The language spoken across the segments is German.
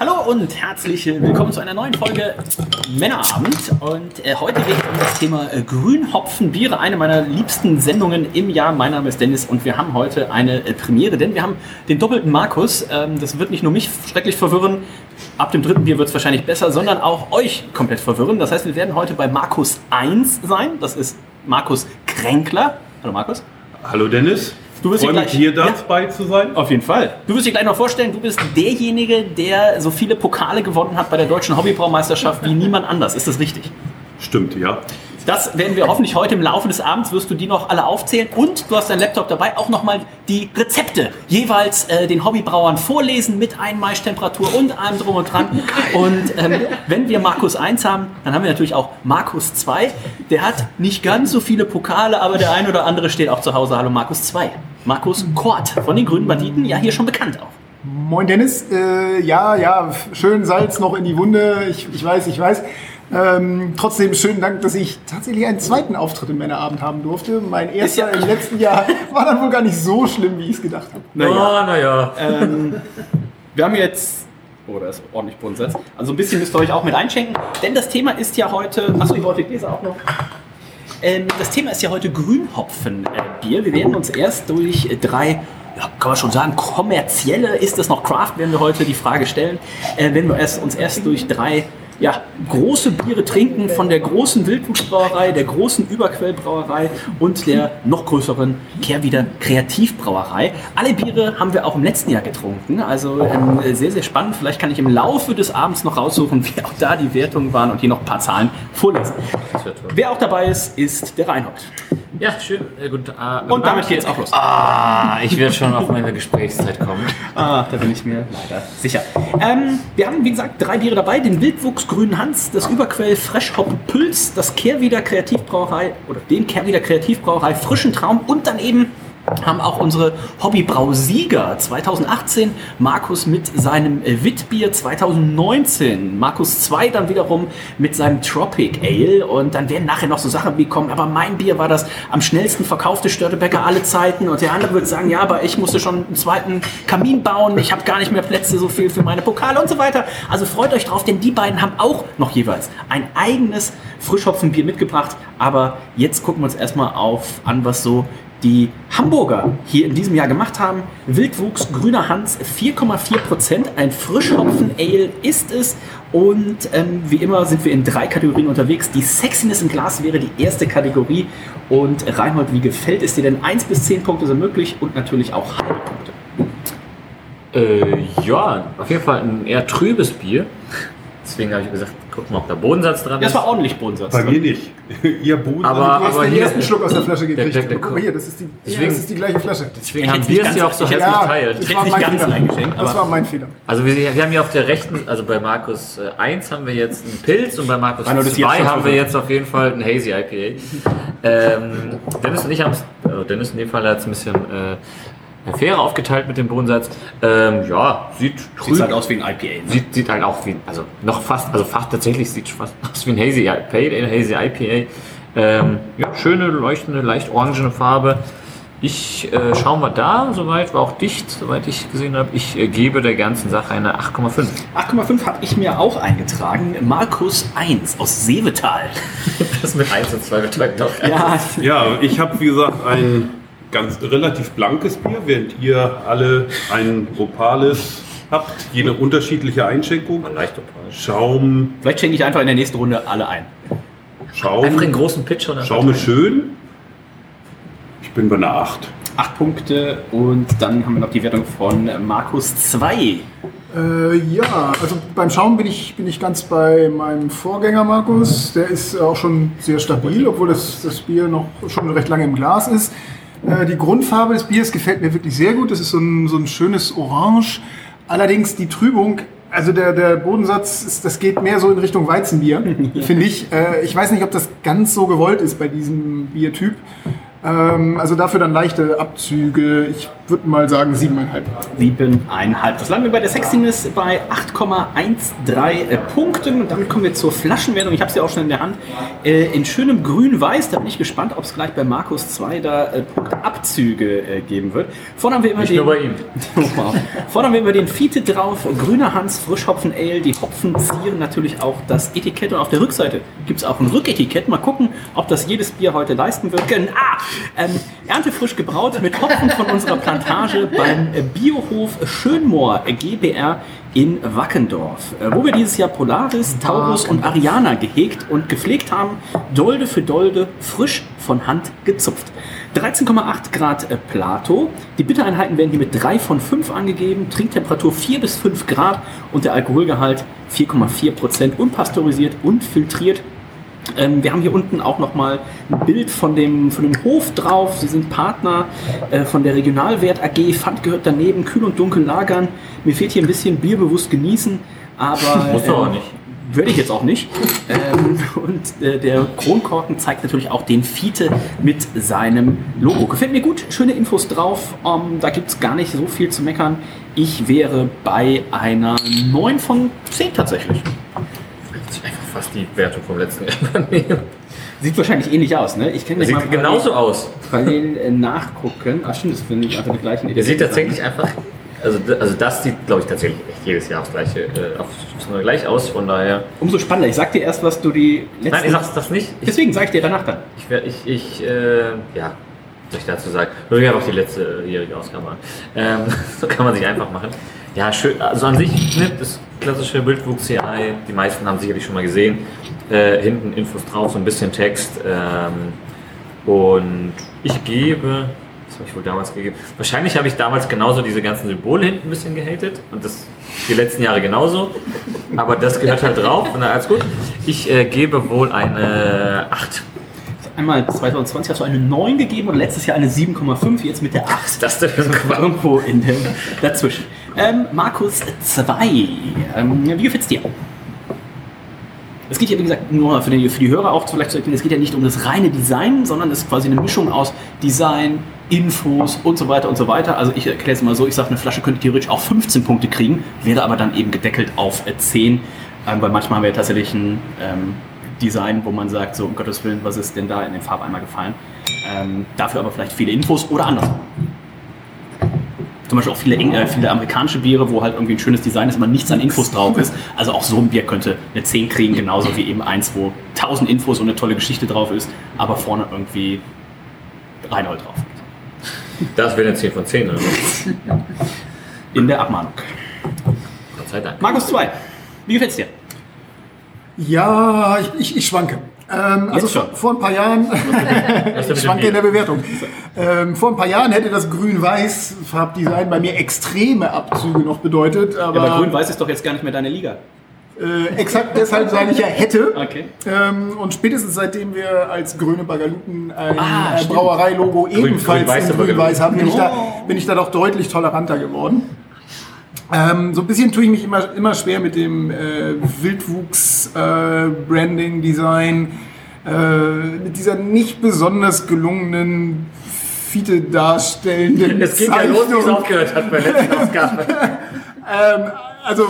Hallo und herzlich willkommen zu einer neuen Folge Männerabend. Und äh, heute geht es um das Thema äh, Grünhopfenbiere, eine meiner liebsten Sendungen im Jahr. Mein Name ist Dennis und wir haben heute eine äh, Premiere, denn wir haben den doppelten Markus. Ähm, das wird nicht nur mich schrecklich verwirren, ab dem dritten Bier wird es wahrscheinlich besser, sondern auch euch komplett verwirren. Das heißt, wir werden heute bei Markus 1 sein. Das ist Markus Kränkler. Hallo Markus. Hallo Dennis. Du wirst Freue mich hier Ja. dabei zu sein. Auf jeden Fall. Du wirst dich gleich noch vorstellen, du bist derjenige, der so viele Pokale gewonnen hat bei der Deutschen Hobbybraumeisterschaft wie niemand anders. Ist das richtig? Stimmt, ja. Das werden wir hoffentlich heute im Laufe des Abends, wirst du die noch alle aufzählen. Und du hast deinen Laptop dabei, auch nochmal die Rezepte jeweils äh, den Hobbybrauern vorlesen mit Einmaisch-Temperatur und allem drum und dran. Und ähm, wenn wir Markus 1 haben, dann haben wir natürlich auch Markus 2. Der hat nicht ganz so viele Pokale, aber der ein oder andere steht auch zu Hause. Hallo Markus 2. Markus Kort von den Grünen Banditen, ja hier schon bekannt auch. Moin Dennis, äh, ja, ja, schön Salz noch in die Wunde, ich, ich weiß, ich weiß. Ähm, trotzdem schönen Dank, dass ich tatsächlich einen zweiten Auftritt im Männerabend haben durfte. Mein erster im letzten Jahr war dann wohl gar nicht so schlimm, wie ich es gedacht habe. Naja. naja. Ähm, wir haben jetzt. Oh, da ist ordentlich Grundsatz. Also ein bisschen müsst ihr euch auch mit einschenken. Denn das Thema ist ja heute. Achso, ich wollte Gläser auch noch. Ähm, das Thema ist ja heute Grünhopfenbier. Wir werden uns erst durch äh, drei, ja, kann man schon sagen, kommerzielle, ist das noch Craft, werden wir heute die Frage stellen. Äh, werden wir erst, uns erst durch drei ja, große Biere trinken von der großen Wildwuchsbrauerei, der großen Überquellbrauerei und der noch größeren Kehrwieder Kreativbrauerei. Alle Biere haben wir auch im letzten Jahr getrunken, also ähm, sehr, sehr spannend. Vielleicht kann ich im Laufe des Abends noch raussuchen, wie auch da die Wertungen waren und hier noch ein paar Zahlen vorlesen. Wer auch dabei ist, ist der Reinhold. Ja, schön. Äh, gut, äh, Und damit geht's auch los. Ah, ich werde schon auf meine Gesprächszeit kommen. Ah, da bin ich mir leider sicher. Ähm, wir haben, wie gesagt, drei Biere dabei. Den Wildwuchs Grünen Hans, das Überquell Fresh Hop Pülz, das Kehrwieder Kreativbrauerei oder den Kehrwieder Kreativbrauerei Frischen Traum und dann eben haben auch unsere Hobbybrausieger 2018 Markus mit seinem äh, Witbier 2019, Markus 2 dann wiederum mit seinem Tropic Ale. Und dann werden nachher noch so Sachen wie kommen, aber mein Bier war das am schnellsten verkaufte Störtebäcker alle Zeiten. Und der andere wird sagen, ja, aber ich musste schon einen zweiten Kamin bauen, ich habe gar nicht mehr Plätze so viel für meine Pokale und so weiter. Also freut euch drauf, denn die beiden haben auch noch jeweils ein eigenes Frischhopfenbier mitgebracht, aber jetzt gucken wir uns erstmal auf an, was so die Hamburger hier in diesem Jahr gemacht haben. Wildwuchs Grüner Hans 4,4 Prozent. Ein Frischhopfen-Ale ist es. Und ähm, wie immer sind wir in drei Kategorien unterwegs. Die Sexiness im Glas wäre die erste Kategorie. Und Reinhold, wie gefällt es dir denn? 1 bis 10 Punkte sind möglich und natürlich auch halbe Punkte. Äh, ja, auf jeden Fall ein eher trübes Bier. Deswegen habe ich gesagt, guck mal, ob da Bodensatz dran Das ist. war ordentlich Bodensatz. Bei drin. mir nicht. Ihr Boden. Aber- Du hast aber den hier- ersten Schluck aus der Flasche gekriegt. der- der- Guck mal hier, das ist die, Deswegen- das ist die gleiche Flasche. Deswegen Ich haben wir es ja auch so ich heftig hätte- geteilt. das hätte war nicht mein ganz Fehler. eingeschenkt, Das war mein Fehler. Also wir, wir haben hier auf der rechten, also bei Markus äh, 1 haben wir jetzt einen Pilz und bei Markus Reinhold ist 2 jetzt schon haben wir jetzt auf jeden Fall einen Hazy IPA. ähm, Dennis und ich haben es, also Dennis in dem Fall hat es ein bisschen äh, fairer aufgeteilt mit dem Bodensatz. Ähm, ja, sieht trüb, Sieht halt aus wie ein IPA. Ne? sieht, sieht halt auch wie, also noch fast, also fast tatsächlich sieht fast aus wie ein Hazy IPA, ein Hazy IPA. Ähm, ja, schöne, leuchtende, leicht orangene Farbe. Ich äh, schauen wir da, soweit war auch dicht, soweit ich gesehen habe. Ich äh, gebe der ganzen Sache eine 8,5. 8,5 habe ich mir auch eingetragen. Markus 1 aus Seevetal. Das mit 1 und 2 betäubt doch. Ja, Ja, ich habe wie gesagt ein ganz relativ blankes Bier, während ihr alle ein Opales habt, jede unterschiedliche Einschenkung. Leicht opalisch. Schaum, vielleicht schenke ich einfach in der nächsten Runde alle ein. Schaum, Einfach einen großen Pitch oder Schaum ist schön. Ich bin bei einer 8. 8 Punkte und dann haben wir noch die Wertung von Markus 2. Äh, ja, also beim Schaum bin ich, bin ich ganz bei meinem Vorgänger Markus. Der ist auch schon sehr stabil, obwohl das, das Bier noch schon recht lange im Glas ist. Äh, die Grundfarbe des Biers gefällt mir wirklich sehr gut. Das ist so ein, so ein schönes Orange. Allerdings die Trübung Also der, der Bodensatz, ist, das geht mehr so in Richtung Weizenbier, finde ich. Äh, ich weiß nicht, ob das ganz so gewollt ist bei diesem Biertyp. Ähm, also dafür dann leichte Abzüge. Ich würde mal sagen 7,5. 7,5. Das landen wir bei der Sexiness bei 8,13 äh, Punkten. Und damit kommen wir zur Flaschenwertung. Ich habe sie auch schon in der Hand. Äh, in schönem grün-weiß. Da bin ich gespannt, ob es gleich bei Markus 2 da äh, Punktabzüge äh, geben wird. Vorne haben wir immer Nicht den, nur bei ihm. Vorne haben wir immer den Fiete drauf. Grüner Hans, Frischhopfen Ale. Die Hopfen zieren natürlich auch das Etikett. Und auf der Rückseite gibt es auch ein Rücketikett. Mal gucken, ob das jedes Bier heute leisten wird. Ah, ähm, Erntefrisch gebraut mit Hopfen von unserer Plantage beim äh, Biohof Schönmoor äh, GBR in Wackendorf, äh, wo wir dieses Jahr Polaris, Taurus und Ariana gehegt und gepflegt haben. Dolde für Dolde, frisch von Hand gezupft. 13,8 Grad Plato. Die Bittereinheiten werden hier mit 3 von 5 angegeben. Trinktemperatur 4 bis 5 Grad und der Alkoholgehalt 4,4 Prozent unpasteurisiert und filtriert. Ähm, wir haben hier unten auch nochmal ein Bild von dem, von dem Hof drauf. Sie sind Partner äh, von der Regionalwert AG. Pfand gehört daneben, kühl und dunkel lagern. Mir fehlt hier ein bisschen bierbewusst genießen, aber Musst du auch ähm, nicht. Werde ich jetzt auch nicht. Ähm, und äh, der Kronkorken zeigt natürlich auch den Fiete mit seinem Logo. Gefällt mir gut, schöne Infos drauf. Ähm, da gibt es gar nicht so viel zu meckern. Ich wäre bei einer 9 von 10 tatsächlich. Fast die Wertung vom letzten Jahr nehmen. Sieht wahrscheinlich ähnlich aus, ne? Ich gleich sieht mal genauso aus. parallel äh, nachgucken. Ach stimmt, das finde ich einfach die gleichen Der sieht tatsächlich einfach. Also, also das sieht, glaube ich, tatsächlich echt jedes Jahr aufs gleiche, äh, aufs, gleich aus. Von daher. Umso spannender. Ich sag dir erst, was du die letzten... Nein, ich sag's das nicht. Ich, Deswegen sag ich dir danach dann. ich, wär- ich, ich äh, ja, soll ich dazu sagen? Nur mir einfach die letzte jährige Ausgabe an. Ähm, so kann man sich einfach machen. Ja, schön. Also an sich, ne, das klassische Bildwuchs-CI, die meisten haben sicherlich schon mal gesehen. Äh, hinten Infos drauf, so ein bisschen Text. Ähm, und ich gebe, was habe ich wohl damals gegeben? Wahrscheinlich habe ich damals genauso diese ganzen Symbole hinten ein bisschen gehatet und das die letzten Jahre genauso. Aber das gehört halt drauf und dann alles gut. Ich äh, gebe wohl eine 8. Einmal 2020 hast du eine 9 gegeben und letztes Jahr eine 7,5, jetzt mit der 8. Was ist das Quatsch? Irgendwo in dem, dazwischen. Ähm, Markus 2. Ähm, wie gefällt's dir? Es geht ja, wie gesagt, nur für die, für die Hörer auch vielleicht zu erklären, es geht ja nicht um das reine Design, sondern es ist quasi eine Mischung aus Design, Infos und so weiter und so weiter. Also ich erkläre es mal so, ich sage, eine Flasche könnte theoretisch auch 15 Punkte kriegen, wäre aber dann eben gedeckelt auf äh, 10, ähm, weil manchmal haben wir ja tatsächlich ein ähm, Design, wo man sagt, so um Gottes Willen, was ist denn da in den Farbeimer gefallen? Ähm, dafür aber vielleicht viele Infos oder anders. Zum Beispiel auch viele, äh, viele amerikanische Biere, wo halt irgendwie ein schönes Design ist, aber nichts an Infos drauf ist. Also auch so ein Bier könnte eine 10 kriegen, genauso wie eben eins, wo 1000 Infos und eine tolle Geschichte drauf ist, aber vorne irgendwie Reinhold drauf. Das wäre eine 10 von 10, oder? was? In der Abmahnung. Gott sei Dank. Markus 2, wie gefällt's dir? Ja, ich, ich, ich schwanke. Ähm, also vor, vor ein paar Jahren, ich schwanke in der Bewertung. Ähm, vor ein paar Jahren hätte das grün-weiß Farbdesign bei mir extreme Abzüge noch bedeutet, Ja, aber aber Grün-Weiß ist doch jetzt gar nicht mehr deine Liga. äh, exakt deshalb sage ich ja hätte. Okay. Ähm, und spätestens seitdem wir als Grüne Bagaluten ein Ah, äh. Brauereilogo ebenfalls grün-weiße in grün-weiß haben, bin ich, da, Oh. bin ich da doch deutlich toleranter geworden. Ähm, so ein bisschen tue ich mich immer, immer schwer mit dem äh, Wildwuchs-Branding-Design, äh, mit dieser nicht besonders gelungenen Fiete darstellenden Es geht ja los, wie es aufgehört hat bei der letzten Ausgabe. Ähm, also,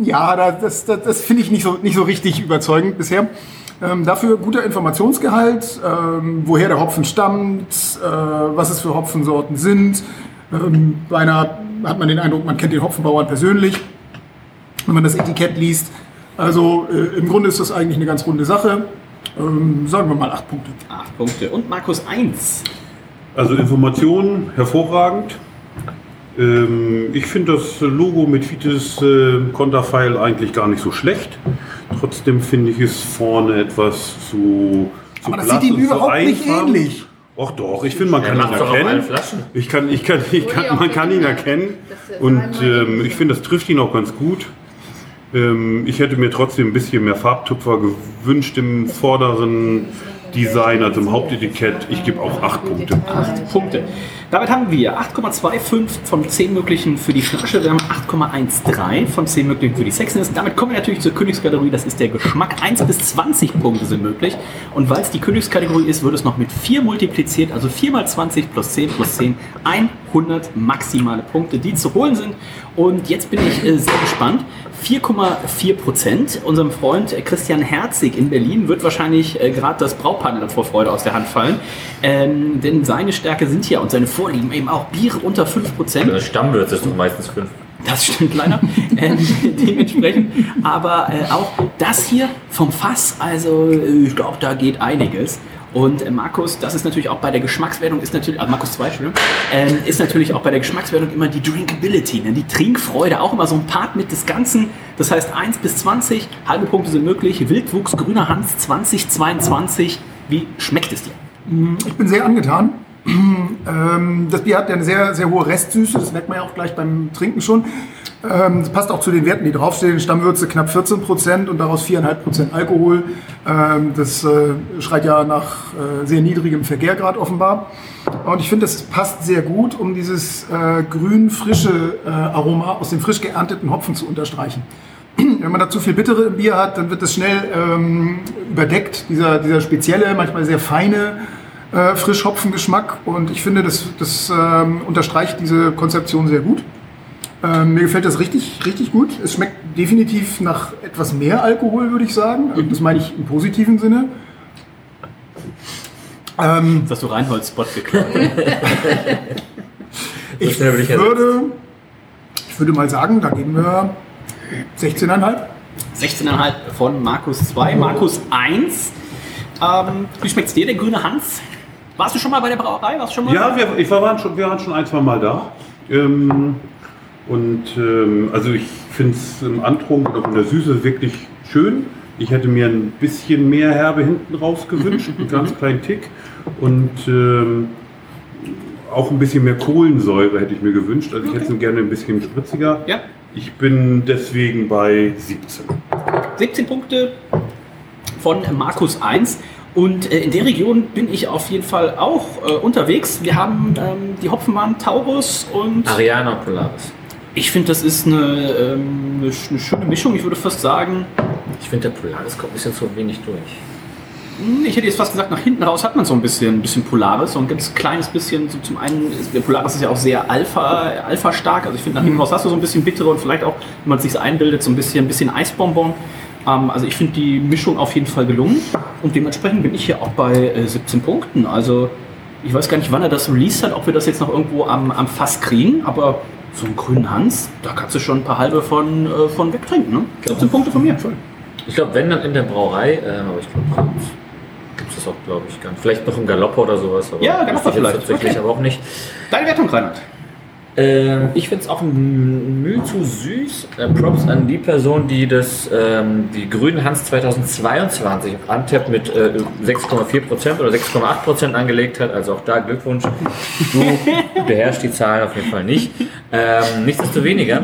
ja, da- das, das, das finde ich nicht so, nicht so richtig überzeugend bisher. Ähm, dafür guter Informationsgehalt, ähm, woher der Hopfen stammt, äh, was es für Hopfensorten sind. Ähm, bei einer hat man den Eindruck, man kennt den Hopfenbauern persönlich, wenn man das Etikett liest. Also äh, im Grunde ist das eigentlich eine ganz runde Sache. Ähm, sagen wir mal acht Punkte. 8 Punkte. Und Markus 1. Also Informationen hervorragend. Ähm, ich finde das Logo mit Fites äh, Konterfeil eigentlich gar nicht so schlecht. Trotzdem finde ich es vorne etwas zu, zu Aber das sieht ihm überhaupt nicht ähnlich. Ach doch, ich finde, man kann ihn erkennen. Ich kann, ich kann, ich kann, man kann ihn erkennen. Und ähm, ich finde, das trifft ihn auch ganz gut. Ähm, ich hätte mir trotzdem ein bisschen mehr Farbtupfer gewünscht im vorderen Design, also im Hauptetikett. Ich gebe auch acht Punkte. 8 Punkte. Damit haben wir 8,25 von 10 möglichen für die Flasche. Wir haben 8,13 von 10 möglichen für die Sexiness. Damit kommen wir natürlich zur Königskategorie. Das ist der Geschmack. 1 bis 20 Punkte sind möglich. Und weil es die Königskategorie ist, wird es noch mit 4 multipliziert. Also 4 mal 20 plus 10 plus 10. 100 maximale Punkte, die zu holen sind. Und jetzt bin ich äh, sehr gespannt. 4,4 Prozent. Unserem Freund äh, Christian Herzig in Berlin wird wahrscheinlich äh, gerade das Braupanel vor Freude aus der Hand fallen. Ähm, denn seine Stärke sind ja und seine Vorlieben eben auch Biere unter 5 Prozent. Stammwirt ist doch meistens 5. Das stimmt leider. ähm, dementsprechend. Aber äh, auch das hier vom Fass, also äh, ich glaube, da geht einiges. Und äh, Markus, das ist natürlich auch bei der Geschmackswertung, ist natürlich, also Markus 2, Entschuldigung, ähm, ist natürlich auch bei der Geschmackswertung immer die Drinkability, ne? die Trinkfreude, auch immer so ein Part mit des Ganzen. Das heißt 1 bis 20, halbe Punkte sind möglich. Wildwuchs Grüner Hans 2022. Wie schmeckt es dir? Ich bin sehr angetan. Ähm, Das Bier hat ja eine sehr, sehr hohe Restsüße, das merkt man ja auch gleich beim Trinken schon. Ähm, Das passt auch zu den Werten, die draufstehen. Stammwürze knapp 14 Prozent und daraus 4,5 Prozent Alkohol. Ähm, Das äh, schreit ja nach äh, sehr niedrigem Vergärgrad offenbar. Und ich finde, das passt sehr gut, um dieses äh, grün-frische äh, Aroma aus dem frisch geernteten Hopfen zu unterstreichen. Wenn man da zu viel Bittere im Bier hat, dann wird das schnell ähm, überdeckt, dieser, dieser spezielle, manchmal sehr feine äh, Frischhopfengeschmack. Und ich finde, das, das ähm, unterstreicht diese Konzeption sehr gut. Ähm, mir gefällt das richtig, richtig gut. Es schmeckt definitiv nach etwas mehr Alkohol, würde ich sagen. Also Das meine ich im positiven Sinne. Ähm, Das hast du Reinhold-Spot geklaut. ich, würde, ich würde mal sagen, da geben wir 16,5. 16,5 von Markus 2, Markus 1. Ähm, wie schmeckt es dir, der grüne Hans? Warst du schon mal bei der Brauerei? Warst du schon mal Ja, wir, ich war, waren, schon, wir waren schon ein, zwei Mal da. Ähm, und ähm, also ich finde es im Antrunk oder von der Süße wirklich schön. Ich hätte mir ein bisschen mehr Herbe hinten raus gewünscht, einen ganz kleinen Tick. Und ähm, auch ein bisschen mehr Kohlensäure hätte ich mir gewünscht. Also ich hätte es gerne ein bisschen spritziger. Ja. Ich bin deswegen bei 17. 17 Punkte von Markus 1. Und äh, in der Region bin ich auf jeden Fall auch äh, unterwegs. Wir haben ähm, die Hopfenmann Taurus und Ariana und Polaris. Ich finde, das ist eine, ähm, eine, eine schöne Mischung. Ich würde fast sagen, Ich finde, der Polaris kommt ein bisschen zu wenig durch. hm, ich hätte jetzt fast gesagt, nach hinten raus hat man so ein bisschen, ein bisschen Polaris, so ein ganz kleines bisschen. So zum einen, ist, der Polaris ist ja auch sehr Alpha, Alpha stark. Also ich finde, nach hinten raus hast du so ein bisschen bittere und vielleicht auch, wenn man es sich einbildet, so ein bisschen, ein bisschen Eisbonbon. Ähm, also ich finde die Mischung auf jeden Fall gelungen und dementsprechend bin ich hier auch bei äh, 17 Punkten. Also ich weiß gar nicht, wann er das released hat, ob wir das jetzt noch irgendwo am, am Fass kriegen, aber so einen grünen Hans, da kannst du schon ein paar halbe von, äh, von wegtrinken. Ne? 17 Punkte von mir. Ich glaube, wenn dann in der Brauerei, ähm, aber ich glaube, gibt es das auch, glaube ich, gar nicht. Vielleicht noch im Galopper oder sowas. Aber Ja, jetzt vielleicht. Tatsächlich, Okay. aber auch nicht. Deine Wertung, Reinhard. Ähm, ich finde es auch ein Müll zu süß. Äh, Props an die Person, die das, ähm, die Grünen Hans 2022 auf Antep mit äh, 6,4% oder 6,8% angelegt hat. Also auch da Glückwunsch. Du beherrschst die Zahlen auf jeden Fall nicht. Ähm, nichtsdestoweniger.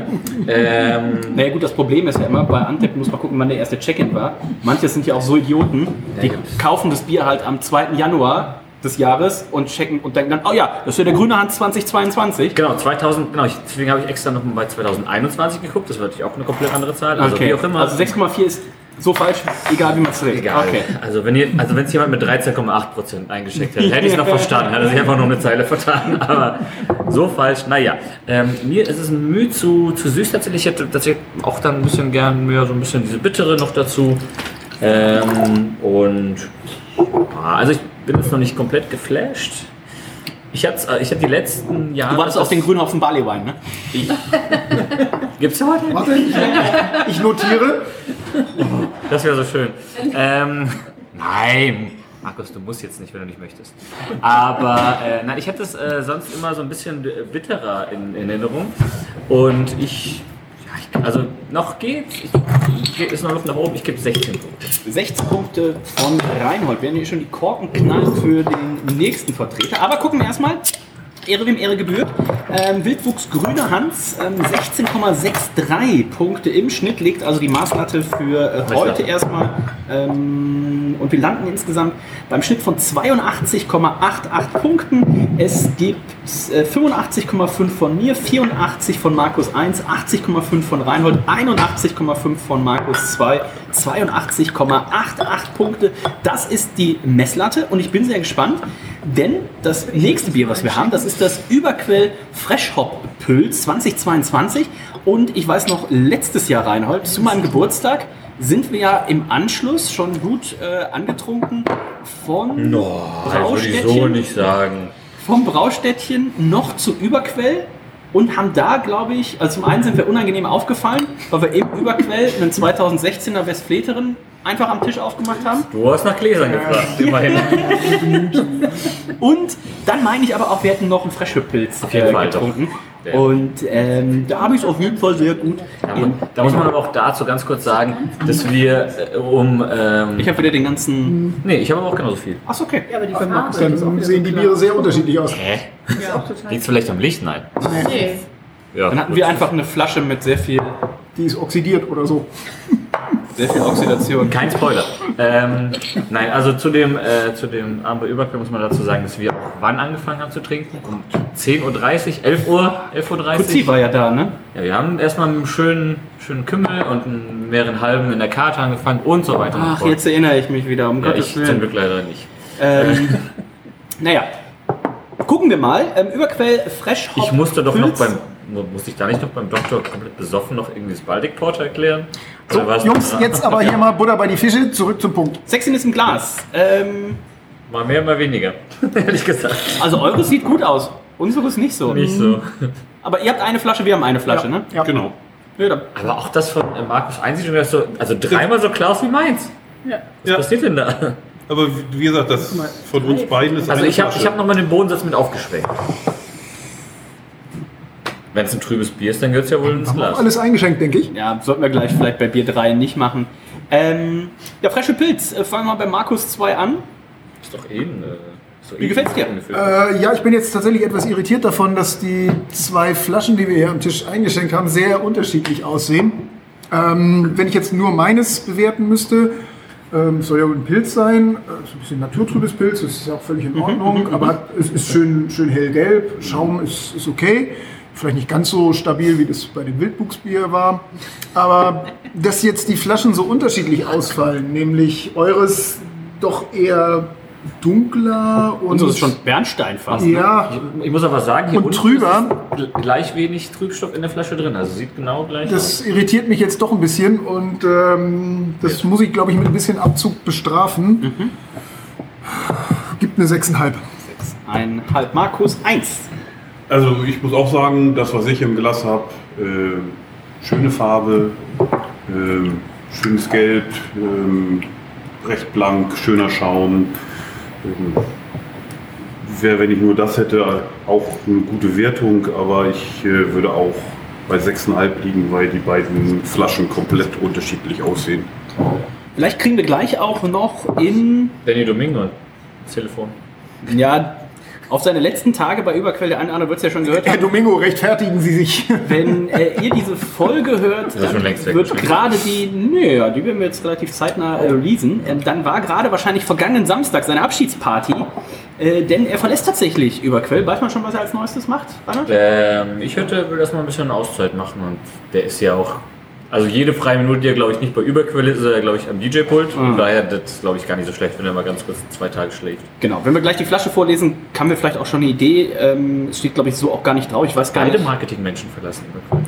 Ähm, Naja gut, das Problem ist ja immer, bei Antep muss man gucken, wann der erste Check-in war. Manche sind ja auch so Idioten, die kaufen das Bier halt am 2. Januar des Jahres und checken und denken dann, oh ja, das ist ja der grüne Hand 2022. Genau, 2000, genau, ich, deswegen habe ich extra noch mal bei 2021 geguckt, das war natürlich auch eine komplett andere Zahl. Also wie auch immer. Also 6,4 ist so falsch, egal wie man es dreht. Egal. Okay. Also wenn ihr, also wenn es jemand mit 13,8% eingeschickt hätte, hätte ich es noch verstanden. Er sich einfach nur eine Zeile vertan. Aber so falsch, naja. Ähm, mir ist es ein Mühe zu, zu süß tatsächlich. Ich hätte tatsächlich auch dann ein bisschen gern mehr so ein bisschen diese bittere noch dazu. Ähm, und also ich bin jetzt noch nicht komplett geflasht. Ich hatte, ich hatte die letzten Jahre. Du wartest auf den grünen Hopfen Barley Wine, ne? Gibt's heute? Warte, ich, ich notiere. Das wäre so schön. Ähm, nein, Markus, du musst jetzt nicht, wenn du nicht möchtest. Aber äh, nein, ich hatte es äh, sonst immer so ein bisschen äh, bitterer in, in Erinnerung. Und ich, ja, ich, also noch geht, ich, ist noch Luft nach oben. Ich gebe 16 Punkte. 16 Punkte von Reinhold. Wir werden hier schon die Korken knallen für den nächsten Vertreter. Aber gucken wir erstmal. Ehre wem Ehre gebührt. Ähm, Wildwuchs Grüner Hans, ähm, 16,63 Punkte im Schnitt legt also die Maßlatte für äh, heute erstmal Ähm, und wir landen insgesamt beim Schnitt von 82,88 Punkten. Es gibt äh, 85,5 von mir, 84 von Markus 1, 80,5 von Reinhold, 81,5 von Markus 2, 82,88 Punkte. Das ist die Messlatte und ich bin sehr gespannt, denn das nächste Bier, was wir haben, das ist das Überquell Fresh Hop Pils 2022 und ich weiß noch, letztes Jahr, Reinhold, zu meinem Geburtstag sind wir ja im Anschluss schon gut äh, angetrunken von No, ich so nicht sagen. vom Braustädtchen noch zu Überquell und haben da, glaube ich, also zum einen sind wir unangenehm aufgefallen, weil wir im Überquell einen 2016er Westfleterin einfach am Tisch aufgemacht haben. Du hast nach Gläsern gefragt, immerhin. Und dann meine ich aber auch, wir hätten noch einen Freshhüpilz Auf jeden äh, Fall getrunken. Ja. Und ähm, da habe ich es auf jeden Fall sehr gut. in- Da muss man aber auch dazu ganz kurz sagen, dass wir äh, um. Ähm, ich habe wieder den ganzen. nee, ich habe aber auch genauso viel. Achso, okay. Ja, aber die Farbe Dann sehen die Biere sehr unterschiedlich aus. Hä? Liegt vielleicht am Licht? Nein. Nee. Ja. Dann hatten wir einfach eine Flasche mit sehr viel, Die ist oxidiert oder so. sehr viel Oxidation. Kein Spoiler. ähm, nein, also zu dem, äh, zu dem Abend bei Überquell muss man dazu sagen, dass wir auch wann angefangen haben zu trinken? Um 10.30 Uhr, 11 Uhr, 11.30 Kutzi Uhr. war ja da, ne? Ja, wir haben erstmal mit einem schönen, schönen Kümmel und einem mehreren halben in der Karte angefangen und so weiter. Ach, jetzt erinnere ich mich wieder, um Ja, Gottes ich zum Willen. Glück leider nicht. Ähm, naja, gucken wir mal. Ähm, Überquell Fresh Hop Ich musste doch noch Pils. beim, musste ich da nicht noch beim Doktor komplett besoffen noch irgendwie das Baltic Porter erklären? So, Jungs, jetzt aber hier mal Butter bei die Fische, zurück zum Punkt. Sexiness im Glas. Ähm, Mal mehr, mal weniger. Ehrlich gesagt. also eures sieht gut aus. Unseres nicht so. Nicht so. Aber ihr habt eine Flasche, wir haben eine Flasche, ne? Ja. Genau. Ja, dann- Aber auch das von äh, Markus Einsieht das so, also dreimal so klar aus wie meins. Ja. Was Ja. passiert denn da? Aber wie gesagt, das von uns beiden ist Also eine ich habe hab nochmal den Bodensatz mit aufgeschwenkt. Wenn es ein trübes Bier ist, dann gehört es ja wohl ins Glas. alles eingeschenkt, denke ich. ja, sollten wir gleich vielleicht bei Bier 3 nicht machen. Ähm, ja, frische Pilz. Äh, fangen wir bei Markus 2 an. Ist doch eh ein, äh, ist doch Wie eh gefällt's dir? Äh, ja, ich bin jetzt tatsächlich etwas irritiert davon, dass die zwei Flaschen, die wir hier am Tisch eingeschenkt haben, sehr unterschiedlich aussehen. Ähm, wenn ich jetzt nur meines bewerten müsste, ähm, soll ja wohl ein Pilz sein, äh, so ein bisschen naturtrübes Pilz, das ist ja auch völlig in Ordnung, aber es ist schön, schön hellgelb, Schaum ist, ist okay. Vielleicht nicht ganz so stabil, wie das bei dem Wildbuchsbier war. Aber dass jetzt die Flaschen so unterschiedlich ausfallen, nämlich eures doch eher dunkler und Unseres ist schon Bernstein fast. Ne? ja, ich muss aber sagen, hier und unten trüber. gleich wenig Trübstoff in der Flasche drin. Also sieht genau gleich Das aus. irritiert mich jetzt doch ein bisschen und ähm, das muss ich, glaube ich, mit ein bisschen Abzug bestrafen. Gibt eine 6,5. Ein halb Markus 1. Also ich muss auch sagen, das, was ich im Glas habe, äh, schöne Farbe, äh, schönes Gelb, ähm, recht blank, schöner Schaum. Ähm, Wäre, wenn ich nur das hätte, auch eine gute Wertung, aber ich äh, würde auch bei 6,5 liegen, weil die beiden Flaschen komplett unterschiedlich aussehen. Vielleicht kriegen wir gleich auch noch in, Danny Domingo, das Telefon. ja, auf seine letzten Tage bei Überquell, der eine oder andere wird es ja schon gehört Herr haben, Domingo, rechtfertigen Sie sich. wenn äh, ihr diese Folge hört, dann wird gerade die, nö, ja, die werden wir jetzt relativ zeitnah äh, releasen, ähm, dann war gerade wahrscheinlich vergangenen Samstag seine Abschiedsparty, äh, denn er verlässt tatsächlich Überquell. Weiß man schon, was er als Neuestes macht? Reinhard? Ähm, ich hätte, will erstmal ein bisschen Auszeit machen und der ist ja auch. Also jede freie Minute, die er glaube ich nicht bei Überquelle ist, ist er glaube ich am DJ-Pult. Von Mhm. daher, das ist glaube ich gar nicht so schlecht, wenn er mal ganz kurz zwei Tage schläft. Genau, wenn wir gleich die Flasche vorlesen, haben wir vielleicht auch schon eine Idee. Ähm, es steht, glaube ich, so auch gar nicht drauf. Ich weiß gar Beide nicht, Marketingmenschen verlassen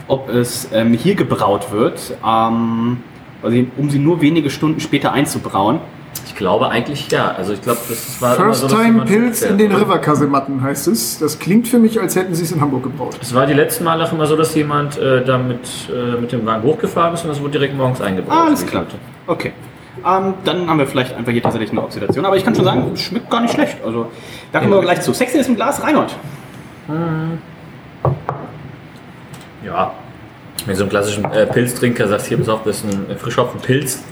ob es ähm, hier gebraut wird, ähm, also um sie nur wenige Stunden später einzubrauen. Ich glaube eigentlich ja. Also ich glaube, das war First so, Time Pilz fährt, in den? Riverkasematten heißt es. Das klingt für mich, als hätten Sie es in Hamburg gebraut. Es war die letzten Mal auch immer so, dass jemand äh, da mit, äh, mit dem Wagen hochgefahren ist und das wurde direkt morgens eingebaut. Ah, alles klar. Okay. Ähm, dann haben wir vielleicht einfach hier tatsächlich eine Oxidation. Aber ich kann schon sagen, es schmeckt gar nicht schlecht. Also, da kommen wir gleich zu. Sexy ist im Glas, Reinhold. Ja. Wenn so ein klassischen äh, Pilztrinker sagt, hier pass auf, das ist ein Frischhopfen-Pilz,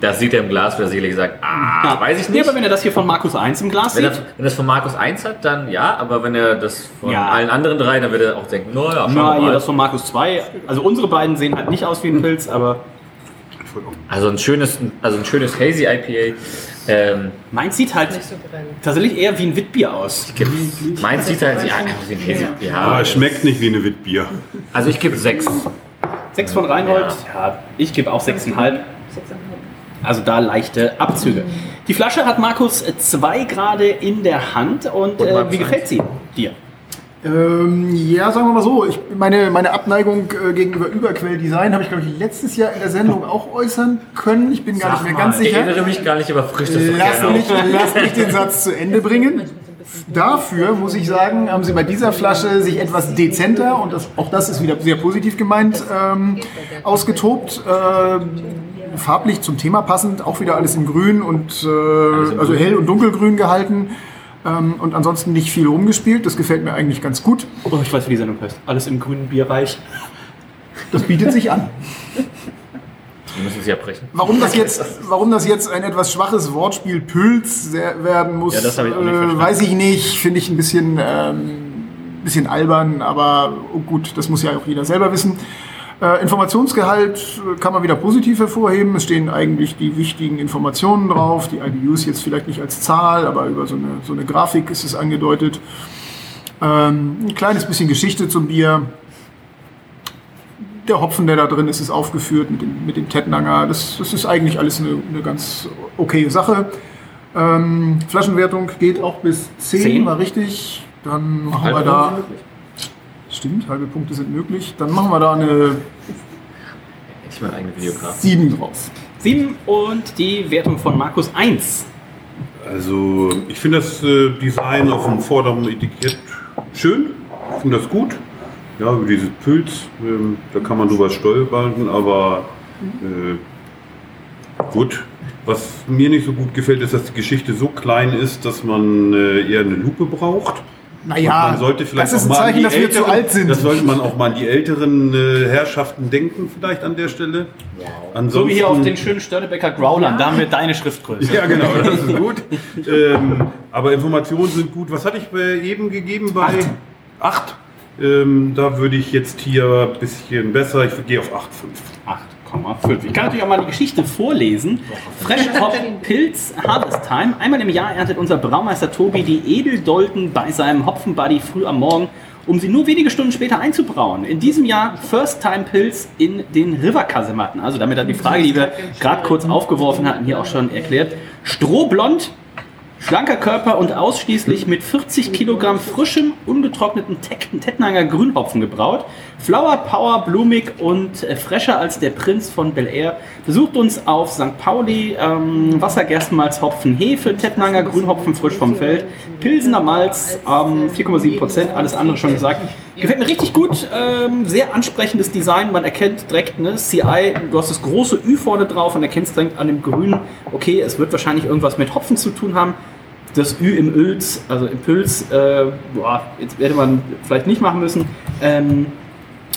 das sieht er im Glas, wird er sicherlich sagen, ah, weiß ich Nee, nicht. aber wenn er das hier von Markus 1 im Glas Wenn er, sieht, wenn er das von Markus 1 hat, dann ja, aber wenn er das von Ja. allen anderen drei, dann wird er auch denken, naja, schau na, hier mal. das von Markus 2. Also unsere beiden sehen halt nicht aus wie ein Pilz, aber. Also ein schönes, also ein schönes Hazy IPA. Ähm, Meins sieht halt tatsächlich eher wie ein Witbier aus. meins sieht halt ja, wie ein Hazy. Aber Ja, es schmeckt nicht wie eine Witbier. also ich gebe sechs. Sechs von Reinhold. Ja, ich gebe auch 6,5. Also da leichte Abzüge. Die Flasche hat Markus zwei gerade in der Hand und Und äh, wie gefällt sie dir? Ähm, ja, sagen wir mal so, ich, meine, meine Abneigung äh, gegenüber Überquelldesign habe ich, glaube ich, letztes Jahr in der Sendung auch äußern können. Ich bin gar nicht mehr ganz Ich sicher. erinnere mich gar nicht, aber frisch das Lass mich, lass mich den Satz zu Ende bringen. Dafür muss ich sagen, haben sie bei dieser Flasche sich etwas dezenter, und das, auch das ist wieder sehr positiv gemeint, ähm, ausgetobt. Ähm, farblich zum Thema passend, auch wieder alles in grün und äh, also hell und dunkelgrün gehalten. Ähm, und ansonsten nicht viel rumgespielt. Das gefällt mir eigentlich ganz gut. Oh, ich weiß, wie die Sendung heißt. Alles im grünen Bierreich. Das bietet sich an. Wir müssen sie abbrechen. Warum das jetzt, warum das jetzt ein etwas schwaches Wortspiel sehr- werden muss, Ja, ich äh, weiß ich nicht. Finde ich ein bisschen, ähm, bisschen albern, aber oh gut, das muss ja auch jeder selber wissen. Äh, Informationsgehalt äh, kann man wieder positiv hervorheben. Es stehen eigentlich die wichtigen Informationen drauf. Die IBUs jetzt vielleicht nicht als Zahl, aber über so eine, so eine Grafik ist es angedeutet. Ähm, ein kleines bisschen Geschichte zum Bier. Der Hopfen, der da drin ist, ist aufgeführt mit dem, mit dem Tettnanger. Das, das ist eigentlich alles eine, eine ganz okay Sache. Ähm, Flaschenwertung geht auch bis 10, Zehn? war richtig. Dann machen wir da. Punkte Stimmt, halbe Punkte sind möglich. Dann machen wir da eine Ich mein eigener Videograf. 7 draus. Sieben und die Wertung von Markus 1. Also ich finde das äh, Design auf dem vorderen Etikett schön. Ich finde das gut. Ja, über dieses Pilz, ähm, da kann man drüber stolpern, aber äh, gut. Was mir nicht so gut gefällt, ist, dass die Geschichte so klein ist, dass man äh, eher eine Lupe braucht. Naja, man sollte vielleicht das ist auch ein mal an Zeichen, die dass wir zu älteren- alt sind. Das sollte man auch mal an die älteren äh, Herrschaften denken, vielleicht an der Stelle. Ansonsten, So wie hier auf den schönen Störtebecker Growlern. Da haben wir deine Schriftgröße. Ja, genau, das ist gut. ähm, aber Informationen sind gut. Was hatte ich bei eben gegeben? Bei acht. Ähm, da würde ich jetzt hier ein bisschen besser. Ich gehe auf 8,5. 8,5. Ich kann natürlich auch mal die Geschichte vorlesen. Fresh Hop Pilz Harvest Time. Einmal im Jahr erntet unser Braumeister Tobi die Edeldolden bei seinem Hopfenbuddy früh am Morgen, um sie nur wenige Stunden später einzubrauen. In diesem Jahr First Time Pilz in den River-Kasematten. Also damit hat die Frage, die wir gerade kurz aufgeworfen hatten, hier auch schon erklärt. Strohblond, Schlanker Körper und ausschließlich mit 40 Kilogramm frischem, ungetrockneten Tettnanger Grünhopfen gebraut. Flower Power, blumig und äh, fresher als der Prinz von Bel Air. Besucht uns auf St. Pauli, ähm, Wassergerstenmalz, Hopfen, Hefe, Tettnanger Grünhopfen frisch vom Feld, Pilsener Malz, ähm, 4,7 Prozent, alles andere schon gesagt. Gefällt mir richtig gut, ähm, sehr ansprechendes Design, man erkennt direkt, ne, CI, du hast das große Ü vorne drauf und erkennst direkt an dem Grün, okay, es wird wahrscheinlich irgendwas mit Hopfen zu tun haben. Das Ü im Öls, also im Pilz, äh, boah, jetzt hätte man vielleicht nicht machen müssen. Ähm,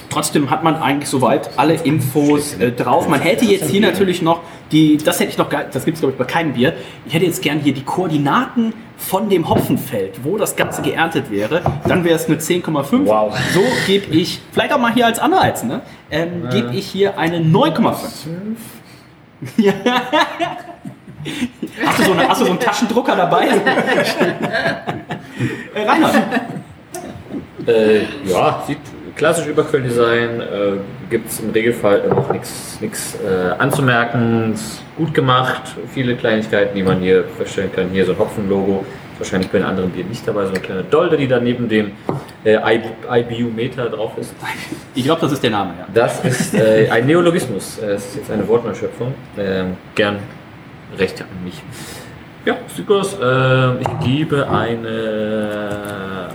Trotzdem hat man eigentlich soweit alle Infos äh, drauf. Man hätte jetzt hier natürlich noch die, das hätte ich noch, gar- das gibt es glaube ich bei keinem Bier. Ich hätte jetzt gern hier die Koordinaten von dem Hopfenfeld, wo das Ganze geerntet wäre. Dann wäre es eine 10,5. Wow. So gebe ich, vielleicht auch mal hier als Anreiz, ne? Ähm, gebe ich hier eine 9,5. Ja. Hast du, so eine, hast du so einen Taschendrucker dabei? äh, Reinhard. Äh, ja, sieht klassisch Überquelldesign. Äh, Gibt es im Regelfall noch nichts äh, anzumerken. Gut gemacht. Viele Kleinigkeiten, die man hier feststellen kann. Hier so ein Hopfenlogo. Wahrscheinlich bei den anderen Bieren nicht dabei. So eine kleine Dolde, die da neben dem äh, IBU-Meter drauf ist. Ich glaube, das ist der Name, ja. Das ist äh, ein Neologismus. Äh, Es ist jetzt eine Wortneuschöpfung. Ähm, gern Rechte an mich. Ja, sieht gut aus. Ähm, ich gebe eine.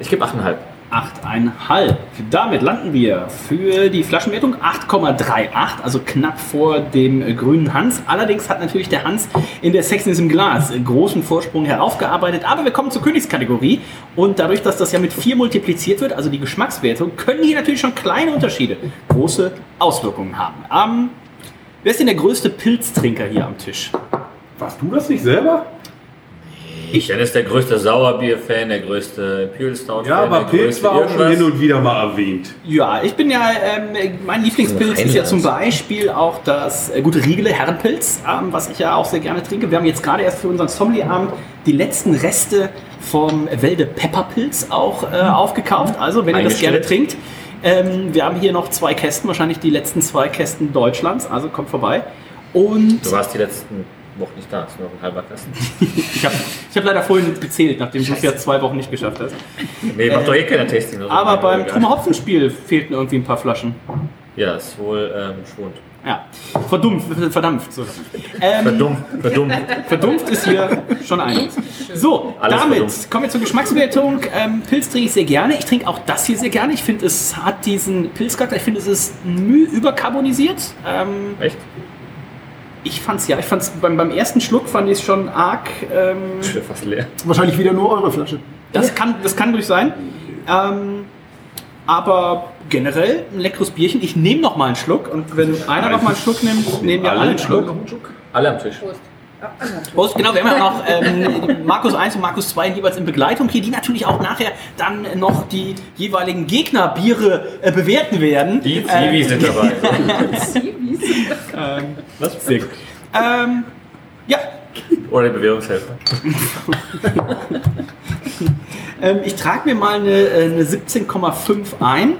Ich gebe 8,5. 8,5. Damit landen wir für die Flaschenwertung 8,38, also knapp vor dem grünen Hans. Allerdings hat natürlich der Hans in der Sexiness im Glas großen Vorsprung heraufgearbeitet. Aber wir kommen zur Königskategorie und dadurch, dass das ja mit 4 multipliziert wird, also die Geschmackswertung, können hier natürlich schon kleine Unterschiede große Auswirkungen haben. Ähm, wer ist denn der größte Pilztrinker hier am Tisch? Warst du das nicht selber? Ich, Dennis ist der größte Sauerbier-Fan, der größte Imperial Stout-Fan. Ja, aber der Pilz war auch schon hin und wieder mal erwähnt. ja, ich bin ja, ähm, mein Lieblingspilz ist ja zum Beispiel auch das äh, gute Riegele Herrenpilz, ähm, was ich ja auch sehr gerne trinke. Wir haben jetzt gerade erst für unseren Sommelierabend die letzten Reste vom Wälde Pepperpilz auch äh, aufgekauft. Also, wenn ihr das gerne trinkt, ähm, wir haben hier noch zwei Kästen, wahrscheinlich die letzten zwei Kästen Deutschlands, also kommt vorbei. Und Du warst die letzten Wochen nicht da, ist nur noch ein halber Kasten. ich habe ich hab leider vorhin gezählt, nachdem du es ja zwei Wochen nicht geschafft hast. Nee, macht doch eh keine Tasting. oder so. Aber beim. Trumme Hopfenspiel fehlten irgendwie ein paar Flaschen. Ja, ist wohl ähm, schwund. Ja, verdumpft, verdampft. So. Ähm, Verdumpft, verdumpft. Verdumpft ist hier schon eins. So, Alles damit verdumpft. kommen wir zur Geschmackswertung. Ähm, Pilz trinke ich sehr gerne. Ich trinke auch das hier sehr gerne. Ich finde, es hat diesen Pilzcharakter. Ich finde, es ist müh überkarbonisiert. Ähm, Echt? Ich fand's ja, ich fand's beim, beim ersten Schluck fand ich es schon arg. Ähm, Ich bin fast leer. Wahrscheinlich wieder nur eure Flasche. das, kann, das kann durch sein. Ähm, aber generell ein leckeres Bierchen. Ich nehme noch mal einen Schluck und wenn einer noch mal einen Schluck nimmt, nehmen wir alle einen Schluck. Alle am Tisch. Prost, genau, wir haben ja noch ähm, Markus 1 und Markus 2 jeweils in Begleitung hier, die natürlich auch nachher dann noch die jeweiligen Gegnerbiere äh, bewerten werden. Die Zivis sind dabei. Ähm, was? Gut. Ähm, ja, Oder die Bewährungshelfer. ähm, ich trage mir mal eine, äh, eine 17,5 ein.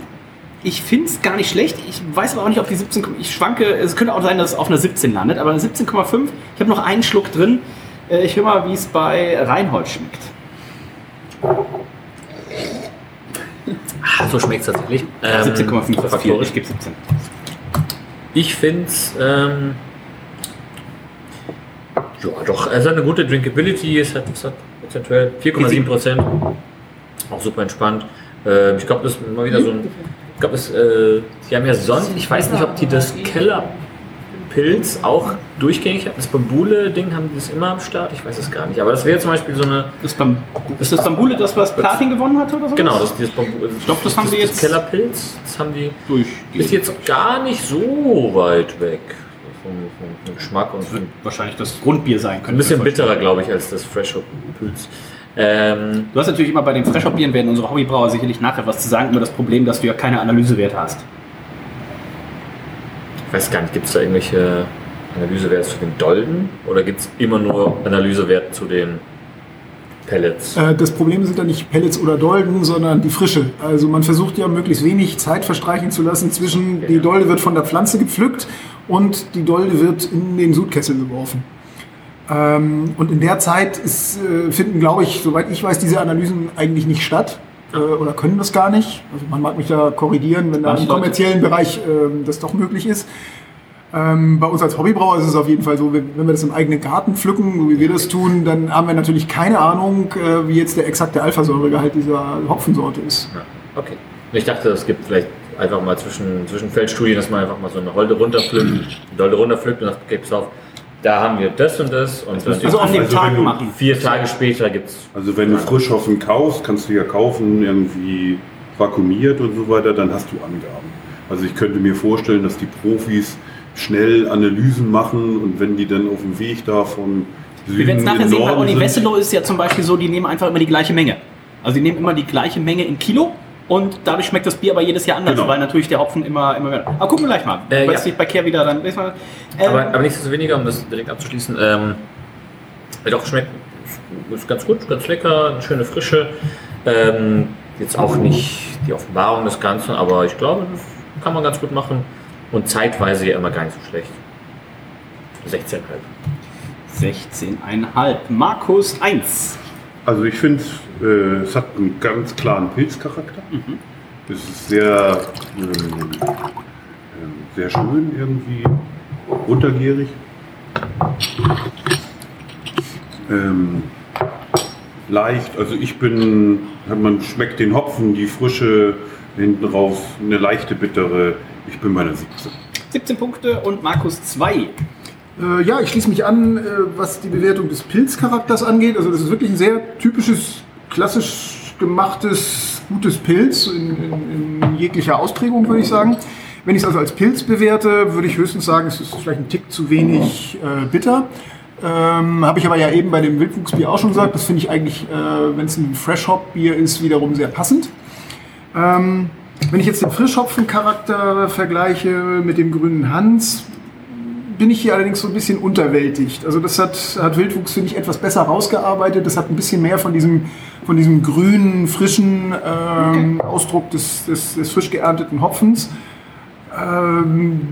Ich finde es gar nicht schlecht. Ich weiß aber auch nicht, ob die 17, ich schwanke, es könnte auch sein, dass es auf einer 17 landet, aber eine 17,5. Ich habe noch einen Schluck drin. Äh, ich höre mal, wie es bei Reinhold schmeckt. Ah, so schmeckt es tatsächlich. Ähm, 17,5 ist viel. Ich gebe 17. Ich finde es, ähm, ja doch, es hat eine gute Drinkability, es hat, es hat prozentuell 4,7 Prozent, auch super entspannt. Ähm, ich glaube, das ist mal wieder so ein, glaube, das, äh, die haben ja sonst, ich weiß nicht, ob die das Kellerpilz auch durchgängig haben, das Bambule-Ding haben die das immer am Start, ich weiß es gar nicht, aber das wäre zum Beispiel so eine, Das Bam ist das Bambule das, was Platin gewonnen hat oder so? genau, das, dieses Bambule, Ich glaub, das haben sie jetzt- Kellerpilz, das haben die, durch. ist jetzt gar nicht so weit weg vom, vom, Geschmack und vom wahrscheinlich das Grundbier sein Ein könnte. bisschen bitterer, glaube ich, als das Fresh Hop Pilz. Ähm, Du hast natürlich immer bei den Fresher-Bieren werden unsere Hobbybrauer sicherlich nachher was zu sagen über das Problem, dass du ja keine Analysewerte hast. ich weiß gar nicht, gibt es da irgendwelche Analysewerte zu den Dolden oder gibt es immer nur Analysewerte zu den Pellets? Äh, Das Problem sind ja nicht Pellets oder Dolden, sondern die Frische. Also man versucht ja möglichst wenig Zeit verstreichen zu lassen zwischen, die Dolde wird von der Pflanze gepflückt und die Dolde wird in den Sudkessel geworfen. Ähm, Und in der Zeit ist, äh, finden, glaube ich, soweit ich weiß, diese Analysen eigentlich nicht statt. äh, Oder können das gar nicht. Also man mag mich da korrigieren, wenn da im kommerziellen Bereich ähm, das doch möglich ist. Ähm, bei uns als Hobbybrauer ist es auf jeden Fall so, wenn wir das im eigenen Garten pflücken, so wie wir das tun, dann haben wir natürlich keine Ahnung, äh, wie jetzt der exakte Alphasäuregehalt dieser Hopfensorte ist. Ja, okay. Ich dachte, es gibt vielleicht einfach mal zwischen, zwischen Feldstudien, dass man einfach mal so eine Holde runterpflückt, eine Dolde runterpflückt und sagt, okay, pass auf, da haben wir das und das und dann Also an dem Also Tag wenn du- machen. vier Tage später gibt es Also wenn du Frischhoffen kaufst, kannst du ja kaufen, irgendwie vakuumiert und so weiter, dann hast du Angaben. Also ich könnte mir vorstellen, dass die Profis schnell Analysen machen und wenn die dann auf dem Weg da von Wir werden es Süden nachher sehen, bei Olli sind, Wesselow ist ja zum Beispiel so, die nehmen einfach immer die gleiche Menge. Also die nehmen immer die gleiche Menge in Kilo und dadurch schmeckt das Bier aber jedes Jahr anders, Genau. weil natürlich der Hopfen immer, immer mehr. Aber gucken wir gleich mal. Äh, ja. es sich bei Kehr wieder dann. Ähm, Aber, aber nichtsdestoweniger, um das direkt abzuschließen, ähm, doch schmeckt ist ganz gut, ganz lecker, eine schöne Frische. Ähm, jetzt auch nicht die Offenbarung des Ganzen, aber ich glaube, das kann man ganz gut machen. Und zeitweise ja immer gar nicht so schlecht. 16,5. 16,5. Markus 1. Also ich finde, äh, es hat einen ganz klaren Pilzcharakter. Es ist sehr, ähm, ähm, sehr schön irgendwie, untergärig. Ähm, leicht, also ich bin, man schmeckt den Hopfen, die Frische hinten raus, eine leichte bittere. Ich bin bei einer 17. 17 Punkte und Markus 2. Äh, ja, ich schließe mich an, äh, was die Bewertung des Pilzcharakters angeht. Also das ist wirklich ein sehr typisches, klassisch gemachtes, gutes Pilz in, in, in jeglicher Ausprägung, würde ich sagen. Wenn ich es also als Pilz bewerte, würde ich höchstens sagen, es ist vielleicht ein Tick zu wenig äh, bitter. Ähm, Habe ich aber ja eben bei dem Wildwuchsbier auch schon gesagt. Das finde ich eigentlich, äh, wenn es ein Fresh Hop Bier ist, wiederum sehr passend. Ähm, wenn ich jetzt den Frischhopfencharakter vergleiche mit dem grünen Hans, bin ich hier allerdings so ein bisschen unterwältigt. Also das hat, hat Wildwuchs, finde ich, etwas besser rausgearbeitet. Das hat ein bisschen mehr von diesem, von diesem grünen, frischen ähm, Ausdruck des, des, des frisch geernteten Hopfens. Ähm,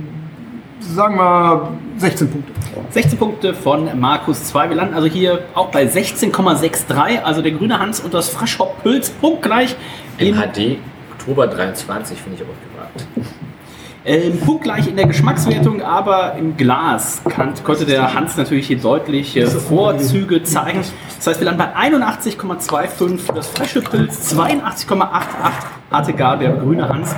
sagen wir 16 Punkte. 16 Punkte von Markus 2. Wir landen also hier auch bei 16,63. Also der grüne Hans und das Frischhop Pülz punktgleich. In HD Oktober 23 finde ich auch gewagt. Ähm, punktgleich in der Geschmackswertung, aber im Glas kann, konnte der Hans natürlich hier deutliche Vorzüge zeigen. Das heißt, wir landen bei 81,25 für das frische Pilz, 82,88 hatte gar der grüne Hans.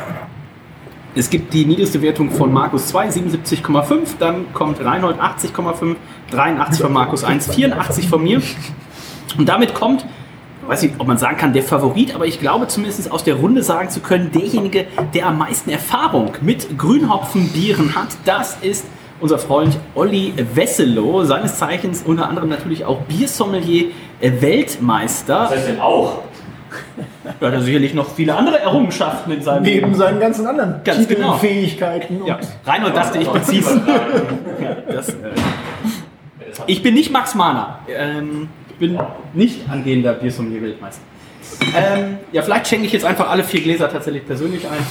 Es gibt die niedrigste Wertung von Markus 2, 77,5. Dann kommt Reinhold 80,5, 83 von Markus 1, 84 von mir. Und damit kommt, weiß nicht, ob man sagen kann, der Favorit, aber ich glaube zumindest aus der Runde sagen zu können, derjenige, der am meisten Erfahrung mit Grünhopfenbieren hat, das ist unser Freund Olli Wesselow, seines Zeichens unter anderem natürlich auch Biersommelier, äh, Weltmeister. Was heißt denn auch? Ja, hat er sicherlich noch viele andere Errungenschaften in seinem Neben seinen ganzen anderen Ganz Titeln, genau. Fähigkeiten. Und Ja, Reinhold dachte, ich beziehe es. Ja, das, äh, ich bin nicht Max Mahner. Ähm, bin nicht angehender Biersommelier-Weltmeister. Ähm, ja, vielleicht schenke ich jetzt einfach alle vier Gläser tatsächlich persönlich ein.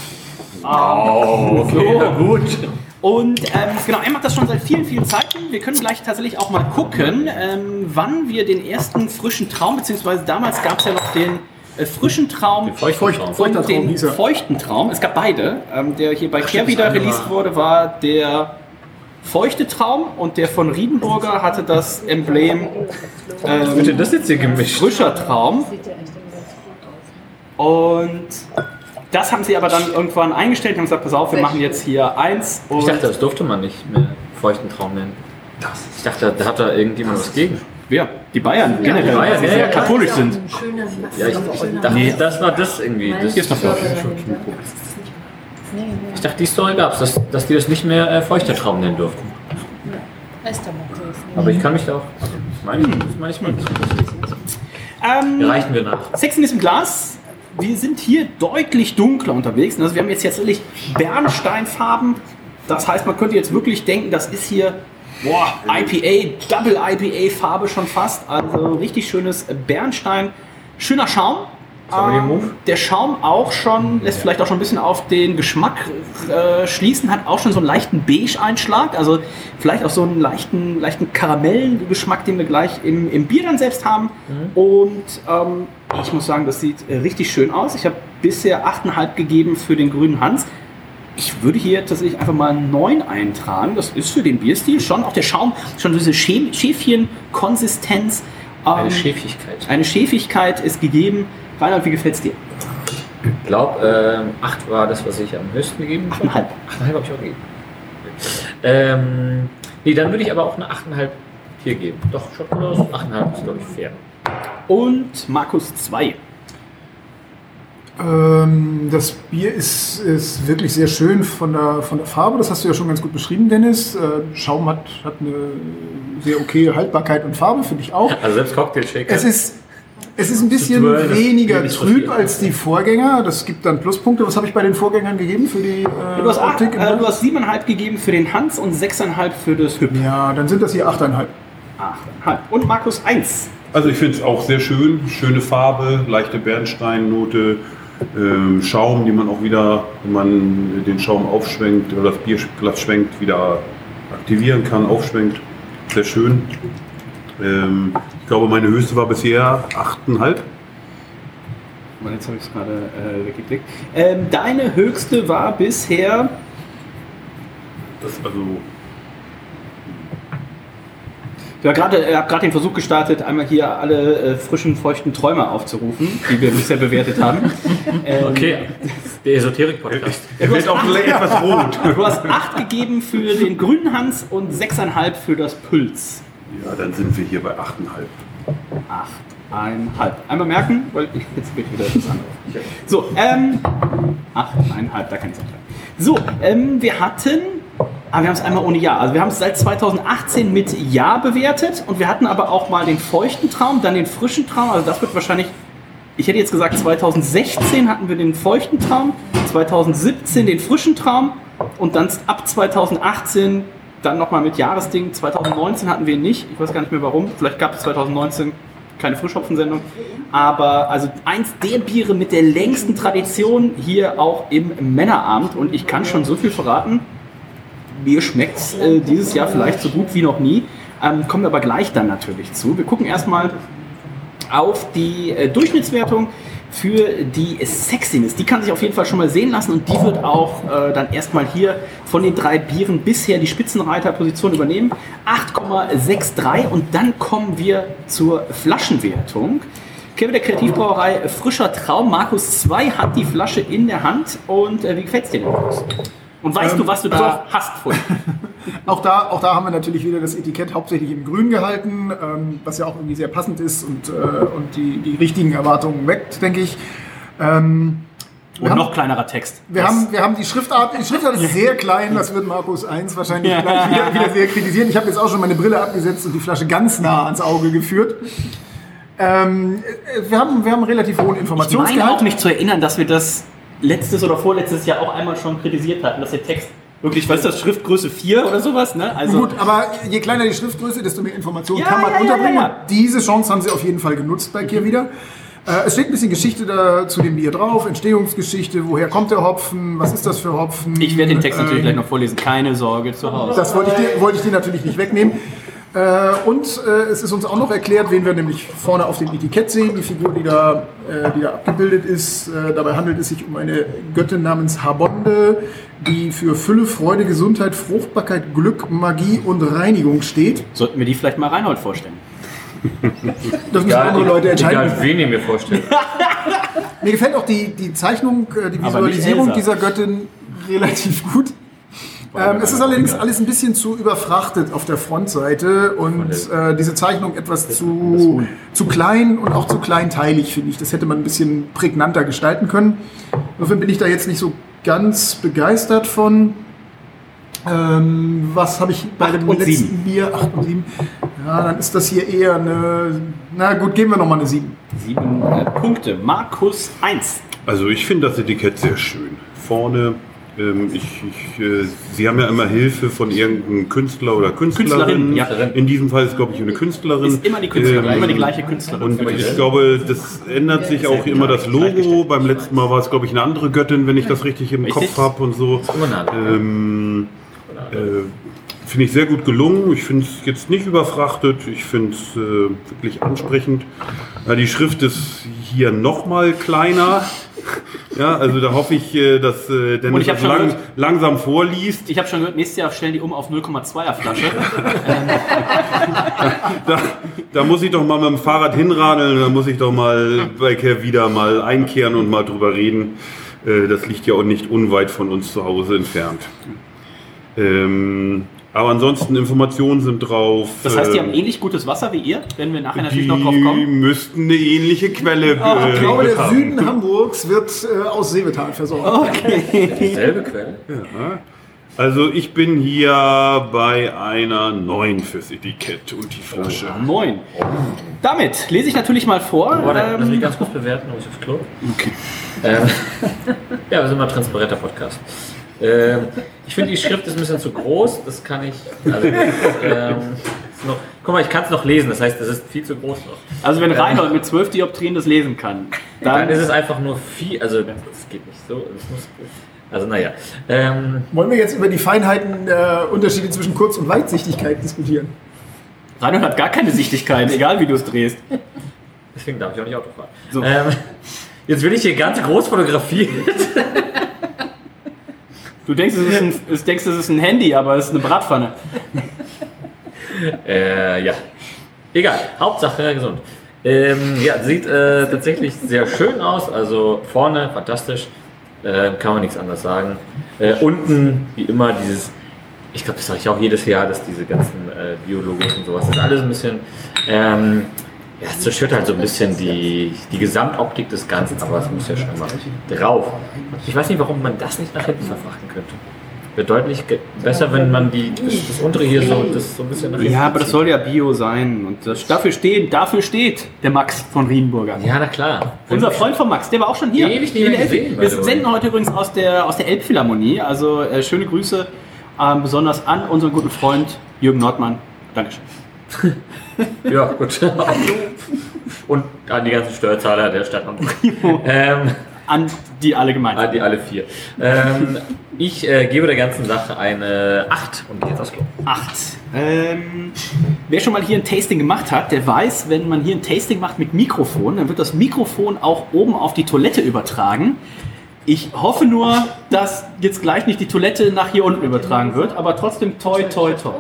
Oh, okay, so. gut. Und ähm, genau, er macht das schon seit vielen, vielen Zeiten. Wir können gleich tatsächlich auch mal gucken, ähm, wann wir den ersten frischen Traum, beziehungsweise damals gab es ja noch den äh, frischen Traum feuchten Traum. und Feuchter Traum den feuchten Traum. Es gab beide. Ähm, der hier bei Care wieder released war- wurde, war der feuchte Traum und der von Riedenburger hatte das Emblem ähm, Bitte das jetzt hier gemischt. frischer Traum. Und das haben sie aber dann irgendwann eingestellt und haben gesagt, pass auf, wir machen jetzt hier eins. Und Ich dachte, das durfte man nicht mehr feuchten Traum nennen. Ich dachte, da hat da irgendjemand was gegen. ja, die Bayern generell, die Bayern, ja, sehr ja. katholisch sind. Ja, ich dachte, das war das irgendwie. Das, Hier ist noch was. ich dachte, die Story gab es, dass, dass die das nicht mehr äh, feuchter Traum nennen durften. Aber ich kann mich da auch. Also, das meine ich, das meine ich mal. Ähm, Reichen wir nach. Sexen ist im Glas. Wir sind hier deutlich dunkler unterwegs. Also wir haben jetzt tatsächlich Bernsteinfarben. Das heißt, man könnte jetzt wirklich denken, das ist hier boah, IPA, Double IPA Farbe schon fast. Also richtig schönes Bernstein. Schöner Schaum. Ähm, der Schaum auch schon, lässt vielleicht auch schon ein bisschen auf den Geschmack äh, schließen, hat auch schon so einen leichten Beige-Einschlag, also vielleicht auch so einen leichten, leichten Karamellengeschmack, den wir gleich im, im Bier dann selbst haben. Und ähm, ich muss sagen, das sieht äh, richtig schön aus. Ich habe bisher 8,5 gegeben für den grünen Hans. Ich würde hier tatsächlich einfach mal 9 eintragen. Das ist für den Bierstil schon auch der Schaum, schon diese Schä Schäfchen-Konsistenz. Eine Ähm, Schäfigkeit. eine Schäfigkeit ist gegeben. Reinhard, wie gefällt es dir? Ich glaube, ähm, 8 war das, was ich am höchsten gegeben habe. 8,5. 8,5 habe ich auch gegeben. Ähm, nee, dann würde ich aber auch eine 8,5 hier geben. Doch, Schokolos, 8,5 ist, glaube ich, fair. Und Markus 2. Ähm, das Bier ist, ist wirklich sehr schön von der, von der Farbe. Das hast du ja schon ganz gut beschrieben, Dennis. Äh, Schaum hat, hat eine sehr okay Haltbarkeit und Farbe, finde ich auch. Also selbst Cocktail-Shaker. Es ist, es ist ein bisschen weniger trüb als die Vorgänger. Das gibt dann Pluspunkte. Was habe ich bei den Vorgängern gegeben für die äh, Du hast, acht, Optik? äh, du hast 7,5 gegeben für den Hans und 6,5 für das Hüb. ja, dann sind das hier 8,5. 8,5. Und Markus 1. Also ich finde es auch sehr schön, schöne Farbe, leichte Bernsteinnote, ähm, Schaum, die man auch wieder, wenn man den Schaum aufschwenkt oder das Bierglas schwenkt, wieder aktivieren kann, aufschwenkt. Sehr schön. Ähm, glaube, meine höchste war bisher 8,5. Mal, Jetzt habe ich es gerade äh, weggeklickt. Ähm, deine höchste war bisher. Das also Ich habe gerade äh, hab den Versuch gestartet, einmal hier alle äh, frischen, feuchten Träume aufzurufen, die wir bisher bewertet haben. Ähm, Okay, der Esoterik-Podcast. er wird auch etwas rot. Du hast 8 gegeben für den grünen Hans und 6,5 für das Pülz. Ja, dann sind wir hier bei 8,5. 8,5. Einmal merken, weil ich, jetzt bin ich wieder etwas anderes. So, ähm, 8,5, da kann ich es auch sagen. So, ähm, wir hatten Ah, wir haben es einmal ohne Ja. Also wir haben es seit 2018 mit Ja bewertet und wir hatten aber auch mal den feuchten Traum, dann den frischen Traum. Also das wird wahrscheinlich, ich hätte jetzt gesagt 2016 hatten wir den feuchten Traum, 2017 den frischen Traum und dann ab 2018 dann nochmal mit Jahresding. 2019 hatten wir ihn nicht. Ich weiß gar nicht mehr warum. Vielleicht gab es 2019 keine Frischhopfensendung. Aber also eins der Biere mit der längsten Tradition hier auch im Männerabend. Und ich kann schon so viel verraten. Mir schmeckt es äh, dieses Jahr vielleicht so gut wie noch nie. Ähm, kommen wir aber gleich dann natürlich zu. Wir gucken erstmal auf die äh, Durchschnittswertung für die Sexiness. Die kann sich auf jeden Fall schon mal sehen lassen und die wird auch äh, dann erstmal hier von den drei Bieren bisher die Spitzenreiterposition übernehmen. 8,63 und dann kommen wir zur Flaschenwertung. Kevin der Kreativbrauerei Frischer Traum. Markus 2 hat die Flasche in der Hand und äh, wie gefällt es dir denn? Und weißt Ähm, du, was du da hast vorhin? Auch da, auch da haben wir natürlich wieder das Etikett hauptsächlich in grün gehalten, ähm, was ja auch irgendwie sehr passend ist und, äh, und die, die richtigen Erwartungen weckt, denke ich. Ähm, Und haben- noch kleinerer Text. Wir Das- haben, wir haben die Schriftart, die Schriftart ist sehr klein, das wird Markus 1 wahrscheinlich Ja. gleich wieder, wieder sehr kritisieren. Ich habe jetzt auch schon meine Brille abgesetzt und die Flasche ganz nah ans Auge geführt. Ähm, äh, wir, haben, wir haben relativ hohen Ich meine auch Informationsgehalt. nicht zu erinnern, dass wir das letztes oder vorletztes Jahr auch einmal schon kritisiert hatten, dass der Text wirklich, was ist das, Schriftgröße 4 oder sowas, ne? Also, Gut, aber je kleiner die Schriftgröße, desto mehr Informationen Ja, kann man ja, unterbringen. ja, diese Chance haben sie auf jeden Fall genutzt bei Kier wieder. Äh, es steht ein bisschen Geschichte da zu dem Bier drauf, Entstehungsgeschichte, woher kommt der Hopfen, was ist das für Hopfen. ich werde den Text natürlich Ähm, gleich noch vorlesen, keine Sorge zu Hause. Das wollte ich dir, wollte ich dir natürlich nicht wegnehmen. Äh, und äh, es ist uns auch noch erklärt, wen wir nämlich vorne auf dem Etikett sehen, die Figur, die da, äh, die da abgebildet ist. Äh, dabei handelt es sich um eine Göttin namens Habonde, die für Fülle, Freude, Gesundheit, Fruchtbarkeit, Glück, Magie und Reinigung steht. Sollten wir die vielleicht mal Reinhold vorstellen? Das müssen andere Leute entscheiden. Egal, wen ihr mir vorstellt. Mir gefällt auch die, die Zeichnung, äh, die Visualisierung dieser Göttin relativ gut. Ähm, es ist allerdings alles ein bisschen zu überfrachtet auf der Frontseite und äh, diese Zeichnung etwas zu, zu klein und auch zu kleinteilig, finde ich. Das hätte man ein bisschen prägnanter gestalten können. Insofern bin ich da jetzt nicht so ganz begeistert von. Ähm, was habe ich bei Acht dem letzten sieben. Bier? 8 und 7. Ja, dann ist das hier eher eine. Na gut, geben wir nochmal eine 7. Sieben äh, Punkte. Markus 1. Also ich finde das Etikett sehr schön. Vorne, ich, ich, äh, Sie haben ja immer Hilfe von irgendeinem Künstler oder Künstlerin. Künstlerin, ja. In diesem Fall ist glaube ich eine Künstlerin. Ist immer die Künstlerin, Ähm, immer die gleiche Künstlerin. Und ich richtig. glaube, das ändert sich auch immer das Logo. Beim letzten Mal war es, glaube ich, eine andere Göttin, wenn ich das richtig im Richtig. Kopf habe und so. Ähm, äh, finde ich sehr gut gelungen. Ich finde es jetzt nicht überfrachtet. Ich finde es äh, wirklich ansprechend. Ja, die Schrift ist hier noch mal kleiner. Ja, also da hoffe ich, äh, dass äh, Dennis das lang, gehört- langsam vorliest. Ich habe schon gehört, nächstes Jahr stellen die um auf 0,2er Flasche. Da, da muss ich doch mal mit dem Fahrrad hinradeln. Da muss ich doch mal bei Kev wieder mal einkehren und mal drüber reden. Äh, das liegt ja auch nicht unweit von uns zu Hause entfernt. Ähm, aber ansonsten Informationen sind drauf. Das heißt, die haben ähnlich gutes Wasser wie ihr, wenn wir nachher natürlich Die noch drauf kommen. müssten eine ähnliche Quelle Ah, Ich glaube, der haben. Süden Hamburgs wird äh, aus Seevetal versorgt. Selbe Quelle. Also ich bin hier bei einer 9 fürs Etikett und die Flasche. Moin. Damit lese ich natürlich mal vor. Warte, lass mich Ähm, ganz kurz bewerten, ob ich aufs Klo. Okay. Ähm, ja, wir sind mal ein transparenter Podcast. Ähm, ich finde, die Schrift ist ein bisschen zu groß. Das kann ich. Also, das, ähm, noch, guck mal, ich kann es noch lesen. Das heißt, das ist viel zu groß noch. also wenn Reinhold mit 12 Dioptrien das lesen kann, Dann dann ist es einfach nur viel. Also, das geht nicht so. Das muss, also, naja. Ähm, Wollen wir jetzt über die Feinheiten der Unterschiede zwischen Kurz- und Weitsichtigkeit diskutieren? Reinhold hat gar keine Sichtigkeit, egal wie du es drehst. deswegen darf ich auch nicht Auto fahren. So. Ähm, jetzt will ich hier ganz groß fotografiert. Du denkst, es ist ein, es denkst, es ist ein Handy, aber es ist eine Bratpfanne. Äh, ja. Egal, Hauptsache gesund. Ähm, ja, sieht äh, tatsächlich sehr schön aus. Also vorne fantastisch, äh, kann man nichts anderes sagen. Äh, unten, wie immer, dieses, ich glaube, das sage ich auch jedes Jahr, dass diese ganzen äh, Biologos und sowas, das ist alles ein bisschen, ähm, ja, es zerstört halt so ein bisschen die, die Gesamtoptik des Ganzen, aber es muss ja schon mal drauf. Ich weiß nicht, warum man das nicht nach hinten verfrachten könnte. Wäre deutlich besser, wenn man die, das, das untere hier so, das so ein bisschen nach hinten Ja, aber das soll ja Bio sein. Und das, dafür, steht, dafür steht der Max von Riedenburger. Ja, na klar. Unser Freund von Max, der war auch schon hier. Ewig nicht mehr gesehen, Wir senden heute übrigens aus der, aus der Elbphilharmonie. Also äh, schöne Grüße ähm, besonders an unseren guten Freund Jürgen Nordmann. Dankeschön. Ja, gut. Und an die ganzen Steuerzahler der Stadt Hamburg. ähm, An die alle gemeinsam. an die alle vier. Ähm, ich äh, gebe der ganzen Sache eine 8 und gehe jetzt aufs Klo. Acht. Ähm, wer schon mal hier ein Tasting gemacht hat, der weiß, wenn man hier ein Tasting macht mit Mikrofon, dann wird das Mikrofon auch oben auf die Toilette übertragen. Ich hoffe nur, dass jetzt gleich nicht die Toilette nach hier unten übertragen wird, aber trotzdem toi, toi, toi.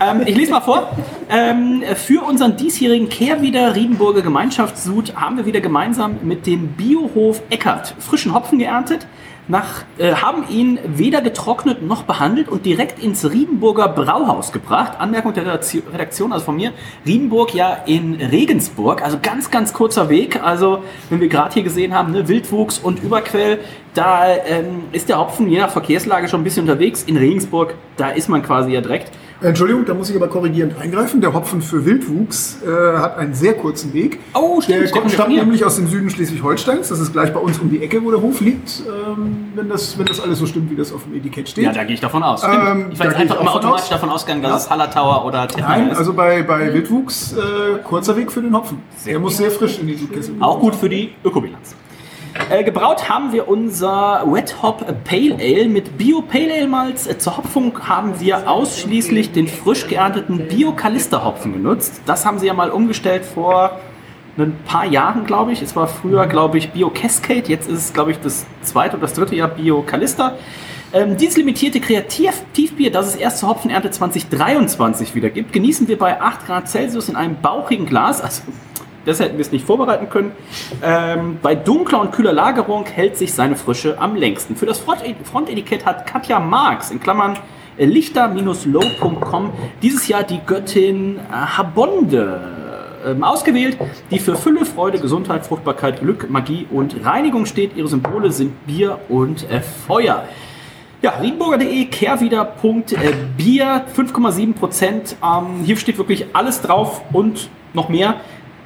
Ähm, ich lese mal vor. Ähm, für unseren diesjährigen Kehrwieder Riedenburger Gemeinschaftssud haben wir wieder gemeinsam mit dem Biohof Eckert frischen Hopfen geerntet, nach, äh, haben ihn weder getrocknet noch behandelt und direkt ins Riedenburger Brauhaus gebracht. Anmerkung der Redaktion- also von mir. Riedenburg ja in Regensburg, also ganz, ganz kurzer Weg. Also, wenn wir gerade hier gesehen haben, ne, Wildwuchs und Überquell, da ähm, ist der Hopfen je nach Verkehrslage schon ein bisschen unterwegs. In Regensburg, da ist man quasi ja direkt. Entschuldigung, da muss ich aber korrigierend eingreifen. Der Hopfen für Wildwuchs äh, hat einen sehr kurzen Weg. Oh, stimmt, Der kommt stammt nämlich aus dem Süden Schleswig-Holsteins. Das ist gleich bei uns um die Ecke, wo der Hof liegt, ähm, wenn, das, wenn das alles so stimmt, wie das auf dem Etikett steht. Ja, da gehe ich davon aus. Ähm, ich ich einfach immer automatisch aus. davon ausgegangen, dass Ja. es Hallertauer oder Tettnanger Nein, ist. also bei, bei Wildwuchs äh, kurzer Weg für den Hopfen. der muss sehr frisch in die Südkessel. Auch gut für die Ökobilanz. Äh, gebraut haben wir unser Wet Hop Pale Ale mit Bio Pale Ale Malz. Äh, Zur Hopfung haben wir ausschließlich den frisch geernteten Bio Calister Hopfen genutzt. Das haben sie ja mal umgestellt vor ein paar Jahren, glaube ich. Es war früher, glaube ich, Bio Cascade. Jetzt ist es, glaube ich, das zweite oder das dritte Jahr Bio Calister. Ähm, dieses limitierte Kreativ-Tiefbier, das es erst zur Hopfenernte 2023 wieder gibt, genießen wir bei 8 Grad Celsius in einem bauchigen Glas. Also das hätten wir es nicht vorbereiten können. Ähm, bei dunkler und kühler Lagerung hält sich seine Frische am längsten. Für das Front- Frontetikett hat Katja Marx in Klammern äh, lichter-low.com dieses Jahr die Göttin äh, Habonde ähm, ausgewählt, die für Fülle, Freude, Gesundheit, Fruchtbarkeit, Glück, Magie und Reinigung steht. Ihre Symbole sind Bier und äh, Feuer. Ja, riedenburger.de, kehrwieder.bier, 5,7 Prozent. Ähm, hier steht wirklich alles drauf und noch mehr.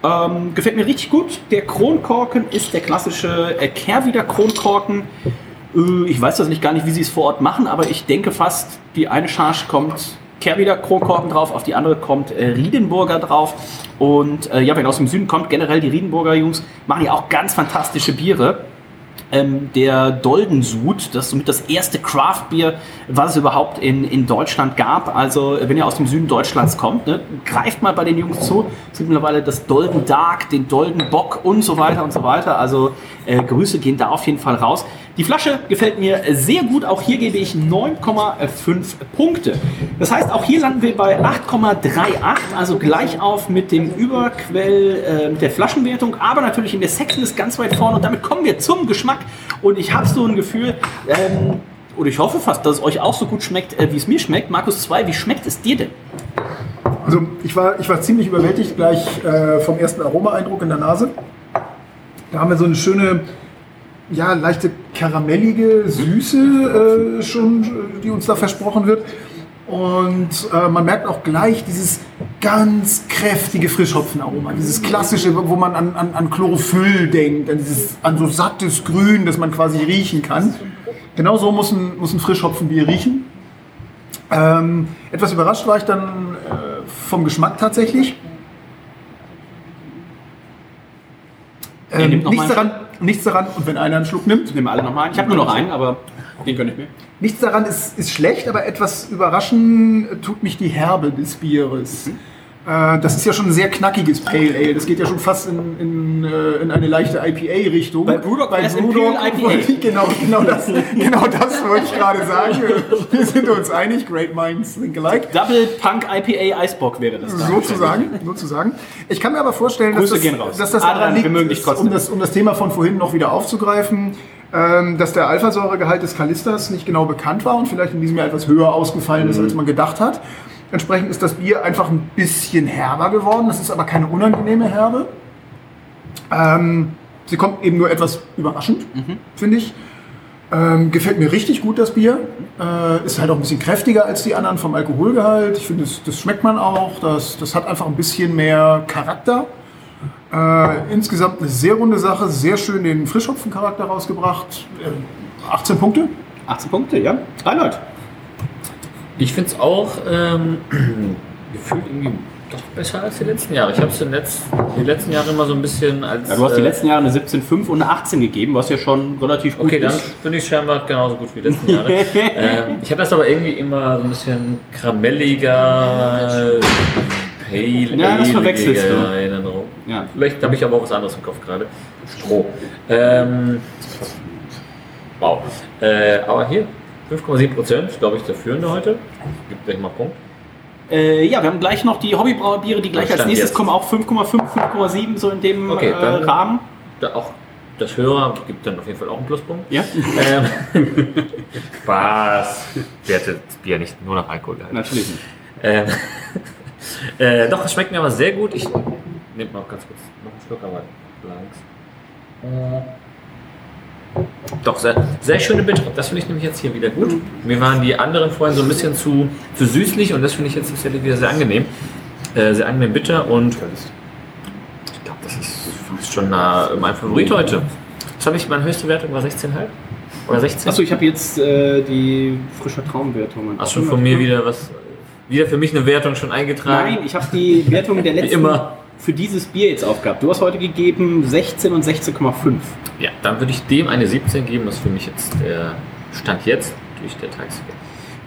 Ähm, gefällt mir richtig gut. Der Kronkorken ist der klassische äh, Kehrwieder Kronkorken. Äh, ich weiß das nicht gar nicht, wie sie es vor Ort machen, aber ich denke fast, die eine Charge kommt Kehrwieder Kronkorken drauf, auf die andere kommt äh, Riedenburger drauf. Und äh, ja, wenn aus dem Süden kommt, generell die Riedenburger Jungs machen ja auch ganz fantastische Biere ähm, der Doldensud, das ist somit das erste Craft-Bier, was es überhaupt in, in Deutschland gab. Also, wenn ihr aus dem Süden Deutschlands kommt, ne, greift mal bei den Jungs zu. Es gibt mittlerweile das Dolden Dark, den Dolden Bock und so weiter und so weiter. Also, äh, Grüße gehen da auf jeden Fall raus. Die Flasche gefällt mir sehr gut. Auch hier gebe ich 9,5 Punkte. Das heißt, auch hier landen wir bei 8,38, also gleich auf mit dem Überquell äh, der Flaschenwertung. Aber natürlich in der Sexiness ganz weit vorne. Und damit kommen wir zum Geschmack. Und ich habe so ein Gefühl, ähm, oder ich hoffe fast, dass es euch auch so gut schmeckt, äh, wie es mir schmeckt. Markus 2, wie schmeckt es dir denn? Also ich war, ich war ziemlich überwältigt gleich äh, vom ersten Aromaeindruck in der Nase. Da haben wir so eine schöne, ja, leichte karamellige Süße äh, schon, die uns da versprochen wird. Und äh, man merkt auch gleich dieses ganz kräftige Frischhopfenaroma, dieses klassische, wo man an, an, an Chlorophyll denkt, an, dieses, an so sattes Grün, das man quasi riechen kann. Genau so muss ein, muss ein Frischhopfenbier riechen. Ähm, etwas überrascht war ich dann äh, vom Geschmack tatsächlich. Ähm, nichts, daran, nichts daran, und wenn einer einen Schluck nimmt, Nehmen alle nochmal ein. Ich habe nur noch einen, aber den gönne ich mir. nichts daran ist, ist schlecht, aber etwas überraschen tut mich die Herbe des Bieres. Äh, das ist ja schon ein sehr knackiges Pale Ale. Das geht ja schon fast in, in, äh, in eine leichte IPA-Richtung. Bei Brewdog Bei Brewdog IPA. Genau, genau das, genau das wollte ich gerade sagen. Wir sind uns einig. Great minds think alike. Double Punk IPA Eisbock wäre das. da. Sozusagen, sozusagen. Ich kann mir aber vorstellen, dass das, gehen raus. dass das Adrian, daran wir liegt, mögen dich trotzdem. um das, um das Thema von vorhin noch wieder aufzugreifen, ähm, dass der Alphasäuregehalt des Kalistas nicht genau bekannt war und vielleicht in diesem Jahr etwas höher ausgefallen Mhm. ist, als man gedacht hat. Entsprechend ist das Bier einfach ein bisschen herber geworden. Das ist aber keine unangenehme Herbe. Ähm, sie kommt eben nur etwas überraschend, Mhm. finde ich. Ähm, gefällt mir richtig gut, das Bier. Äh, ist halt auch ein bisschen kräftiger als die anderen vom Alkoholgehalt. Ich finde, das, das schmeckt man auch. Das, das hat einfach ein bisschen mehr Charakter. Äh, insgesamt eine sehr runde Sache. Sehr schön den Frischhopfencharakter rausgebracht. Äh, 18 Punkte. 18 Punkte, ja. Reinhold. Ich finde es auch ähm, gefühlt irgendwie doch besser als die letzten Jahre. Ich habe es in letz, die letzten Jahre immer so ein bisschen als. Ja, du hast die äh, letzten Jahre eine 17,5 und eine 18 gegeben, was ja schon relativ gut Okay, dann ist. finde ich scheinbar genauso gut wie die letzten Jahre. ähm, ich habe das aber irgendwie immer so ein bisschen karamelliger, pale, Ja, das verwechselst du. Erinnerung. Ja. Vielleicht habe ich aber auch was anderes im Kopf gerade. Stroh. Ähm, wow. Äh, aber hier, 5,7 Prozent, glaube ich, der Führende heute. Gibt gleich mal Punkt. Äh, ja, wir haben gleich noch die Hobbybrauerbiere, die gleich als nächstes jetzt. kommen, auch 5,5, 5,7 so in dem Okay, äh, dann- Rahmen. Da auch das Hörer gibt dann auf jeden Fall auch einen Pluspunkt. Ja, Ähm, Spaß. Wertet das Bier nicht nur nach Alkohol gehalten. natürlich nicht. Ähm, äh, doch, es schmeckt mir aber sehr gut. Ich nehme mal ganz kurz noch einen Schluck, aber langsam. Äh, Doch, sehr, sehr schöne Bitter. Das finde ich nämlich jetzt hier wieder gut. Mir waren die anderen vorhin so ein bisschen zu, zu süßlich und das finde ich jetzt tatsächlich wieder sehr angenehm. Äh, sehr angenehm bitter und ich glaube, das ist fast schon nah mein Favorit heute. Was habe ich, meine höchste Wertung war 16,5? Oder 16? Achso, ich habe jetzt äh, die frische Traumwertung. Hast schon von mir wieder was, wieder für mich eine Wertung schon eingetragen? Nein, ich habe die Wertung der letzten immer. Für dieses Bier jetzt aufgehabt. Du hast heute gegeben 16 und 16,5. Ja, dann würde ich dem eine 17 geben. Das ist für mich jetzt der Stand jetzt durch der Tagsüber.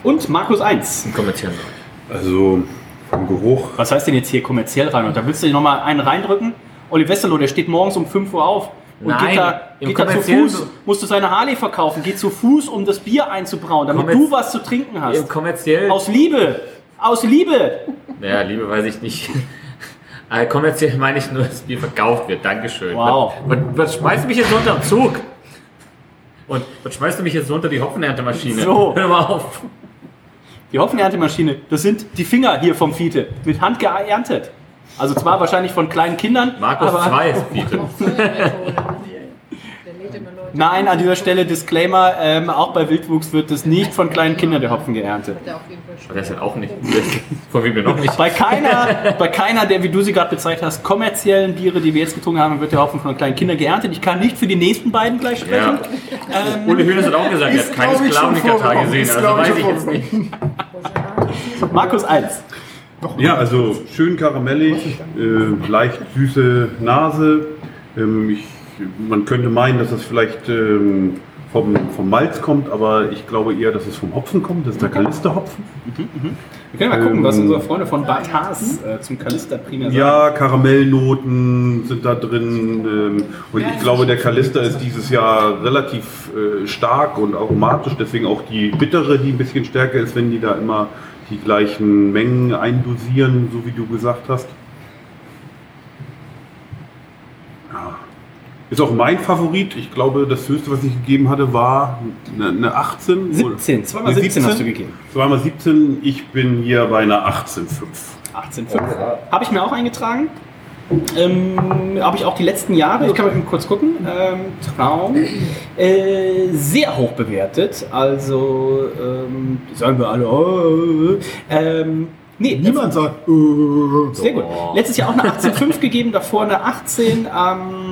Und Markus 1. Im kommerziellen Bereich. Also vom Geruch. Was heißt denn jetzt hier kommerziell rein? Und da willst du dir nochmal einen reindrücken? Olli Westerlo, der steht morgens um 5 Uhr auf. Und Nein, geht da, im geht da zu Fuß, musst du seine Harley verkaufen, geht zu Fuß, um das Bier einzubrauen, damit Kommerz- du was zu trinken hast. Im kommerziell. Aus Liebe! Aus Liebe! Naja, Liebe weiß ich nicht. Äh, kommerziell meine ich nur, dass Bier verkauft wird. Dankeschön. Wow. Was, was, was schmeißt du mich jetzt unter den Zug? Und was schmeißt du mich jetzt unter die Hopfenernte-Maschine? So. Hör mal auf. Die Hopfenernte-Maschine, das sind die Finger hier vom Fiete, mit Hand geerntet. Also zwar wahrscheinlich von kleinen Kindern, Markus aber 2 Biete. nein, an dieser Stelle Disclaimer, ähm, auch bei Wildwuchs wird es nicht von kleinen Kindern der Hopfen geerntet. Der ist ja auch nicht. Von wem wir noch nicht. Bei keiner, bei keiner der, wie du sie gerade bezeichnet hast, kommerziellen Biere, die wir jetzt getrunken haben, wird der Hopfen von kleinen Kindern geerntet. Ich kann nicht für die nächsten beiden gleich sprechen. Ja. Ule Höhnes hat auch gesagt, er hat keine vorgekommen. gesehen. Ist, Also weiß ich jetzt nicht. Markus 1. Ja, also schön karamellig, äh, leicht süße Nase. Ähm, ich, man könnte meinen, dass es vielleicht ähm, vom, vom Malz kommt, aber ich glaube eher, dass es vom Hopfen kommt. Das ist der Kalisterhopfen. Wir können mal gucken, was Ähm, unsere Freunde von Bad Haas äh, zum Kalister primär sagen. Ja, Karamellnoten sind da drin. Ähm, und ich glaube, der Kalister ist dieses Jahr relativ äh, stark und aromatisch. Deswegen auch die bittere, die ein bisschen stärker ist, wenn die da immer die gleichen Mengen eindosieren, so wie du gesagt hast. Ja. Ist auch mein Favorit. Ich glaube, das höchste, was ich gegeben hatte, war eine, eine 18. 17, zweimal Eine 17 hast du gegeben. Zweimal 17. Ich bin hier bei einer 18,5. 18,5. Habe ich mir auch eingetragen. Ähm, Habe ich auch die letzten Jahre, ich kann mal kurz gucken, ähm, Traum, äh, sehr hoch bewertet. Also, ähm, sagen wir alle, oh, ähm, nee, Niemand sagt, äh, Sehr gut. Letztes Jahr auch eine 18,5 gegeben, davor eine 18. Ähm,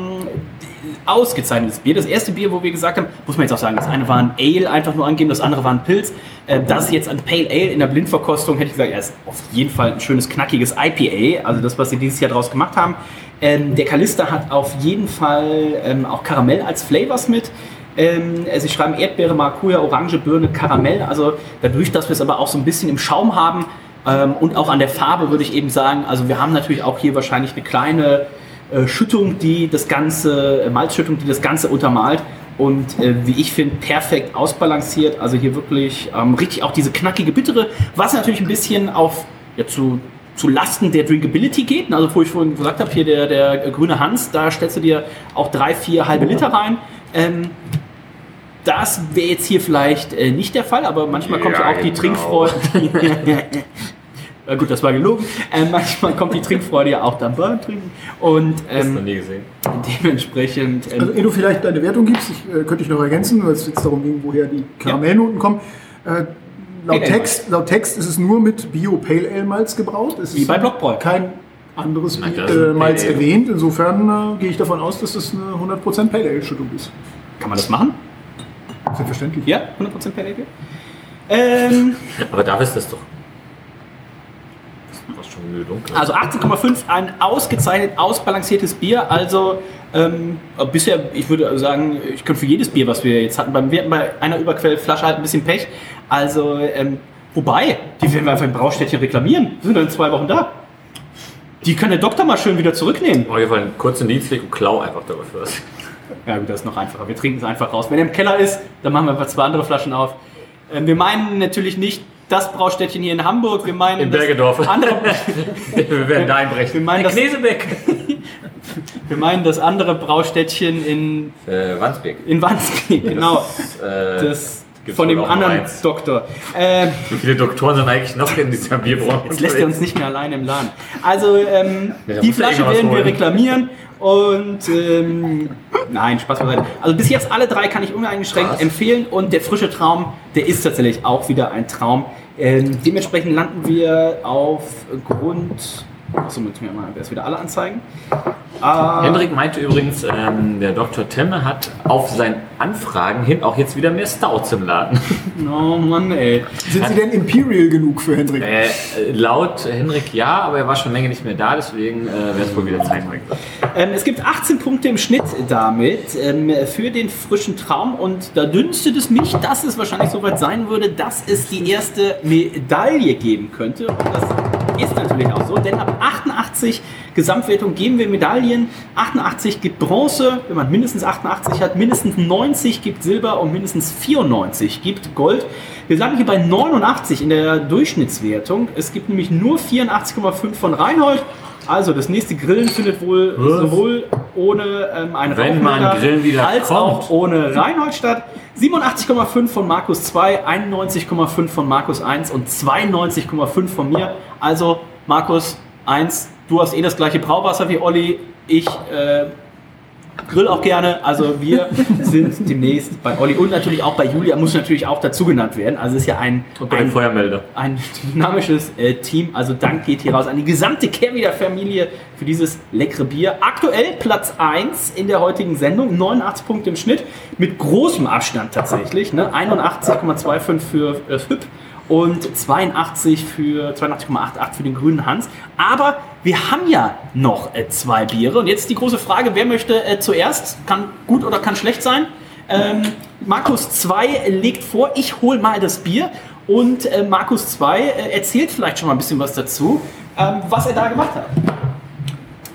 ausgezeichnetes Bier. Das erste Bier, wo wir gesagt haben, muss man jetzt auch sagen, das eine war ein Ale, einfach nur angeben, das andere war ein Pilz. Äh, das jetzt ein Pale Ale in der Blindverkostung, hätte ich gesagt, er ist auf jeden Fall ein schönes, knackiges IPA, also das, was sie dieses Jahr draus gemacht haben. Ähm, der Kalister hat auf jeden Fall ähm, auch Karamell als Flavors mit. Ähm, sie schreiben Erdbeere, Maracuja, Orange, Birne, Karamell. Also dadurch, dass wir es aber auch so ein bisschen im Schaum haben ähm, und auch an der Farbe würde ich eben sagen, also wir haben natürlich auch hier wahrscheinlich eine kleine äh, Schüttung, die das Ganze, äh, Malzschüttung, die das Ganze untermalt. Und äh, wie ich finde, perfekt ausbalanciert. Also hier wirklich ähm, richtig auch diese knackige Bittere, was natürlich ein bisschen auf ja, zu, zu Lasten der Drinkability geht. Also wo ich vorhin gesagt habe, hier der, der grüne Hans, da stellst du dir auch drei, vier halbe Liter rein. Ähm, das wäre jetzt hier vielleicht äh, nicht der Fall, aber manchmal kommt ja Ja, auch die genau. Trinkfreude. Äh, gut, das war gelogen. Äh, manchmal kommt die Trinkfreude ja auch dann beim Trinken. Und Das noch ähm, nie gesehen. dementsprechend. Ähm, Also, ehe du vielleicht deine Wertung gibst, ich, äh, könnte ich noch ergänzen, weil es jetzt darum ging, woher die Karamellnoten kommen. Äh, laut, Pale Ale Text, laut Text ist es nur mit Bio Pale Ale Malz gebraut. Es Wie ist bei Blockbräu. Kein anderes Nein, das äh, Malz Pale Ale. erwähnt. Insofern äh, gehe ich davon aus, dass es eine 100% Pale Ale Schüttung ist. kann man das machen? Selbstverständlich. Ja, 100% per Regel. Ähm, Aber dafür ist das doch. Dunkel. also 18,5, ein ausgezeichnet ausbalanciertes Bier. Also ähm, bisher, ich würde sagen, ich könnte für jedes Bier, was wir jetzt hatten, beim, wir hatten bei einer Überquellflasche halt ein bisschen Pech. Also, ähm, wobei, die werden wir einfach im Braustädtchen reklamieren. Wir sind dann in zwei Wochen da. Die kann der Doktor mal schön wieder zurücknehmen. Auf jeden Fall einen kurzen Dienstweg und klau einfach dafür. Ja gut, das ist noch einfacher. Wir trinken es einfach raus. Wenn er im Keller ist, dann machen wir einfach zwei andere Flaschen auf. Ähm, wir meinen natürlich nicht das Braustädtchen hier in Hamburg. Wir meinen In das Bergedorf. Andere, Wir werden da einbrechen. wir, meinen das, Knesebeck. wir meinen das andere Braustädtchen in, Äh, Wandsbek. in Wandsbek. Genau. Äh, Das gibt's von dem anderen eins. Doktor. Ähm, Wie viele Doktoren sind eigentlich noch in dieser Bierbranche? Jetzt lässt er uns nicht mehr alleine im Laden. Also ähm, Ja, die Flasche irgendwas werden wir reklamieren und ähm, nein, Spaß beiseite. Also bis jetzt alle drei kann ich uneingeschränkt empfehlen und der frische Traum, der ist tatsächlich auch wieder ein Traum. Ähm, dementsprechend landen wir auf Grund. Achso, müssen wir mal erst wieder alle anzeigen. Ah, Hendrik meinte übrigens, ähm, der Dr. Temme hat auf sein Anfragen hin auch jetzt wieder mehr Stouts im Laden. Oh Mann, ey. Sind sie denn Imperial genug für Hendrik? Äh, laut Henrik ja, aber er war schon länger nicht mehr da, deswegen äh, wäre es wohl wieder Zeit. Ähm, es gibt 18 Punkte im Schnitt damit ähm, für den frischen Traum und da dünstet es mich, dass es wahrscheinlich soweit sein würde, dass es die erste Medaille geben könnte. Und das natürlich auch so, denn ab 88 Gesamtwertung geben wir Medaillen. 88 gibt Bronze, wenn man mindestens 88 hat, mindestens 90 gibt Silber und mindestens 94 gibt Gold. Wir landen hier bei 89 in der Durchschnittswertung. Es gibt nämlich nur 84,5 von Reinhold. Also das nächste Grillen findet wohl Was? sowohl ohne ähm, ein Wenn man Rauchmelder als kommt. auch ohne Reinhold statt. 87,5 von Markus 2, 91,5 von Markus 1 und 92,5 von mir. Also Markus 1, du hast eh das gleiche Brauwasser wie Olli. Ich äh, grill auch gerne. Also wir sind demnächst bei Olli und natürlich auch bei Julia muss natürlich auch dazu genannt werden. Also es ist ja ein, ein Feuermelder. ein dynamisches äh, Team. Also Dank geht hier raus an die gesamte Kehrwieder-Familie für dieses leckere Bier. Aktuell Platz 1 in der heutigen Sendung, 89 Punkte im Schnitt, mit großem Abstand tatsächlich. Ne? 81,25 für das Hüpp und 82 für 82,88 für den grünen Hans. Aber wir haben ja noch äh, zwei Biere. Und jetzt die große Frage, wer möchte äh, zuerst? Kann gut oder kann schlecht sein? Ähm, Markus 2 legt vor, ich hole mal das Bier. Und äh, Markus 2 äh, erzählt vielleicht schon mal ein bisschen was dazu, ähm, was er da gemacht hat.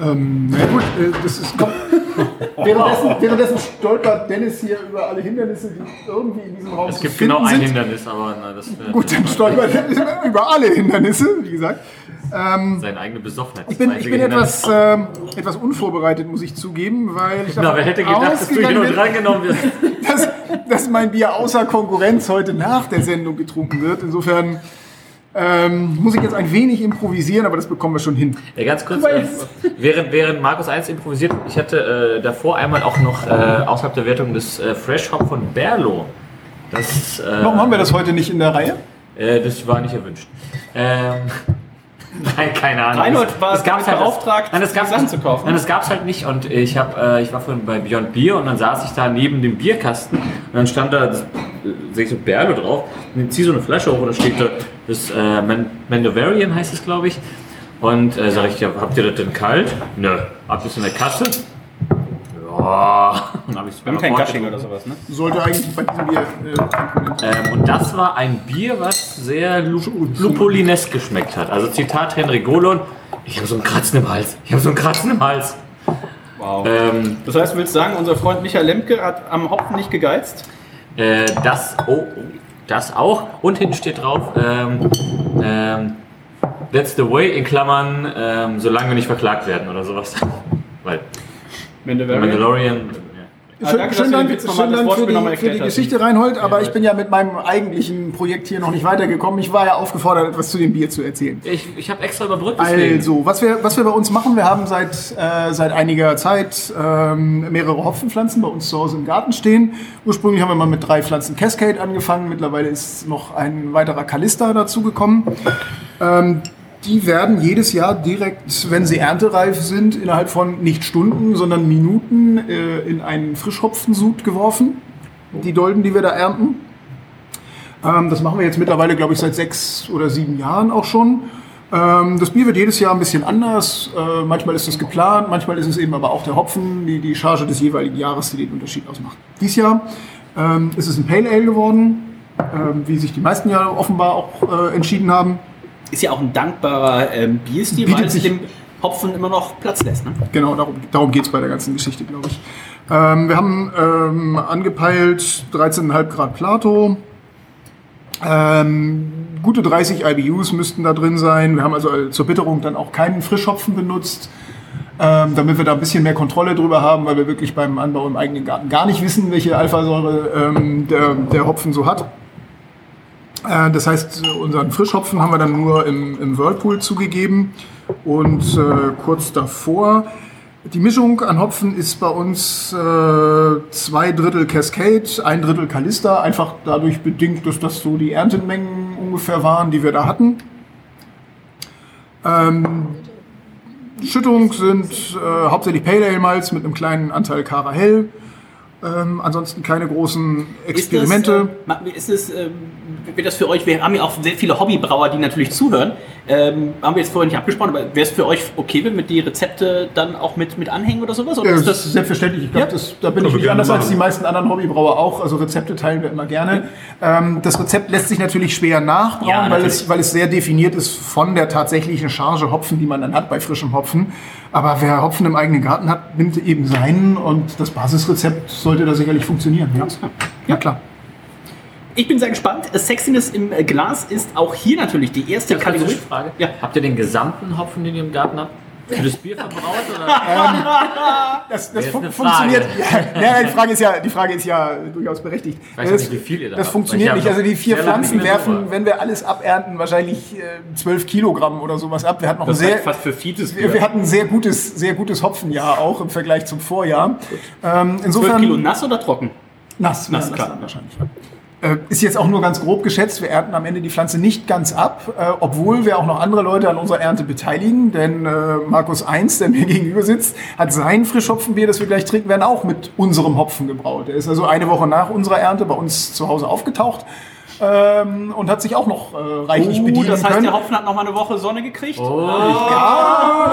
Ähm, na gut, äh, das ist. Komm. währenddessen, währenddessen stolpert Dennis hier über alle Hindernisse, die irgendwie in diesem Raum Es zu gibt finden genau ein sind. Hindernis, aber na, das Gut, dann stolpert er über alle Hindernisse, wie gesagt. Ähm, seine eigene Besoffenheit. ich bin, Das ich einzige bin Hindernis. etwas, ähm, etwas unvorbereitet, muss ich zugeben, weil ich Na, davon wer hätte gedacht, dass du hier ausgegangen nur bin, drangenommen wirst? dass, dass mein Bier außer Konkurrenz heute nach der Sendung getrunken wird. Insofern ähm, muss ich jetzt ein wenig improvisieren, aber das bekommen wir schon hin. Ja, ganz kurz, äh, während, während Markus 1 improvisiert, ich hatte äh, davor einmal auch noch äh, außerhalb der Wertung des äh, Fresh Hop von Berlo. Das, äh, Warum haben wir das heute nicht in der Reihe? Äh, das war nicht erwünscht. Ähm, nein, keine Ahnung. Reinhold war das gab's damit halt beauftragt, nein, das gab's Sachen zu kaufen. Nein, das gab's halt nicht. Und ich, hab, äh, ich war vorhin bei Beyond Beer und dann saß ich da neben dem Bierkasten und dann stand da, das, sehe ich so Berlo drauf und ich ziehe so eine Flasche hoch und da steht da, das äh, Man Mandalorian heißt es, glaube ich. Und äh, sage ich, ja, habt ihr das denn kalt? Nö. Habt ihr es in der Kasse? Ja. Dann hab ich's Wir haben bei kein Porto Gushing oder sowas, ne? Sollte eigentlich bei diesem Bier äh. Ähm, und das war ein Bier, was sehr lu lupolinesk geschmeckt hat. Also Zitat Henry Golon, ich habe so einen Kratzen im Hals. Ich habe so einen Kratzen im Hals. Wow. Ähm, Das heißt, du willst sagen, unser Freund Michael Lemke hat am Hopfen nicht gegeizt? Äh, das, oh, das auch. Und hinten steht drauf, ähm, ähm, that's the way, in Klammern, ähm, solange wir nicht verklagt werden oder sowas. Weil Mandalorian. Mandalorian, ja. Also danke, den Dank, das Dank für die, für die erklärt hast. Geschichte, Reinhold. Aber ich bin ja mit meinem eigentlichen Projekt hier noch nicht weitergekommen. Ich war ja aufgefordert, etwas zu dem Bier zu erzählen. Ich, ich habe extra überbrückt. deswegen. Also, was wir, was wir bei uns machen, wir haben seit, äh, seit einiger Zeit ähm, mehrere Hopfenpflanzen bei uns zu Hause im Garten stehen. Ursprünglich haben wir mal mit drei Pflanzen Cascade angefangen. Mittlerweile ist noch ein weiterer Callista dazugekommen. Ähm, die werden jedes Jahr direkt, wenn sie erntereif sind, innerhalb von nicht Stunden, sondern Minuten äh, in einen Frischhopfensud geworfen. Die Dolden, die wir da ernten. Ähm, das machen wir jetzt mittlerweile, glaube ich, seit sechs oder sieben Jahren auch schon. Ähm, das Bier wird jedes Jahr ein bisschen anders. Äh, manchmal ist es geplant, manchmal ist es eben aber auch der Hopfen, die, die Charge des jeweiligen Jahres, die den Unterschied ausmacht. Dies Jahr ähm, ist es ein Pale Ale geworden, ähm, wie sich die meisten ja offenbar auch äh, entschieden haben. Ist ja auch ein dankbarer ähm, Bierstil, weil es sich- dem Hopfen immer noch Platz lässt. Ne? Genau, darum, darum geht es bei der ganzen Geschichte, glaube ich. Ähm, wir haben ähm, angepeilt 13,5 Grad Plato. Ähm, gute 30 IBUs müssten da drin sein. Wir haben also zur Bitterung dann auch keinen Frischhopfen benutzt, ähm, damit wir da ein bisschen mehr Kontrolle drüber haben, weil wir wirklich beim Anbau im eigenen Garten gar nicht wissen, welche Alphasäure ähm, der, der Hopfen so hat. Äh, Das heißt, unseren Frischhopfen haben wir dann nur im, im Whirlpool zugegeben. Und äh, kurz davor, die Mischung an Hopfen ist bei uns äh, zwei Drittel Cascade, ein Drittel Callista. Einfach dadurch bedingt, dass das so die Erntemengen ungefähr waren, die wir da hatten. Ähm, Schüttung sind äh, hauptsächlich Pale Ale Malz mit einem kleinen Anteil Cara Hell. Ähm, ansonsten keine großen Experimente. Ist das, äh, ma- ist es, ähm, wird das für euch, wir haben ja auch sehr viele Hobbybrauer, die natürlich zuhören, ähm, haben wir jetzt vorher nicht abgesprochen, aber wäre es für euch okay, wenn wir die Rezepte dann auch mit, mit anhängen oder sowas? Oder Ja, ist das ist selbstverständlich. Ich glaube, Ja. das- da bin ich nicht anders als machen. die meisten anderen Hobbybrauer auch. Also Rezepte teilen wir immer gerne. Ähm, das Rezept lässt sich natürlich schwer nachbrauen, Ja, weil, es, weil es sehr definiert ist von der tatsächlichen Charge Hopfen, die man dann hat bei frischem Hopfen. Aber wer Hopfen im eigenen Garten hat, nimmt eben seinen und das Basisrezept sollte da sicherlich funktionieren. Ja, ja klar. Ich bin sehr gespannt. Sexiness im äh, Glas ist auch hier natürlich die erste Ganz kurze Kategorie. Frage. Ja. Habt ihr den gesamten Hopfen, den ihr im Garten habt, für das Bier verbraut? Oder? Das, das fun funktioniert. Ja, ja, die, Frage ist ja, die Frage ist ja durchaus berechtigt. Ich weiß das, nicht, wie viel ihr da das habt, funktioniert nicht. Also die vier sehr Pflanzen werfen, wenn wir alles abernten, wahrscheinlich äh, 12 Kilogramm oder sowas ab. Wir hatten noch ein Das sehr, ist fast für Fites wir, wir hatten ein sehr gutes, sehr gutes Hopfenjahr auch im Vergleich zum Vorjahr. Ähm, 12 insofern Kilo nass oder trocken? nass, Nass, nass, klar. dann wahrscheinlich. Ja. Äh, Ist jetzt auch nur ganz grob geschätzt. Wir ernten am Ende die Pflanze nicht ganz ab, äh, obwohl wir auch noch andere Leute an unserer Ernte beteiligen. Denn äh, Markus 1, der mir gegenüber sitzt, hat sein Frischhopfenbier, das wir gleich trinken werden, auch mit unserem Hopfen gebraut. Er ist also eine Woche nach unserer Ernte bei uns zu Hause aufgetaucht ähm, und hat sich auch noch äh, reichlich Uh, bedienen das heißt, können. der Hopfen hat noch mal eine Woche Sonne gekriegt? Oh.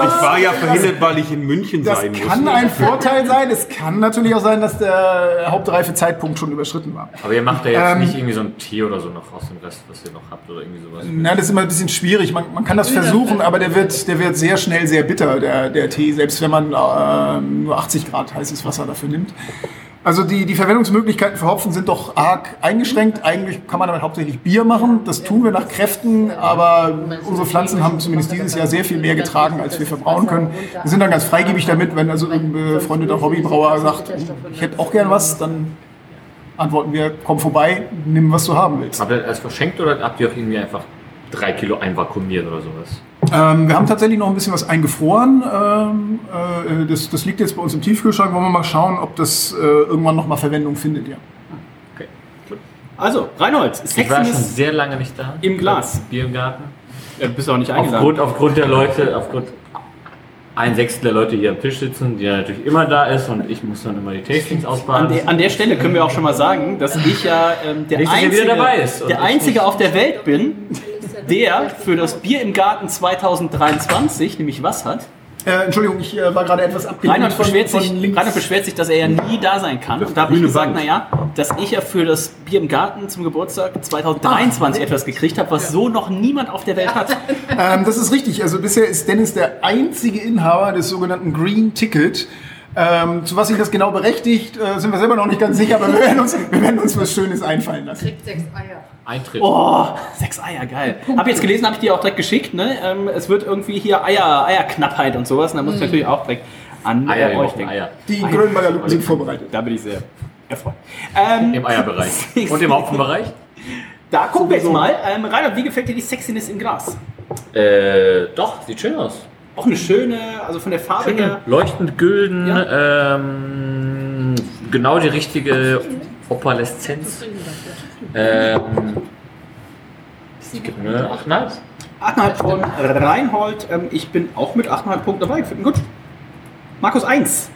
Ich war ja verhindert, weil ich in München das sein kann musste. ein Vorteil sein. Es kann natürlich auch sein, dass der hauptreife Zeitpunkt schon überschritten war. Aber ihr macht da jetzt Ähm, nicht irgendwie so einen Tee oder so noch aus dem Rest, was ihr noch habt oder irgendwie sowas. Na, das ist immer ein bisschen schwierig. Man, man kann das versuchen, aber der wird, der wird sehr schnell sehr bitter, der, der Tee, selbst wenn man äh, nur 80 Grad heißes Wasser dafür nimmt. Also die, die Verwendungsmöglichkeiten für Hopfen sind doch arg eingeschränkt. Eigentlich kann man damit hauptsächlich Bier machen. Das tun wir nach Kräften, aber unsere Pflanzen haben zumindest dieses Jahr sehr viel mehr getragen, als wir verbrauen können. Wir sind dann ganz freigebig damit, wenn also ein befreundeter Hobbybrauer sagt, ich hätte auch gern was, dann antworten wir, komm vorbei, nimm, was du haben willst. Habt ihr das verschenkt oder habt ihr auch irgendwie einfach drei Kilo einvakuumiert oder sowas? Ähm, wir haben tatsächlich noch ein bisschen was eingefroren. Ähm, äh, das, das liegt jetzt bei uns im Tiefkühlschrank. Wollen wir mal schauen, ob das äh, irgendwann noch mal Verwendung findet. Ja. Also, Reinhold, Ich war schon Sexiness sehr lange nicht da. Im Glas. Bier im Garten. äh, bist du auch nicht eingeladen. Aufgrund, aufgrund der Leute, aufgrund ein Sechstel der Leute hier am Tisch sitzen, die ja natürlich immer da ist und ich muss dann immer die Tastings An, ausbaden. der- an der Stelle können wir auch schon mal sagen, dass ich ja ähm, der, ihr einzige, der ich Einzige auf der Welt bin, der für das Bier im Garten 2023 nämlich was hat. Äh, Entschuldigung, ich äh, war gerade etwas abgelenkt. Reinhard von- beschwert, von sich, links. Reinhard beschwert sich, dass er ja nie da sein kann. Und da habe ich gesagt, naja, dass ich ja für das Bier im Garten zum Geburtstag 2023 etwas gekriegt habe, was so noch niemand auf der Welt hat. Ähm, das ist richtig. Also bisher ist Dennis der einzige Inhaber des sogenannten Green Ticket. Ähm, zu was sich das genau berechtigt, äh, sind wir selber noch nicht ganz sicher, aber wir werden uns, wir werden uns was Schönes einfallen lassen. Kriegt sechs Eier. Eintritt. Oh, sechs Eier, geil. Hab jetzt gelesen, habe ich dir auch direkt geschickt. Ne? Ähm, es wird irgendwie hier Eier, Eierknappheit und sowas. Und da muss ich natürlich auch direkt an Eier, äh, wir euch denken. Eier. Die Grönberger Lupen sind vorbereitet. Da bin ich sehr erfreut. Ähm, Im Eierbereich. Und im Hopfenbereich? da gucken wir jetzt mal. Ähm, Reinhard, wie gefällt dir die Sexiness im Glas? Äh, doch, sieht schön aus. Auch eine schöne, also von der Farbe her. Leuchtend gülden, ähm, genau die richtige Opaleszenz. Ähm, ich gebe eine 8,5. 8,5 von Reinhold. Ähm, ich bin auch mit 8,5 Punkten dabei. Ich finde ihn gut. Markus 1.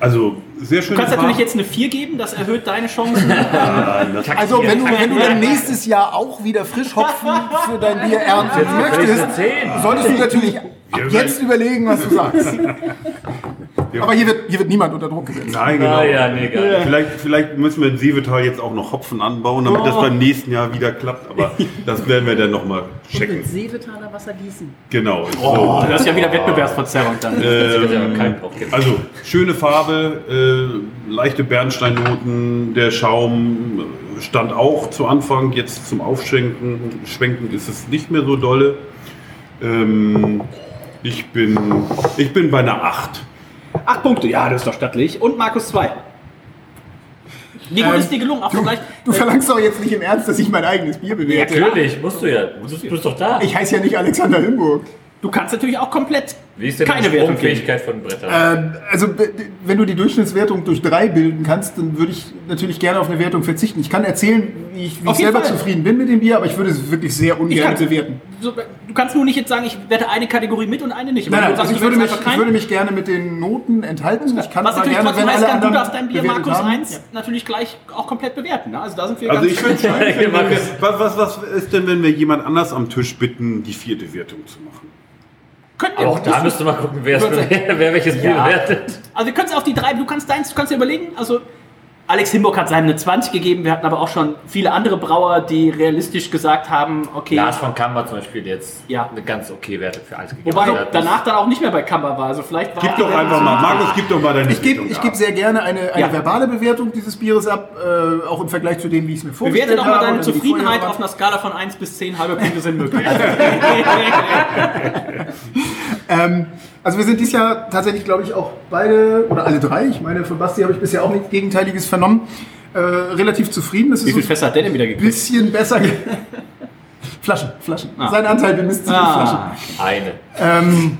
Also sehr Du schön. kannst natürlich jetzt eine 4 geben, das erhöht deine Chancen. Also, wenn du, wenn du dann nächstes Jahr auch wieder Frischhopfen für dein Bier ernten möchtest, solltest du natürlich ab jetzt überlegen, was du sagst. Aber hier wird, hier wird niemand unter Druck gesetzt. Nein, genau. Ah, ja, nee, nicht. Vielleicht, vielleicht müssen wir in Seevetal jetzt auch noch Hopfen anbauen, damit das Oh. beim nächsten Jahr wieder klappt. Aber das werden wir dann nochmal checken. Seevetaler Wasser gießen. Genau. Oh, So. das ist ja wieder Wettbewerbsverzerrung dann. Das Ähm, geben. Also schöne Farbe, äh, leichte Bernsteinnoten, der Schaum stand auch zu Anfang, jetzt zum Aufschwenken Schwenken ist es nicht mehr so dolle. Ähm, ich, bin, ich bin bei einer 8. 8 Punkte, ja, das ist doch stattlich. Und Markus 2. Wie gut Ähm, ist dir gelungen? Ach, Du, vielleicht, du verlangst doch jetzt nicht im Ernst, dass ich mein eigenes Bier bewerte. Natürlich, musst du ja. Du bist, du bist doch da. Ich heiße ja nicht Alexander Limburg. du kannst natürlich auch komplett Wie ist denn keine die. Sprungfähigkeit von Brettern? Ähm, also, wenn du die Durchschnittswertung durch drei bilden kannst, dann würde ich natürlich gerne auf eine Wertung verzichten. Ich kann erzählen, wie ich, wie ich selber Fall. zufrieden bin mit dem Bier, aber ich würde es wirklich sehr ungern kann- bewerten. So, du kannst nur nicht jetzt sagen, ich wette eine Kategorie mit und eine nicht. Nein, nein, du also sagst, ich würde, mich, ich würde mich gerne mit den Noten enthalten. Ich kann Was natürlich gerne, trotzdem wenn heißt, alle kann, du darfst dein Bier Markus haben. 1 natürlich gleich auch komplett bewerten. Ne? Also da sind wir Also ganz ich schön. was, was, was ist denn, wenn wir jemand anders am Tisch bitten, die vierte Wertung zu machen? Könnt ihr Auch da müsst ihr mal gucken, wer, wer, welches Bier Ja. bewertet. Also wir können es auf die drei, du kannst deins, du kannst dir überlegen, also Alex Himburg hat seinem eine 20 gegeben, wir hatten aber auch schon viele andere Brauer, die realistisch gesagt haben, okay, Lars von Kammer zum Beispiel, jetzt Ja. eine ganz okay Werte für alles gegeben wobei er danach dann auch nicht mehr bei Kamba war, also vielleicht war Gib doch einfach mal, Markus, gib doch mal deine Ich gebe geb sehr gerne eine, eine Ja. verbale Bewertung dieses Bieres ab, äh, auch im Vergleich zu dem, wie ich es mir vorgestellt Bewerte doch mal habe. deine Zufriedenheit auf einer Skala von 1 bis 10, halbe Punkte sind möglich. Ähm, also wir sind dieses Jahr tatsächlich, glaube ich, auch beide oder alle drei, ich meine, von Basti habe ich bisher auch nichts Gegenteiliges vernommen, äh, relativ zufrieden. Das ist Wie viel Fässer hat der denn wieder ein gekriegt? bisschen besser. Flaschen, Flaschen. Ah. Sein Anteil bemisst sich in Flaschen. Ah, Eine. Ähm,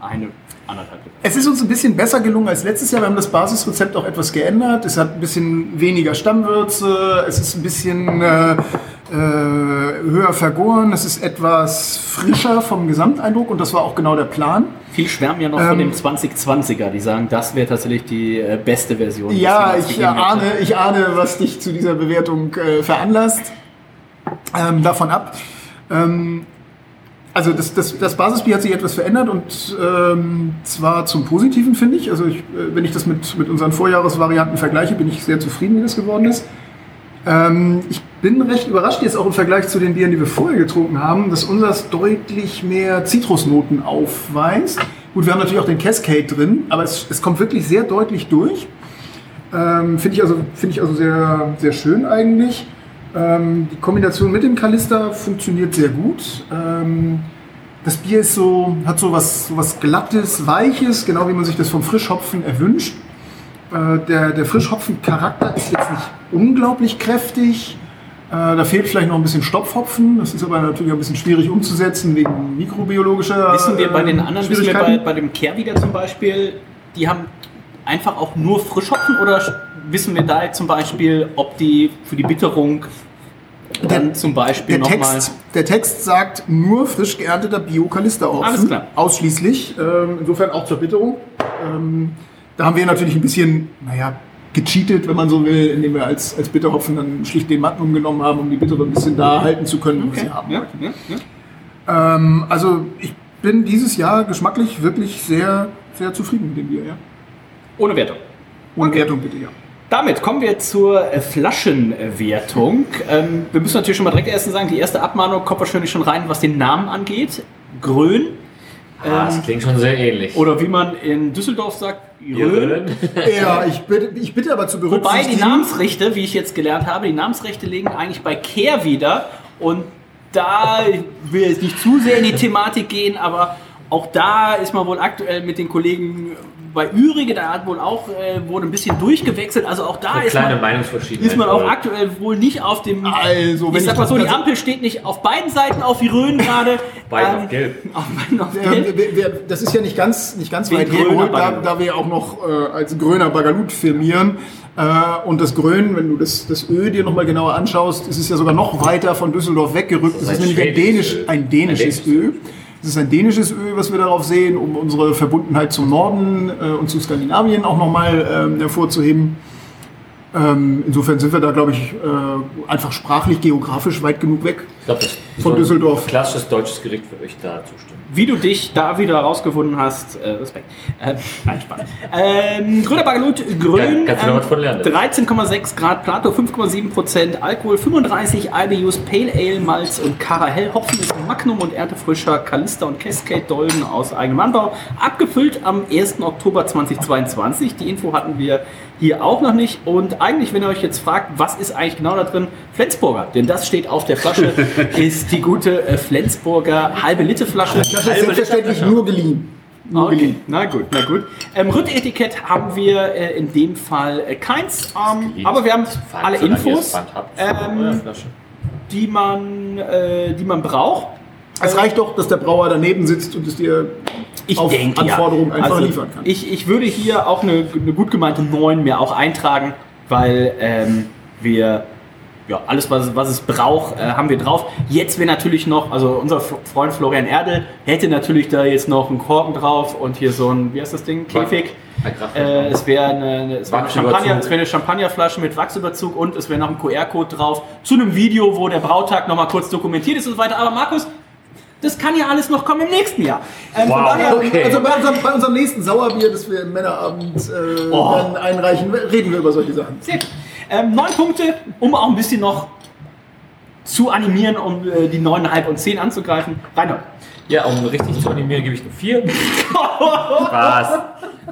eine, anderthalb. es ist uns ein bisschen besser gelungen als letztes Jahr. Wir haben das Basisrezept auch etwas geändert. Es hat ein bisschen weniger Stammwürze. Es ist ein bisschen äh, äh, höher vergoren. Es ist etwas frischer vom Gesamteindruck und das war auch genau der Plan. Viele schwärmen ja noch von Ähm, dem 2020er, die sagen, das wäre tatsächlich die äh, beste Version. Ja, ich hätte. ahne, ich ahne, was dich zu dieser Bewertung äh, veranlasst. Ähm, davon ab. Ähm, also das, das, das Basisbier hat sich etwas verändert und ähm, zwar zum Positiven, finde ich. Also ich, äh, wenn ich das mit, mit unseren Vorjahresvarianten vergleiche, bin ich sehr zufrieden, wie das geworden ist. Ähm, ich bin recht überrascht jetzt auch im Vergleich zu den Bieren, die wir vorher getrunken haben, dass unseres deutlich mehr Zitrusnoten aufweist. Gut, wir haben natürlich auch den Cascade drin, aber es, es kommt wirklich sehr deutlich durch. Ähm, Finde ich also, find ich also sehr, sehr schön eigentlich. Ähm, die Kombination mit dem Kalister funktioniert sehr gut. Ähm, das Bier ist so, hat so was, so was Glattes, Weiches, genau wie man sich das vom Frischhopfen erwünscht. Äh, der, der Frischhopfen-Charakter ist jetzt nicht unglaublich kräftig. Äh, da fehlt vielleicht noch ein bisschen Stopfhopfen. Das ist aber natürlich ein bisschen schwierig umzusetzen wegen mikrobiologischer Wissen wir bei den äh, anderen, wissen wir bei, bei dem Kehrwieder zum Beispiel, die haben einfach auch nur Frischhopfen oder wissen wir da jetzt zum Beispiel, ob die für die Bitterung dann zum Beispiel Der nochmal. Text, der Text sagt nur frisch geernteter Bio-Kalisterhopfen. Alles klar. Ausschließlich. Ähm, insofern auch zur Bitterung. Ähm, da haben wir natürlich ein bisschen, naja, gecheatet, wenn man so will, indem wir als, als Bitterhopfen dann schlicht den Matten genommen haben, um die Bittere ein bisschen da halten zu können, wo wir sie haben. Ja, ja, ja. Ähm, also ich bin dieses Jahr geschmacklich wirklich sehr, sehr zufrieden mit dem Bier, ja. Ohne Wertung. Ohne Wertung bitte, ja. Damit kommen wir zur Flaschenwertung. Ähm, wir müssen natürlich schon mal direkt erst sagen, die erste Abmahnung kommt wahrscheinlich schon rein, was den Namen angeht. Grön. Ah, das klingt schon sehr ähnlich. Oder wie man in Düsseldorf sagt, Grön. Ja, ich bitte, ich bitte aber zu Wobei die berücksichtigen... Namensrechte, wie ich jetzt gelernt habe, die Namensrechte liegen eigentlich bei Kehr wieder. Und da ich will jetzt nicht zu sehr in die Thematik gehen, aber auch da ist man wohl aktuell mit den Kollegen bei Ürige, da hat wohl auch, äh, wurde ein bisschen durchgewechselt. Also auch da ist kleine man, Meinungsverschiedenheit. ist man auch aktuell wohl nicht auf dem. Also, wenn ich sag mal so, die Ampel steht nicht auf beiden Seiten auf wie Rhön gerade. Beiden Ähm, auf gelb. Auf beiden auf Ähm, gelb. wir- wir- Das ist ja nicht ganz, nicht ganz weit hergeholt, da, Bagalut. da wir auch noch äh, als Gröner Bagalut firmieren. Äh, und das Grön, wenn du das, das Ö dir nochmal genauer anschaust, ist es ja sogar noch weiter von Düsseldorf weggerückt. Das ein ist nämlich ein, Dänisch, Ö. ein dänisches Ein dänisches Ö. Es ist ein dänisches Ö, was wir darauf sehen, um unsere Verbundenheit zum Norden äh, und zu Skandinavien auch nochmal ähm, hervorzuheben. Ähm, insofern sind wir da, glaube ich, äh, einfach sprachlich, geografisch weit genug weg. Ich glaube, das Von so ein Düsseldorf. Klassisches deutsches Gericht würde ich da zustimmen. Wie du dich da wieder herausgefunden hast, äh, Respekt. Äh, nein, Spaß. Ähm, Grüner Bagalut, Grün, Ja, lernen. 13,6 Grad Plato, 5,7 Prozent Alkohol, 35 IBUs, Pale Ale, Malz und Karamell. Hopfen ist Magnum und Erntefrischer, Kalista und Cascade Dolden aus eigenem Anbau. Abgefüllt am 1. Oktober 2022. Die Info hatten wir hier auch noch nicht. Und eigentlich, wenn ihr euch jetzt fragt, was ist eigentlich genau da drin? Flensburger, denn das steht auf der Flasche, ist die gute äh, Flensburger halbe Liter Flasche. Das ist selbstverständlich nur geliehen. Nur Okay, geliehen. na gut, na gut. Ähm, Rücketikett haben wir äh, in dem Fall äh, keins, ähm, aber wir haben alle Infos, ähm, die, man, äh, die man braucht. Es reicht doch, dass der Brauer daneben sitzt und es dir Ich auf denke, Anforderungen ja. einfach also, liefern kann. Ich, ich würde hier auch eine, eine gut gemeinte 9 mir auch eintragen, weil ähm, wir ja, alles, was, was es braucht, äh, haben wir drauf. Jetzt wäre natürlich noch, also unser Freund Florian Erdel hätte natürlich da jetzt noch einen Korken drauf und hier so ein, wie heißt das Ding, Käfig. Äh, es wäre eine, es wäre eine. Champagner, es wäre eine Champagnerflasche mit Wachsüberzug und es wäre noch ein QR-Code drauf zu einem Video, wo der Brautag nochmal kurz dokumentiert ist und so weiter. Aber Markus, das kann ja alles noch kommen im nächsten Jahr. Ähm, Wow. daher, Okay. Also bei unserem, bei unserem nächsten Sauerbier, das wir im Männerabend äh, Oh. dann einreichen, reden wir über solche Sachen. Sehr gut. Ähm, neun Punkte, um auch ein bisschen noch zu animieren, um äh, die 9,5 und 10 anzugreifen. Reinhold. Ja, um richtig zu animieren, gebe ich eine 4. Spaß.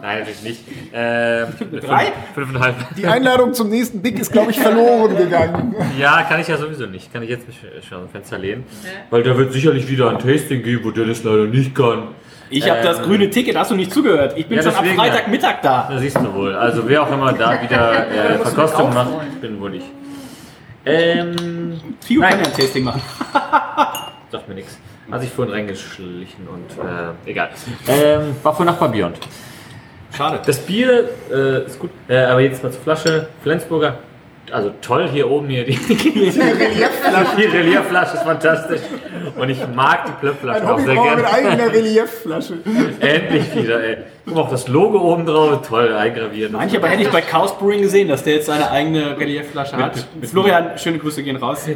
Nein, natürlich nicht. Ähm, Drei? fünf- Fünfeinhalb. Die Einladung zum nächsten Big ist, glaube ich, verloren gegangen. Ja, kann ich ja sowieso nicht. Kann ich jetzt mich schon aus dem Fenster lehnen. Weil da wird sicherlich wieder ein Tasting geben, wo der das leider nicht kann. Ich habe Ähm, das grüne Ticket, hast du nicht zugehört. Ich bin Ja, schon am deswegen, Freitagmittag da. Da siehst du wohl. Also wer auch immer da wieder äh, Verkostung macht, bin wohl ich. Ähm, Nein. kann ja ein Tasting machen. sagt mir nichts. Hat sich vorhin reingeschlichen und äh, egal. Ähm, war von Nachbar Beyond. Schade. Das Bier äh, ist gut, äh, aber jetzt mal zur Flasche. Flensburger. Also toll hier oben hier. Die, die Reliefflasche ist fantastisch. Und ich mag die Plöpfflaschen Ein auch sehr gerne. mit eigener Reliefflasche. Endlich wieder, ey. Guck mal auf das Logo oben drauf. Toll, eingraviert. Manche aber hätte ich bei Chaos Brewing gesehen, dass der jetzt seine eigene Reliefflasche hat. Florian, schöne Grüße gehen raus. Äh,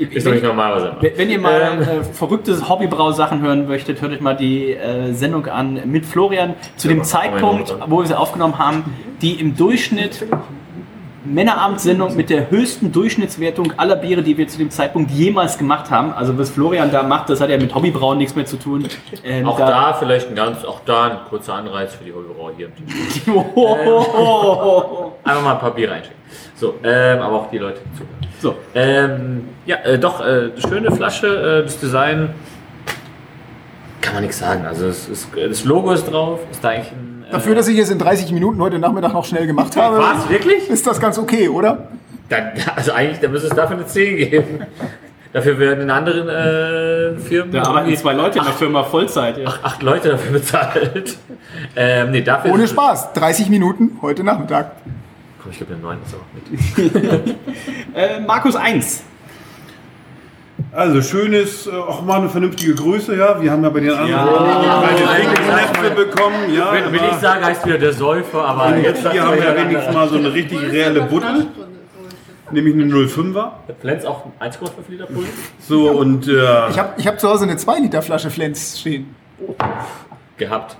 Ist doch nicht normal, was er macht. Wenn ihr mal äh, verrückte Hobbybrausachen hören möchtet, hört euch mal die äh, Sendung an mit Florian zu dem Zeitpunkt, wo wir sie aufgenommen haben, die im Durchschnitt Männerabendsendung mit der höchsten Durchschnittswertung aller Biere, die wir zu dem Zeitpunkt jemals gemacht haben. Also was Florian da macht, das hat ja mit Hobbybrauen nichts mehr zu tun. Ähm, Auch da vielleicht ein ganz, auch da ein kurzer Anreiz für die Hobbybrauer hier. Einfach mal ein paar Bier reinschicken. So, ähm, aber auch die Leute, zuhören. So. Ähm, ja, äh, doch, äh, schöne Flasche, äh, das Design kann man nichts sagen. Also es ist, das Logo ist drauf, ist da eigentlich ein. Äh, Dafür, dass ich es in 30 Minuten heute Nachmittag noch schnell gemacht habe, Was, wirklich? ist das ganz okay, oder? Dann, also eigentlich, da müsste es dafür eine 10 geben. Dafür werden in anderen äh, Firmen Da arbeiten zwei Leute in der Firma Vollzeit. Ja. acht Leute dafür bezahlt. ähm, nee, dafür Ohne Spaß. 30 Minuten heute Nachmittag. Komm, ich glaube, der 9 ist auch mit. Äh, Markus 1. Also schönes, äh, auch mal eine vernünftige Größe, ja. Wir haben ja bei den anderen Ja. eine Ja. Fingerknöpfe bekommen, ja. Wenn, wenn ich sage, heißt wieder der Säufer, aber jetzt Hier haben wir ja wenigstens mal so eine richtig reelle Buddel. Nämlich eine 05er. Flens auch 1,5 Liter Pulver? So und äh, Ich habe ich hab zu Hause eine 2 Liter Flasche Flens stehen. Gehabt.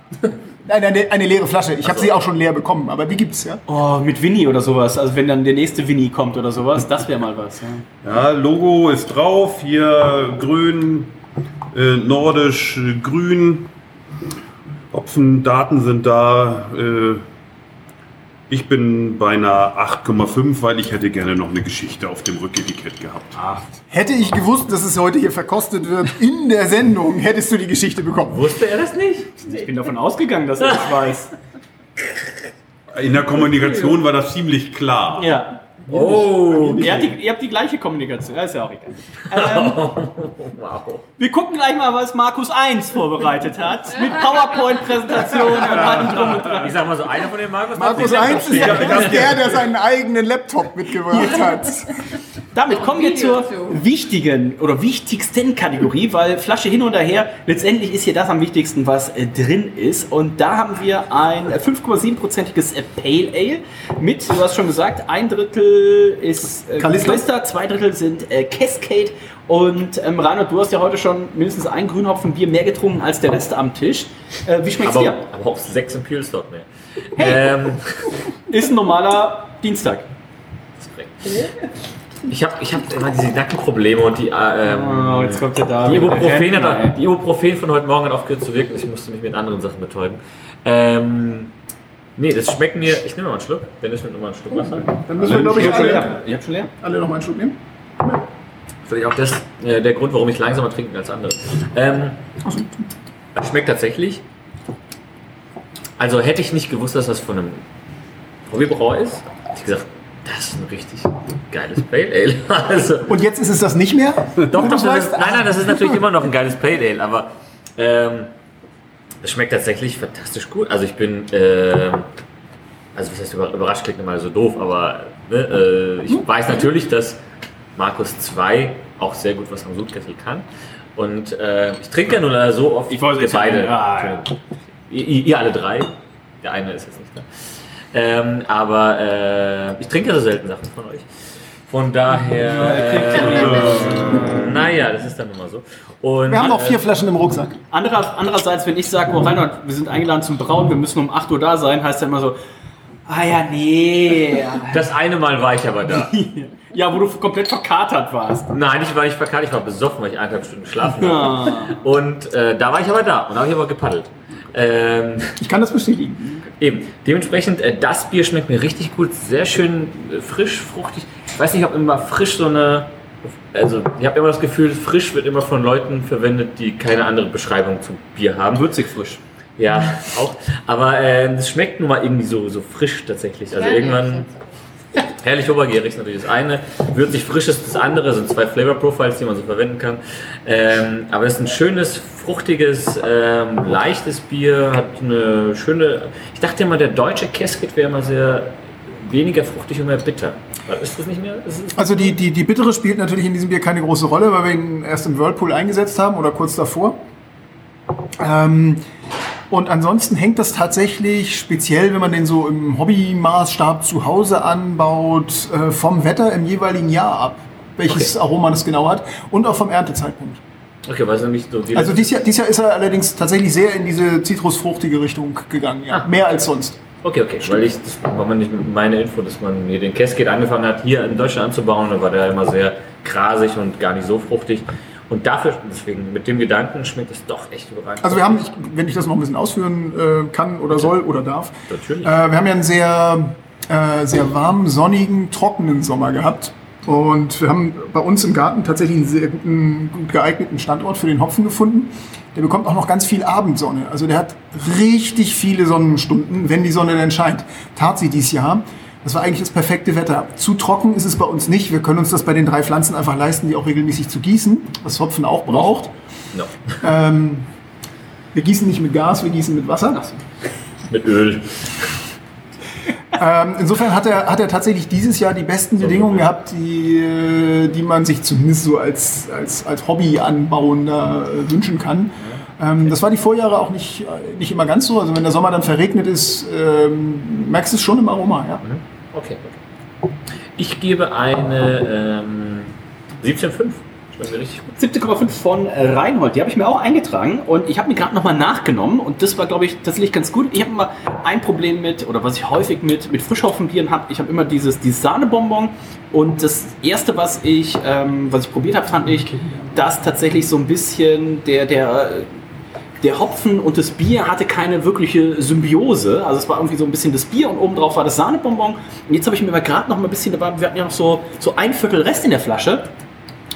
Nein, eine, eine leere Flasche. Ich habe sie auch schon leer bekommen, aber die gibt's, ja. Oh, mit Winnie oder sowas. Also wenn dann der nächste Winnie kommt oder sowas, das wäre mal was. Ja. ja, Logo ist drauf. Hier grün, äh, nordisch, grün. Hopfendaten sind da. Äh, ich bin bei einer 8,5, weil ich hätte gerne noch eine Geschichte auf dem Rücketikett gehabt. Hätte ich gewusst, dass es heute hier verkostet wird in der Sendung, hättest du die Geschichte bekommen. Wusste er das nicht? Ich bin davon ausgegangen, dass er das weiß. In der Kommunikation war das ziemlich klar. Ja. Oh, Ihr, habt die, ihr habt die gleiche Kommunikation, das ist ja auch egal. Ähm, wow. wir gucken gleich mal, was Markus 1 vorbereitet hat. Mit PowerPoint-Präsentation und allem drum und dran. Ich sag mal so, einer von den Markus. Markus 1 ist der, ist der, der seinen eigenen Laptop mitgebracht hat. Damit kommen wir zur wichtigen oder wichtigsten Kategorie, weil Flasche hin und her, letztendlich ist hier das am wichtigsten, was äh, drin ist. Und da haben wir ein 5,7-prozentiges äh, Pale Ale mit, du hast schon gesagt, ein Drittel ist äh, Kalister. Kalister, zwei Drittel sind äh, Cascade. Und ähm, Reinhard, du hast ja heute schon mindestens ein Grünhopfenbier mehr getrunken als der Rest am Tisch. Äh, wie schmeckt's Aber, dir? aber auch sechs Imperial Stock mehr. Ähm, Ist ein normaler Dienstag. ich habe ich hab immer diese Nackenprobleme und die, äh, ähm, Oh, jetzt kommt der da. die, Ibuprofen hat, die Ibuprofen von heute Morgen hat aufgehört zu wirken. Ich musste mich mit anderen Sachen betäuben. Ähm, nee, das schmeckt mir. Ich nehme mal einen Schluck. Dennis nimmt nochmal einen Schluck Wasser. Dann müssen wir, glaube ich, alle, leer. Ihr habt schon leer? alle noch mal einen Schluck nehmen. Vielleicht auch das äh, der Grund, warum ich langsamer trinke als andere. Ähm, es schmeckt tatsächlich. Also hätte ich nicht gewusst, dass das von einem Hobbybrauer ist, hätte ich gesagt, das ist ein richtig geiles Pale Ale. Also, Und jetzt ist es das nicht mehr? doch, doch, das ist, nein, nein, das ist natürlich immer noch ein geiles Pale Ale, aber ähm, es schmeckt tatsächlich fantastisch gut. Also ich bin, ähm, also was heißt über- überrascht, klingt immer so doof, aber ne, äh, ich weiß natürlich, dass Markus 2 auch sehr gut was am Sudkessel kann. Und äh, ich trinke ja nur so oft Ich wollte beide. Ja, ja. Ihr, ihr ihr alle drei. Der eine ist jetzt nicht da. Ähm, aber äh, ich trinke so selten Sachen von euch. Von daher, äh, naja, das ist dann immer so. Und, Wir haben noch äh, vier Flaschen im Rucksack. Anderer, andererseits, wenn ich sage, oh Reinhard, wir sind eingeladen zum Brauen, wir müssen um 8 Uhr da sein, heißt ja immer so, ah ja, nee. Das eine Mal war ich aber da. Ja, wo du komplett verkatert warst. Nein, ich war nicht verkehrt, ich war besoffen, weil ich eineinhalb Stunden geschlafen habe. Und äh, da war ich aber da und da habe ich aber gepaddelt. Ähm, Ich kann das bestätigen. Eben. Dementsprechend, äh, das Bier schmeckt mir richtig gut. Sehr schön äh, frisch, fruchtig. Ich weiß nicht, ob immer frisch so eine. Also, ich habe immer das Gefühl, frisch wird immer von Leuten verwendet, die keine andere Beschreibung zu Bier haben. Würzig frisch. Ja, auch. Aber äh, es schmeckt nun mal irgendwie so, so frisch tatsächlich. Also irgendwann. Herrlich obergierig ist natürlich das eine. Würzig frisch ist das andere. sind zwei Flavor Profiles, die man so verwenden kann. Ähm, aber es ist ein schönes, fruchtiges, ähm, leichtes Bier. Hat eine schöne. Ich dachte immer, der deutsche Casket wäre immer sehr weniger fruchtig und mehr bitter. Ist das nicht mehr? Es Also die, die, die Bittere spielt natürlich in diesem Bier keine große Rolle, weil wir ihn erst im Whirlpool eingesetzt haben oder kurz davor. Ähm, und ansonsten hängt das tatsächlich speziell, wenn man den so im Hobbymaßstab zu Hause anbaut, äh, vom Wetter im jeweiligen Jahr ab, welches Aroma das genau hat und auch vom Erntezeitpunkt. okay, weil es nämlich so Also dieses Jahr, dieses Jahr ist er allerdings tatsächlich sehr in diese zitrusfruchtige Richtung gegangen, ja. Ah. mehr als sonst. Okay, okay, weil ich, das war mal nicht meine Info, dass man hier den Cascade angefangen hat, hier in Deutschland anzubauen, da war der immer sehr grasig und gar nicht so fruchtig. Und dafür, deswegen, mit dem Gedanken schmeckt es doch echt überragend. Also wir haben, wenn ich das noch ein bisschen ausführen äh, kann oder soll oder darf, Natürlich. äh, wir haben ja einen sehr, äh, sehr warmen, sonnigen, trockenen Sommer gehabt. Und wir haben bei uns im Garten tatsächlich einen sehr guten, gut geeigneten Standort für den Hopfen gefunden. Der bekommt auch noch ganz viel Abendsonne. Also der hat richtig viele Sonnenstunden, wenn die Sonne denn scheint. Tat sie dieses Jahr. Das war eigentlich das perfekte Wetter. Zu trocken ist es bei uns nicht. Wir können uns das bei den drei Pflanzen einfach leisten, die auch regelmäßig zu gießen, was Hopfen auch braucht. No. Ähm, wir gießen nicht mit Gas, wir gießen mit Wasser. Mit Öl. Ähm, insofern hat er, hat er tatsächlich dieses Jahr die besten Bedingungen gehabt, die, äh, die man sich zumindest so als, als, als Hobby-Anbauender äh, wünschen kann. Ähm, das war die Vorjahre auch nicht, äh, nicht immer ganz so. Also wenn der Sommer dann verregnet ist, ähm, merkst du es schon im Aroma. Ja. Okay, okay. Ich gebe eine ähm, 17,5. Schmeckt mir richtig gut. 17,5 von Reinhold, die habe ich mir auch eingetragen und ich habe mir gerade nochmal nachgenommen und das war, glaube ich, tatsächlich ganz gut. Ich habe immer ein Problem mit, oder was ich häufig mit, mit Frischhopfenbieren habe, ich habe immer dieses, dieses Sahnebonbon und das erste, was ich, ähm, was ich probiert habe, fand ich, dass tatsächlich so ein bisschen der, der, der Hopfen und das Bier hatte keine wirkliche Symbiose. Also es war irgendwie so ein bisschen das Bier und obendrauf war das Sahnebonbon. Und jetzt habe ich mir aber gerade noch mal ein bisschen dabei, wir hatten ja noch so, so ein Viertel Rest in der Flasche.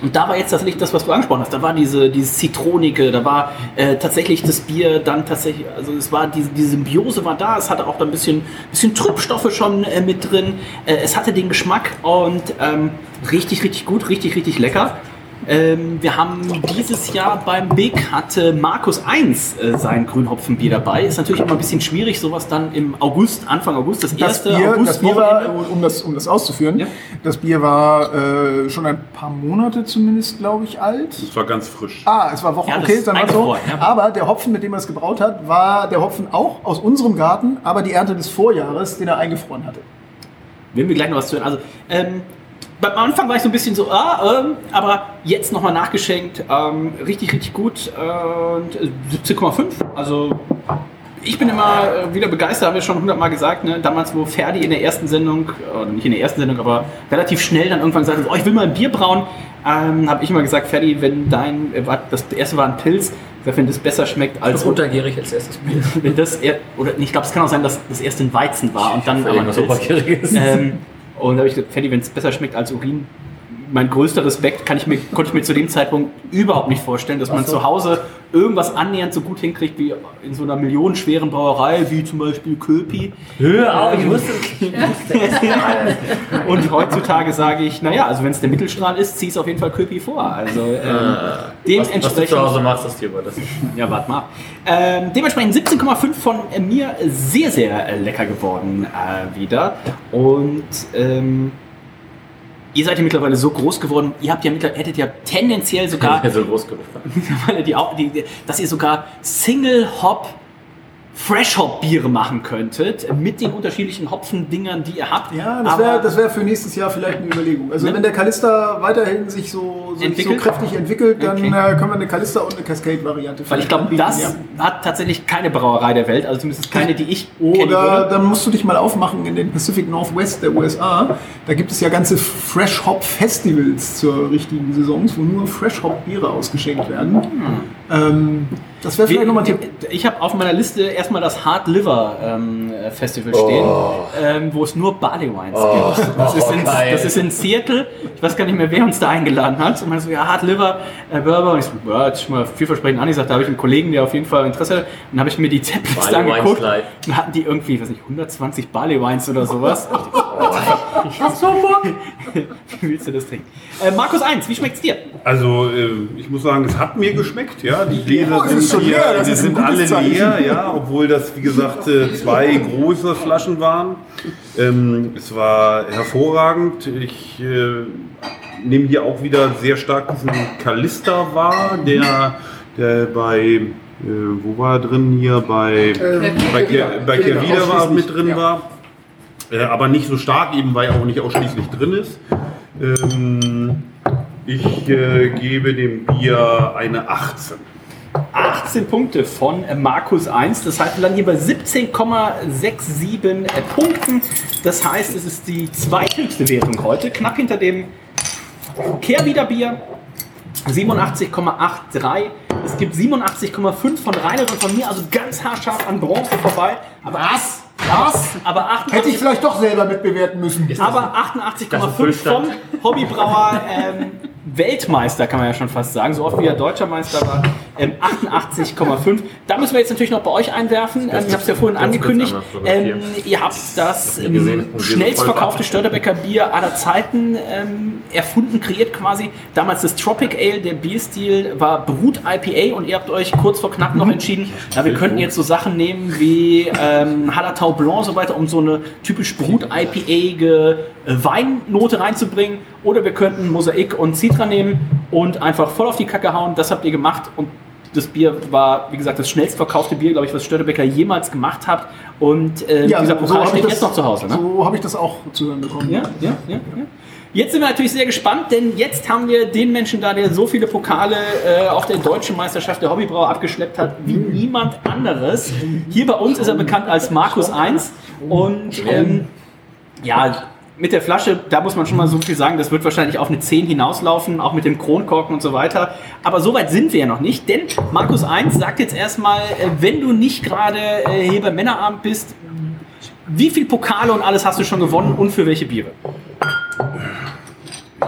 Und da war jetzt tatsächlich das, was du angesprochen hast. Da war diese, dieses Zitronige, da war äh, tatsächlich das Bier dann tatsächlich, also es war diese, diese Symbiose war da, es hatte auch da ein bisschen, bisschen Trübstoffe schon äh, mit drin. Äh, es hatte den Geschmack und ähm, richtig, richtig gut, richtig, richtig lecker. Ähm, wir haben dieses Jahr beim Big hatte Markus 1 äh, sein Grünhopfenbier dabei. Ist natürlich immer ein bisschen schwierig, sowas dann im August, Anfang August, das, Das erste Bier, August das Bier war, um das, um das auszuführen, Ja. das Bier war äh, schon ein paar Monate zumindest, glaube ich, alt. Das war ganz frisch. Ah, es war Wochen, Ja, okay, dann war so. ja. Aber der Hopfen, mit dem er es gebraut hat, war der Hopfen auch aus unserem Garten, aber die Ernte des Vorjahres, den er eingefroren hatte. Wenn wir gleich noch was zu hören. Also, ähm, beim Anfang war ich so ein bisschen so, ah, ähm, aber jetzt nochmal nachgeschenkt. Ähm, richtig, richtig gut. äh, Und äh, 17,5. Also, ich bin immer äh, wieder begeistert, haben wir schon hundertmal gesagt. Ne? Damals, wo Ferdi in der ersten Sendung, oder nicht in der ersten Sendung, aber relativ schnell dann irgendwann gesagt hat, oh, ich will mal ein Bier brauen, ähm, habe ich immer gesagt, Ferdi, wenn dein, äh, das erste war ein Pilz, wenn das besser schmeckt als Das untergierig als erstes Bier. wenn das oder ich glaube, es kann auch sein, dass das erst ein Weizen war und dann aber ein Pilz. Und da habe ich gesagt, Ferdi, wenn es besser schmeckt als Urin, mein größter Respekt kann ich mir, konnte ich mir zu dem Zeitpunkt überhaupt nicht vorstellen, dass man zu Hause irgendwas annähernd so gut hinkriegt wie in so einer millionenschweren Brauerei, wie zum Beispiel Köpi. Hör auf, ich wusste Und heutzutage sage ich, naja, also wenn es der Mittelstrahl ist, zieh es auf jeden Fall Köpi vor. Also ähm, Was, was du dementsprechend. zu Hause machst, das dir das. Ja, warte mal. Ähm, dementsprechend 17,5 von äh, mir sehr, sehr äh, lecker geworden äh, wieder. Und ähm, ihr seid ja mittlerweile so groß geworden, ihr habt ja mittlerweile, hättet ja tendenziell sogar, Ja, so groß genug. mittlerweile die, die, dass ihr sogar Single Hop Fresh Hop Biere machen könntet mit den unterschiedlichen Hopfendingern, die ihr habt. Ja, das wäre wär für nächstes Jahr vielleicht eine Überlegung. Also Ne? wenn der Kalista weiterhin sich so, so, so kräftig entwickelt, dann Okay. äh, können wir eine Kalista und eine Cascade-Variante Weil ich glaube, das ja. hat tatsächlich keine Brauerei der Welt, also zumindest keine, die ich Oder würde. dann musst du dich mal aufmachen in den Pacific Northwest der USA. Da gibt es ja ganze Fresh Hop Festivals zur richtigen Saisons, wo nur Fresh Hop Biere ausgeschenkt werden. Ähm, das wäre vielleicht nochmal ein Tipp. Ich habe auf meiner Liste erstmal das Hard Liver ähm, Festival stehen, ähm, wo es nur Barley Wines gibt. Das ist, in, geil. das ist in Seattle. Ich weiß gar nicht mehr, wer uns da eingeladen hat. Und man so, ja, Hard Liver äh, Bourbon. Und ich so, ja, das ist schon mal vielversprechend an. Ich sagte, da habe ich einen Kollegen, der auf jeden Fall Interesse hat. Und dann habe ich mir die Wines angeguckt. Und hatten die irgendwie, weiß nicht, 120 Barley Wines oder sowas. ich hab so Bock. Wie willst du das trinken? Äh, Markus 1, wie schmeckt's dir? Also äh, ich muss sagen, es hat mir geschmeckt. Ja, die Gläser Oh, sind hier, leer, das die sind alle Zeichen. leer, ja, obwohl das wie gesagt äh, zwei große Flaschen waren. Ähm, es war hervorragend. Ich äh, nehme hier auch wieder sehr stark diesen Kalista wahr, der, der bei äh, wo war er drin hier bei bei, Ke- bei Kehrwieder, Kehrwieder war mit drin ja. war. Äh, aber nicht so stark, eben weil er auch nicht ausschließlich drin ist. Ähm, ich äh, gebe dem Bier eine 18. 18 Punkte von äh, Markus 1. Das heißt, wir landen hier bei 17,67 äh, Punkten. Das heißt, es ist die zweithöchste Wertung heute, knapp hinter dem Kehrwiederbier. 87,83. Es gibt 87,5 von Rainer und von mir, also ganz haarscharf an Bronze vorbei. Aber Was? Was? Aber Hätte ich 88, vielleicht doch selber mitbewerten müssen. aber das ist 88,5 Füllstand? vom Hobbybrauer ähm, Weltmeister, kann man ja schon fast sagen. So oft wie er deutscher Meister war. Ähm, 88,5. Da müssen wir jetzt natürlich noch bei euch einwerfen. Ähm, ich habe es ja vorhin angekündigt. Ähm, ihr habt das ähm, schnellst verkaufte. Störtebecker Bier aller Zeiten ähm, erfunden, kreiert quasi. Damals das Tropic Ale, der Bierstil war Brut IPA und ihr habt euch kurz vor knapp noch entschieden, na, wir könnten jetzt so Sachen nehmen wie ähm, Hallertau Blanc und so weiter, um so eine typisch Brut IPA Weinnote reinzubringen. Oder wir könnten Mosaik und Citra nehmen und einfach voll auf die Kacke hauen. Das habt ihr gemacht und das Bier war, wie gesagt, das schnellst verkaufte Bier, glaube ich, was Störtebecker jemals gemacht hat. Und ähm, dieser Pokal ich steht das- jetzt noch zu Hause. Ne? So habe ich das auch zu hören bekommen. Ja, ja, ja, ja. Jetzt sind wir natürlich sehr gespannt, denn jetzt haben wir den Menschen da, der so viele Pokale äh, auf der deutschen Meisterschaft der Hobbybrauer abgeschleppt hat, wie niemand anderes. Hier bei uns ist er bekannt als Markus 1 und ähm, ja, mit der Flasche, da muss man schon mal so viel sagen, das wird wahrscheinlich auf eine 10 hinauslaufen, auch mit dem Kronkorken und so weiter. Aber so weit sind wir ja noch nicht, denn Markus 1 sagt jetzt erstmal, äh, wenn du nicht gerade äh, hier beim Männerabend bist, wie viel Pokale und alles hast du schon gewonnen und für welche Biere?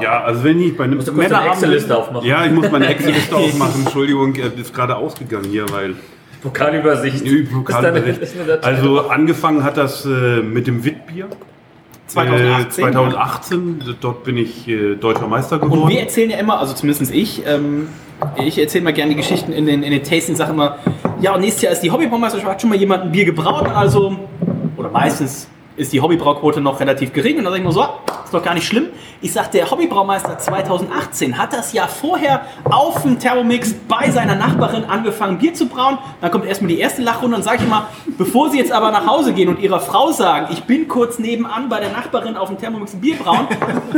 Ja, also wenn ich bei einem Musst du kurz deine Excel-Liste aufmachen. Ja, ich muss meine Excel-Liste aufmachen. Entschuldigung, er ist gerade ausgegangen hier, weil Pokalübersicht. Eine Datei. Also angefangen hat das äh, mit dem Witbier. 2018. Äh, 2018, dort bin ich äh, deutscher Meister Und geworden. wir erzählen ja immer, also zumindest ich, ähm, ich erzähle mal gerne die Geschichten in den, in den Tastings, sage immer, ja, und nächstes Jahr ist die Hobbybraumeisterschaft, hat schon mal jemand ein Bier gebraut, also, oder meistens ist die Hobbybrauquote noch relativ gering und dann sage ich nur so, ist doch gar nicht schlimm. Ich sage, der Hobbybraumeister 2018 hat das Jahr vorher auf dem Thermomix bei seiner Nachbarin angefangen, Bier zu brauen. Dann kommt erstmal die erste Lachrunde und sage ich immer, bevor Sie jetzt aber nach Hause gehen und Ihrer Frau sagen, ich bin kurz nebenan bei der Nachbarin auf dem Thermomix ein Bier brauen,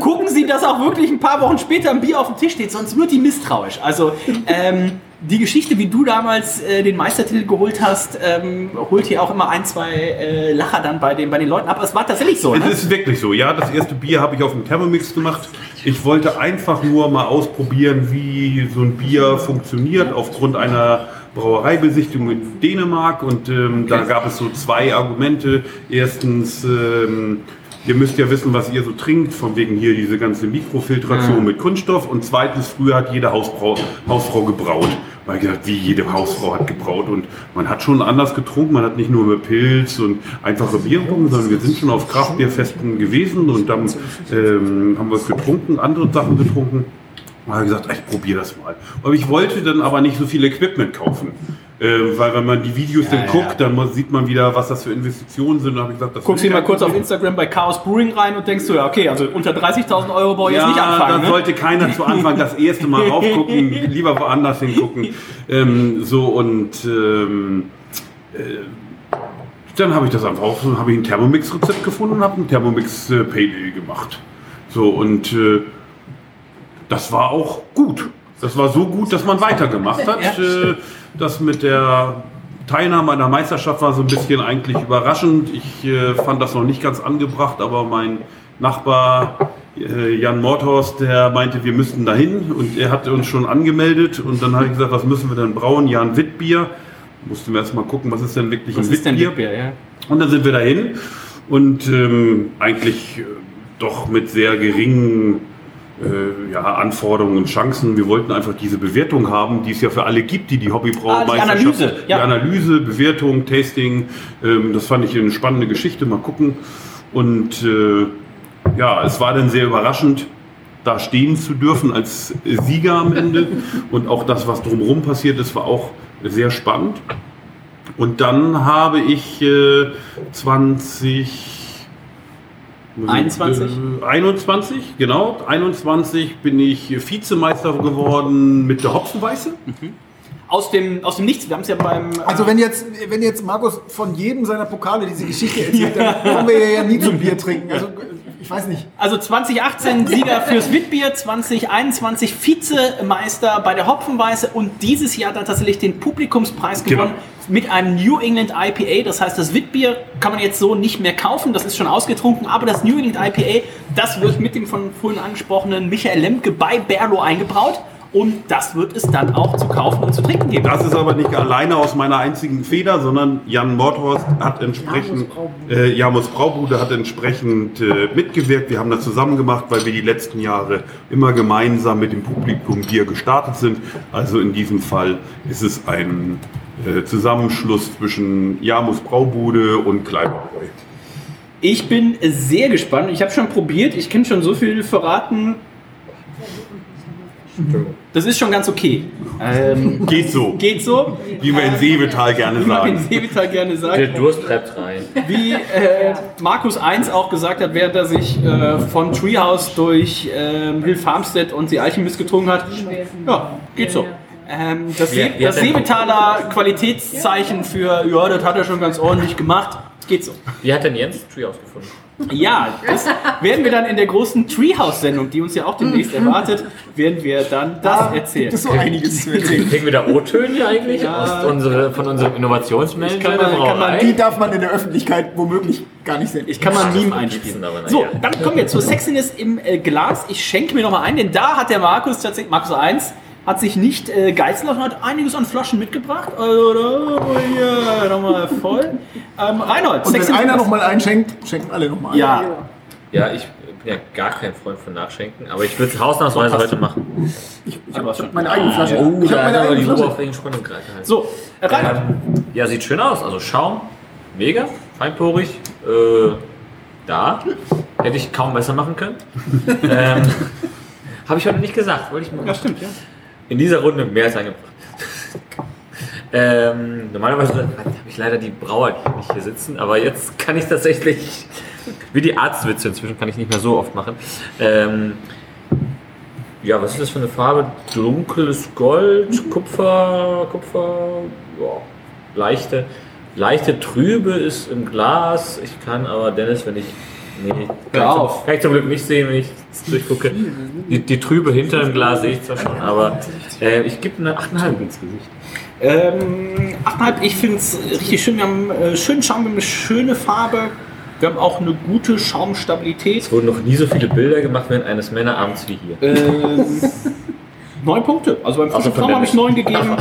gucken Sie, dass auch wirklich ein paar Wochen später ein Bier auf dem Tisch steht, sonst wird die misstrauisch. Also ähm, die Geschichte, wie du damals äh, den Meistertitel geholt hast, ähm, holt hier auch immer ein, zwei äh, Lacher dann bei den, bei den Leuten ab. Es war tatsächlich so, Es ne? ist wirklich so, ja. Das erste Bier habe ich auf dem Thermomix gemacht. Ich wollte einfach nur mal ausprobieren, wie so ein Bier funktioniert, aufgrund einer Brauereibesichtigung in Dänemark. Und ähm, da gab es so zwei Argumente. Erstens, ähm, ihr müsst ja wissen, was ihr so trinkt, von wegen hier diese ganze Mikrofiltration mit Kunststoff. Und zweitens, früher hat jede Hausbrau Hausfrau gebraut. Weil gesagt, wie jede Hausfrau hat gebraut. Und man hat schon anders getrunken. Man hat nicht nur mit Pilz und einfache Bier getrunken, sondern wir sind schon auf Kraftbierfesten gewesen und dann ähm, haben wir es getrunken, andere Sachen getrunken. Da habe gesagt, ich probiere das mal. Aber ich wollte dann aber nicht so viel Equipment kaufen. Äh, weil wenn man die Videos dann guckt, dann muss- sieht man wieder, was das für Investitionen sind. Habe ich gesagt, das Guckst du mal kurz auf Instagram bei Chaos Brewing rein und denkst du, ja, okay, also unter 30.000 Euro brauche ich ja, jetzt nicht anfangen. da Ne? sollte keiner zu Anfang das erste Mal raufgucken, lieber woanders hingucken. Ähm, so und ähm, äh, dann habe ich das einfach auch, habe ich ein Thermomix-Rezept gefunden und habe ein Thermomix äh, Pale gemacht. So und äh, das war auch gut. Das war so gut, dass man weitergemacht hat. Äh, das mit der Teilnahme an der Meisterschaft war so ein bisschen eigentlich überraschend. Ich äh, fand das noch nicht ganz angebracht, aber mein Nachbar äh, Jan Mordhorst, der meinte, wir müssten dahin und er hatte uns schon angemeldet und dann habe ich gesagt, was müssen wir denn brauen? Ja, ein Wittbier. Mussten wir erstmal gucken, was ist denn wirklich Was ein ist denn Wittbier? Witbier, ja? Und dann sind wir dahin und ähm, eigentlich äh, doch mit sehr geringen äh, ja, Anforderungen und Chancen. Wir wollten einfach diese Bewertung haben, die es ja für alle gibt, die die Hobbybraumeisterschaft. Ah, die Analyse, ja. Die Analyse, Bewertung, Tasting. Ähm, das fand ich eine spannende Geschichte. Mal gucken. Und äh, ja, es war dann sehr überraschend, da stehen zu dürfen als Sieger am Ende. Und auch das, was drumherum passiert ist, war auch sehr spannend. Und dann habe ich äh, 20. 21? Äh, 21, genau. 21 bin ich Vizemeister geworden mit der Hopfenweiße. Aus dem, aus dem Nichts, wir haben es ja beim... äh, Also wenn jetzt, wenn jetzt Markus von jedem seiner Pokale diese Geschichte erzählt, dann kommen wir ja nie zum Bier trinken. Also ich weiß nicht. Also 2018 Sieger fürs Witbier, 2021 Vizemeister bei der Hopfenweiße und dieses Jahr dann tatsächlich den Publikumspreis Genau. gewonnen mit einem New England IPA. Das heißt, das Witbier kann man jetzt so nicht mehr kaufen, das ist schon ausgetrunken, aber das New England IPA, das wird mit dem von vorhin angesprochenen Michael Lemke bei Berlo eingebraut und das wird es dann auch zu kaufen und zu trinken geben. Das ist aber nicht alleine aus meiner einzigen Feder, sondern Jan Mordhorst hat entsprechend, äh, Jamus Braubude hat entsprechend äh, mitgewirkt. Wir haben das zusammen gemacht, weil wir die letzten Jahre immer gemeinsam mit dem Publikum hier gestartet sind. Also in diesem Fall ist es ein äh, Zusammenschluss zwischen Jamus Braubude und Kleiberbräu. Ich bin sehr gespannt. Ich habe schon probiert. Ich kann schon so viel verraten. Das ist schon ganz okay. Ähm, Geht so, geht so. wie wir in Seebetal gerne Wie man in sagen. Seevital gerne Der sagt. Durst treibt rein. Wie äh, Markus 1 auch gesagt hat, während er sich äh, von Treehouse durch ähm, Hill Farmstead und The Alchemist getrunken hat. Ja, geht so. Ähm, das Wie- wie hat das der- Seevitaler Qualitätszeichen für, ja, das hat er schon ganz ordentlich gemacht. Geht so. Wie hat denn Jens Treehouse gefunden? Ja, das werden wir dann in der großen Treehouse-Sendung, die uns ja auch demnächst erwartet, werden wir dann das erzählen. Gibt es so einiges zu erzählen. Kriegen wir da O-Töne eigentlich Ja. aus unsere, von unserem Innovationsmanager kann man- kann man? Die darf man in der Öffentlichkeit womöglich gar nicht sehen. Ich kann mal ein Meme einspielen. So, dann kommen wir zur Sexiness im äh, Glas. Ich schenke mir nochmal ein, denn da hat der Markus tatsächlich, Markus 1, hat sich nicht äh, geizen lassen, hat einiges an Flaschen mitgebracht. Also, da, ja, nochmal voll. Ähm, Reinhold, Und wenn einer nochmal einschenkt, schenken alle nochmal ein. Ja, Ja, ich bin ja gar kein Freund von Nachschenken, aber ich würde es ausnahmsweise heute machen. Ich habe meine eigene Flasche. Oh, ich habe meine eigene die Flasche. Auf und Greif gehalten. So, äh, Rainer. Ähm, ja, sieht schön aus. Also Schaum, mega, feinporig. Äh, da hätte ich kaum besser machen können. ähm, Habe ich heute nicht gesagt, wollte ich mal. Ja, stimmt, ja. In dieser Runde mehr als eingebracht. ähm, normalerweise habe ich leider die Brauer nicht hier sitzen, aber jetzt kann ich tatsächlich, wie die Arztwitze inzwischen kann ich nicht mehr so oft machen. Ähm, ja, was ist das für eine Farbe? Dunkles Gold, Kupfer, Kupfer, ja, leichte, leichte Trübe ist im Glas. Ich kann aber, Dennis, wenn ich. Nee, Hör auf. zum, kann ich zum Glück nicht sehen, wenn ich durchgucke. Die, die Trübe hinter dem Glas sehe ich zwar schon, aber äh, ich gebe eine 8,5 ins Gesicht. Ähm, 8,5, ich finde es richtig schön. Wir haben äh, schönen Schaum, wir haben eine schöne Farbe. Wir haben auch eine gute Schaumstabilität. Es wurden noch nie so viele Bilder gemacht während eines Männerabends wie hier. Äh, neun Punkte. Also beim Also frischen Traum habe ich neun gegeben.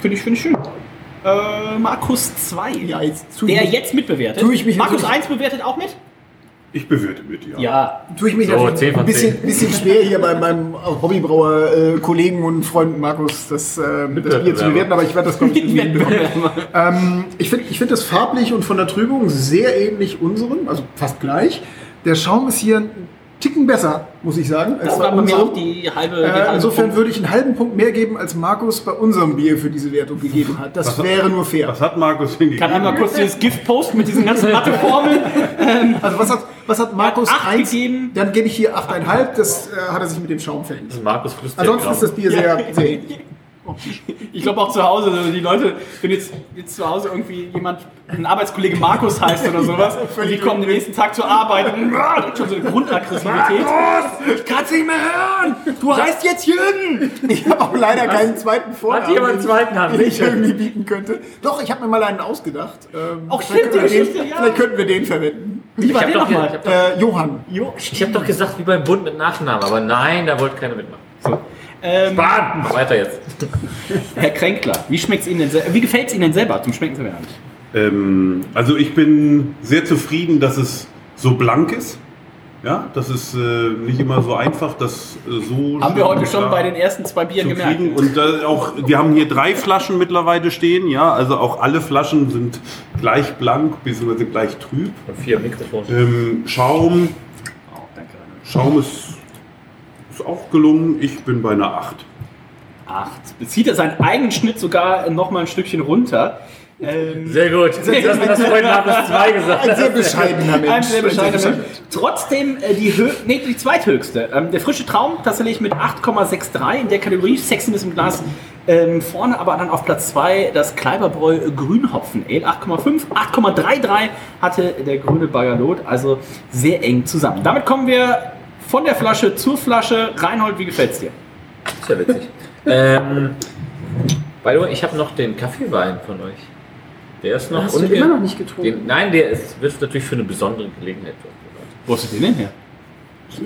Finde ich, finde ich schön. Äh, Markus 2. Ja, jetzt tue der ich mich, jetzt mitbewertet. Tue ich mich Markus natürlich- 1 bewertet auch mit? Ich bewerte mit, ja. Ja. tue ich mich So, natürlich 10 von ein bisschen, 10. bisschen schwer hier bei meinem Hobbybrauer-Kollegen und Freund Markus das, äh, das Bier zu bewerten, aber ich werde das, glaube ich, irgendwie ähm, Ich finde ich find das farblich und von der Trübung sehr ähnlich unserem, also fast gleich. Der Schaum ist hier ein Ticken besser, muss ich sagen. Das bei war bei mir auch die halbe. die Äh, insofern Punkt. würde ich einen halben Punkt mehr geben, als Markus bei unserem Bier für diese Wertung gegeben hat. Das Was- wäre nur fair. Was hat Markus kann hingegeben? einmal kurz dieses Gift posten mit diesen ganzen Matheformeln. Also was hat, was hat Markus acht 1 gegeben. Dann gebe ich hier 8,5. Das äh, hat er sich mit dem Schaum. Das ist Markus. Ansonsten ist das Bier sehr, sehr ähnlich. Ich glaube auch zu Hause, also die Leute, wenn jetzt, jetzt zu Hause irgendwie jemand, ein Arbeitskollege Markus heißt oder sowas, und die kommen den nächsten Tag zur Arbeit und ah, schon so eine Grundaggressivität. Ich kann es nicht mehr hören! Du heißt jetzt Jürgen! Ich habe auch leider keinen zweiten Vornamen, Hat jemand einen zweiten Namen? den ich irgendwie bieten könnte. Doch, ich habe mir mal einen ausgedacht. Ähm, Auch vielleicht stimmt, die Geschichte, den, ja. Vielleicht könnten wir den verwenden. Wie war Ich der nochmal? ich hab doch, Äh, Johann. ich hab doch gesagt, wie beim Bund mit Nachnamen, aber nein, da wollte keiner mitmachen. Ähm, Bahn! Weiter jetzt. Herr Kränkler, wie schmeckt's Ihnen denn? Wie gefällt es Ihnen denn selber zum Schmecken selber? Ähm, also ich bin sehr zufrieden, dass es so blank ist. Ja, das ist äh, nicht immer so einfach, das äh, so. Haben wir heute schon bei den ersten zwei Bieren gemerkt. kriegen. Und äh, auch, wir haben hier drei Flaschen mittlerweile stehen, ja, also auch alle Flaschen sind gleich blank bzw. gleich trüb. Und vier Mikrofone. Ähm, Schaum, Oh, danke. Schaum ist, ist auch gelungen. Ich bin bei einer 8. Acht. Bezieht er seinen eigenen Schnitt sogar noch mal ein Stückchen runter. Ähm, Sehr gut. Das hat das vorhin Markus 2 gesagt. Ein sehr bescheidener Mensch. Ein sehr bescheidener Mensch. Trotzdem äh, die, Hö nee, die zweithöchste. Ähm, der frische Traum tatsächlich mit 8,63 in der Kategorie Sexiness im Glas. Ähm, vorne aber dann auf Platz 2 das Kleiberbräu Grünhopfen Ale 8,5. 8,33 hatte der grüne Bagalot. Also sehr eng zusammen. Damit kommen wir von der Flasche zur Flasche. Reinhold, wie gefällt's dir? Ist ja witzig. ähm, by the way, ich habe noch den Kaffeewein von euch. Der ist noch Hast du unge- immer noch nicht getrunken? Den, nein, der ist, wird natürlich für eine besondere Gelegenheit. Wo hast du den denn her?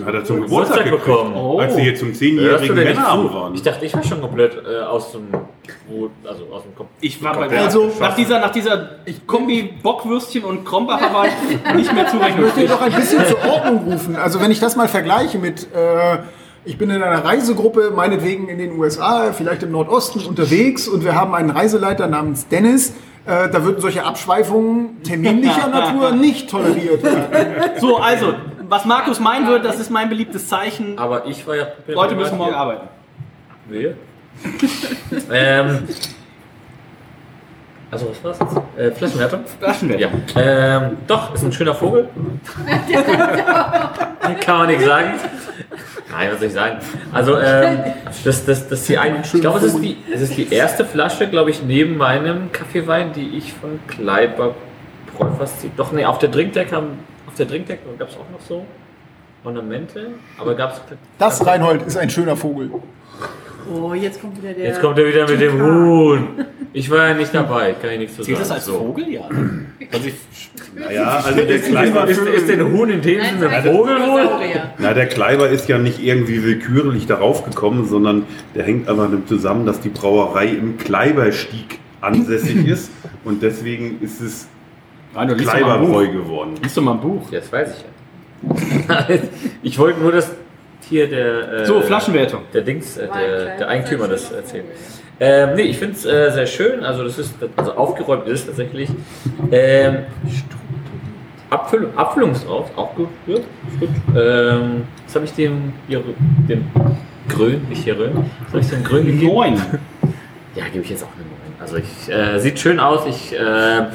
Hat er zum Geburtstag Geburtstag bekommen. Oh. als sie hier zum Hörst 10-jährigen du denn nicht Männerabend zu? waren. Ich dachte, ich war schon komplett äh, aus dem, also aus dem Kopf. Ich war bei Also, nach dieser, nach dieser Kombi Bockwürstchen und Krombacher war ich nicht mehr Ich möchte doch ein bisschen zur Ordnung rufen. Also wenn ich das mal vergleiche mit, äh, ich bin in einer Reisegruppe, meinetwegen in den USA, vielleicht im Nordosten unterwegs und wir haben einen Reiseleiter namens Dennis. Äh, da würden solche Abschweifungen terminlicher Natur nicht toleriert werden. So, also, was Markus meinen wird, das ist mein beliebtes Zeichen. Aber ich war ja. Leute müssen morgen arbeiten. Wir? ähm. Also was war's jetzt? Äh, Flaschenwertung? Flaschenwertung. Ja. Ähm, doch, ist ein schöner Vogel. Kann man nicht sagen. Nein, was soll ich sagen? Also, ähm, das, das, das ist die eine. Ich glaube, es ist die, es ist die erste Flasche, glaube ich, neben meinem Kaffeewein, die ich von Kleiber Bräufers Doch, nee, auf der Drinkdeck haben. Der Drinkdeck gab es auch noch so Ornamente, aber gab es. Das, Reinhold, ist ein schöner Vogel. Oh, jetzt kommt wieder der. Jetzt kommt er wieder mit dem Huhn. Ich war ja nicht dabei, kann ich nichts zu sagen. Zählt das als So. Vogel? Ja. Also ich, Naja, also der Kleiber, Ist, ist denn Huhn in dem Sinne ein Vogel wohl? Na, der Kleiber ist ja nicht irgendwie willkürlich darauf gekommen, sondern der hängt einfach damit zusammen, dass die Brauerei im Kleiberstieg ansässig ist und deswegen ist es Du ein Kleiberbräu Buch. geworden. Liest doch mal ein Buch. Das weiß ich ja. ich wollte nur, dass hier der. Äh, So, Flaschenwertung. Der Dings, äh, der, der Eigentümer das erzählt. Ähm, nee, ich finde es äh, sehr schön. Also, das ist, also aufgeräumt ist tatsächlich. Ähm, Abfüllung, Abfüllungsdrauf, auch gut. Ja, gut. Ähm, was habe ich dem, hier, dem Grün, nicht hier Röhm, was habe ich dem Grün gegeben? Neun. Ja, gebe ich jetzt auch eine 9. Also, ich, äh, sieht schön aus. Ich, äh,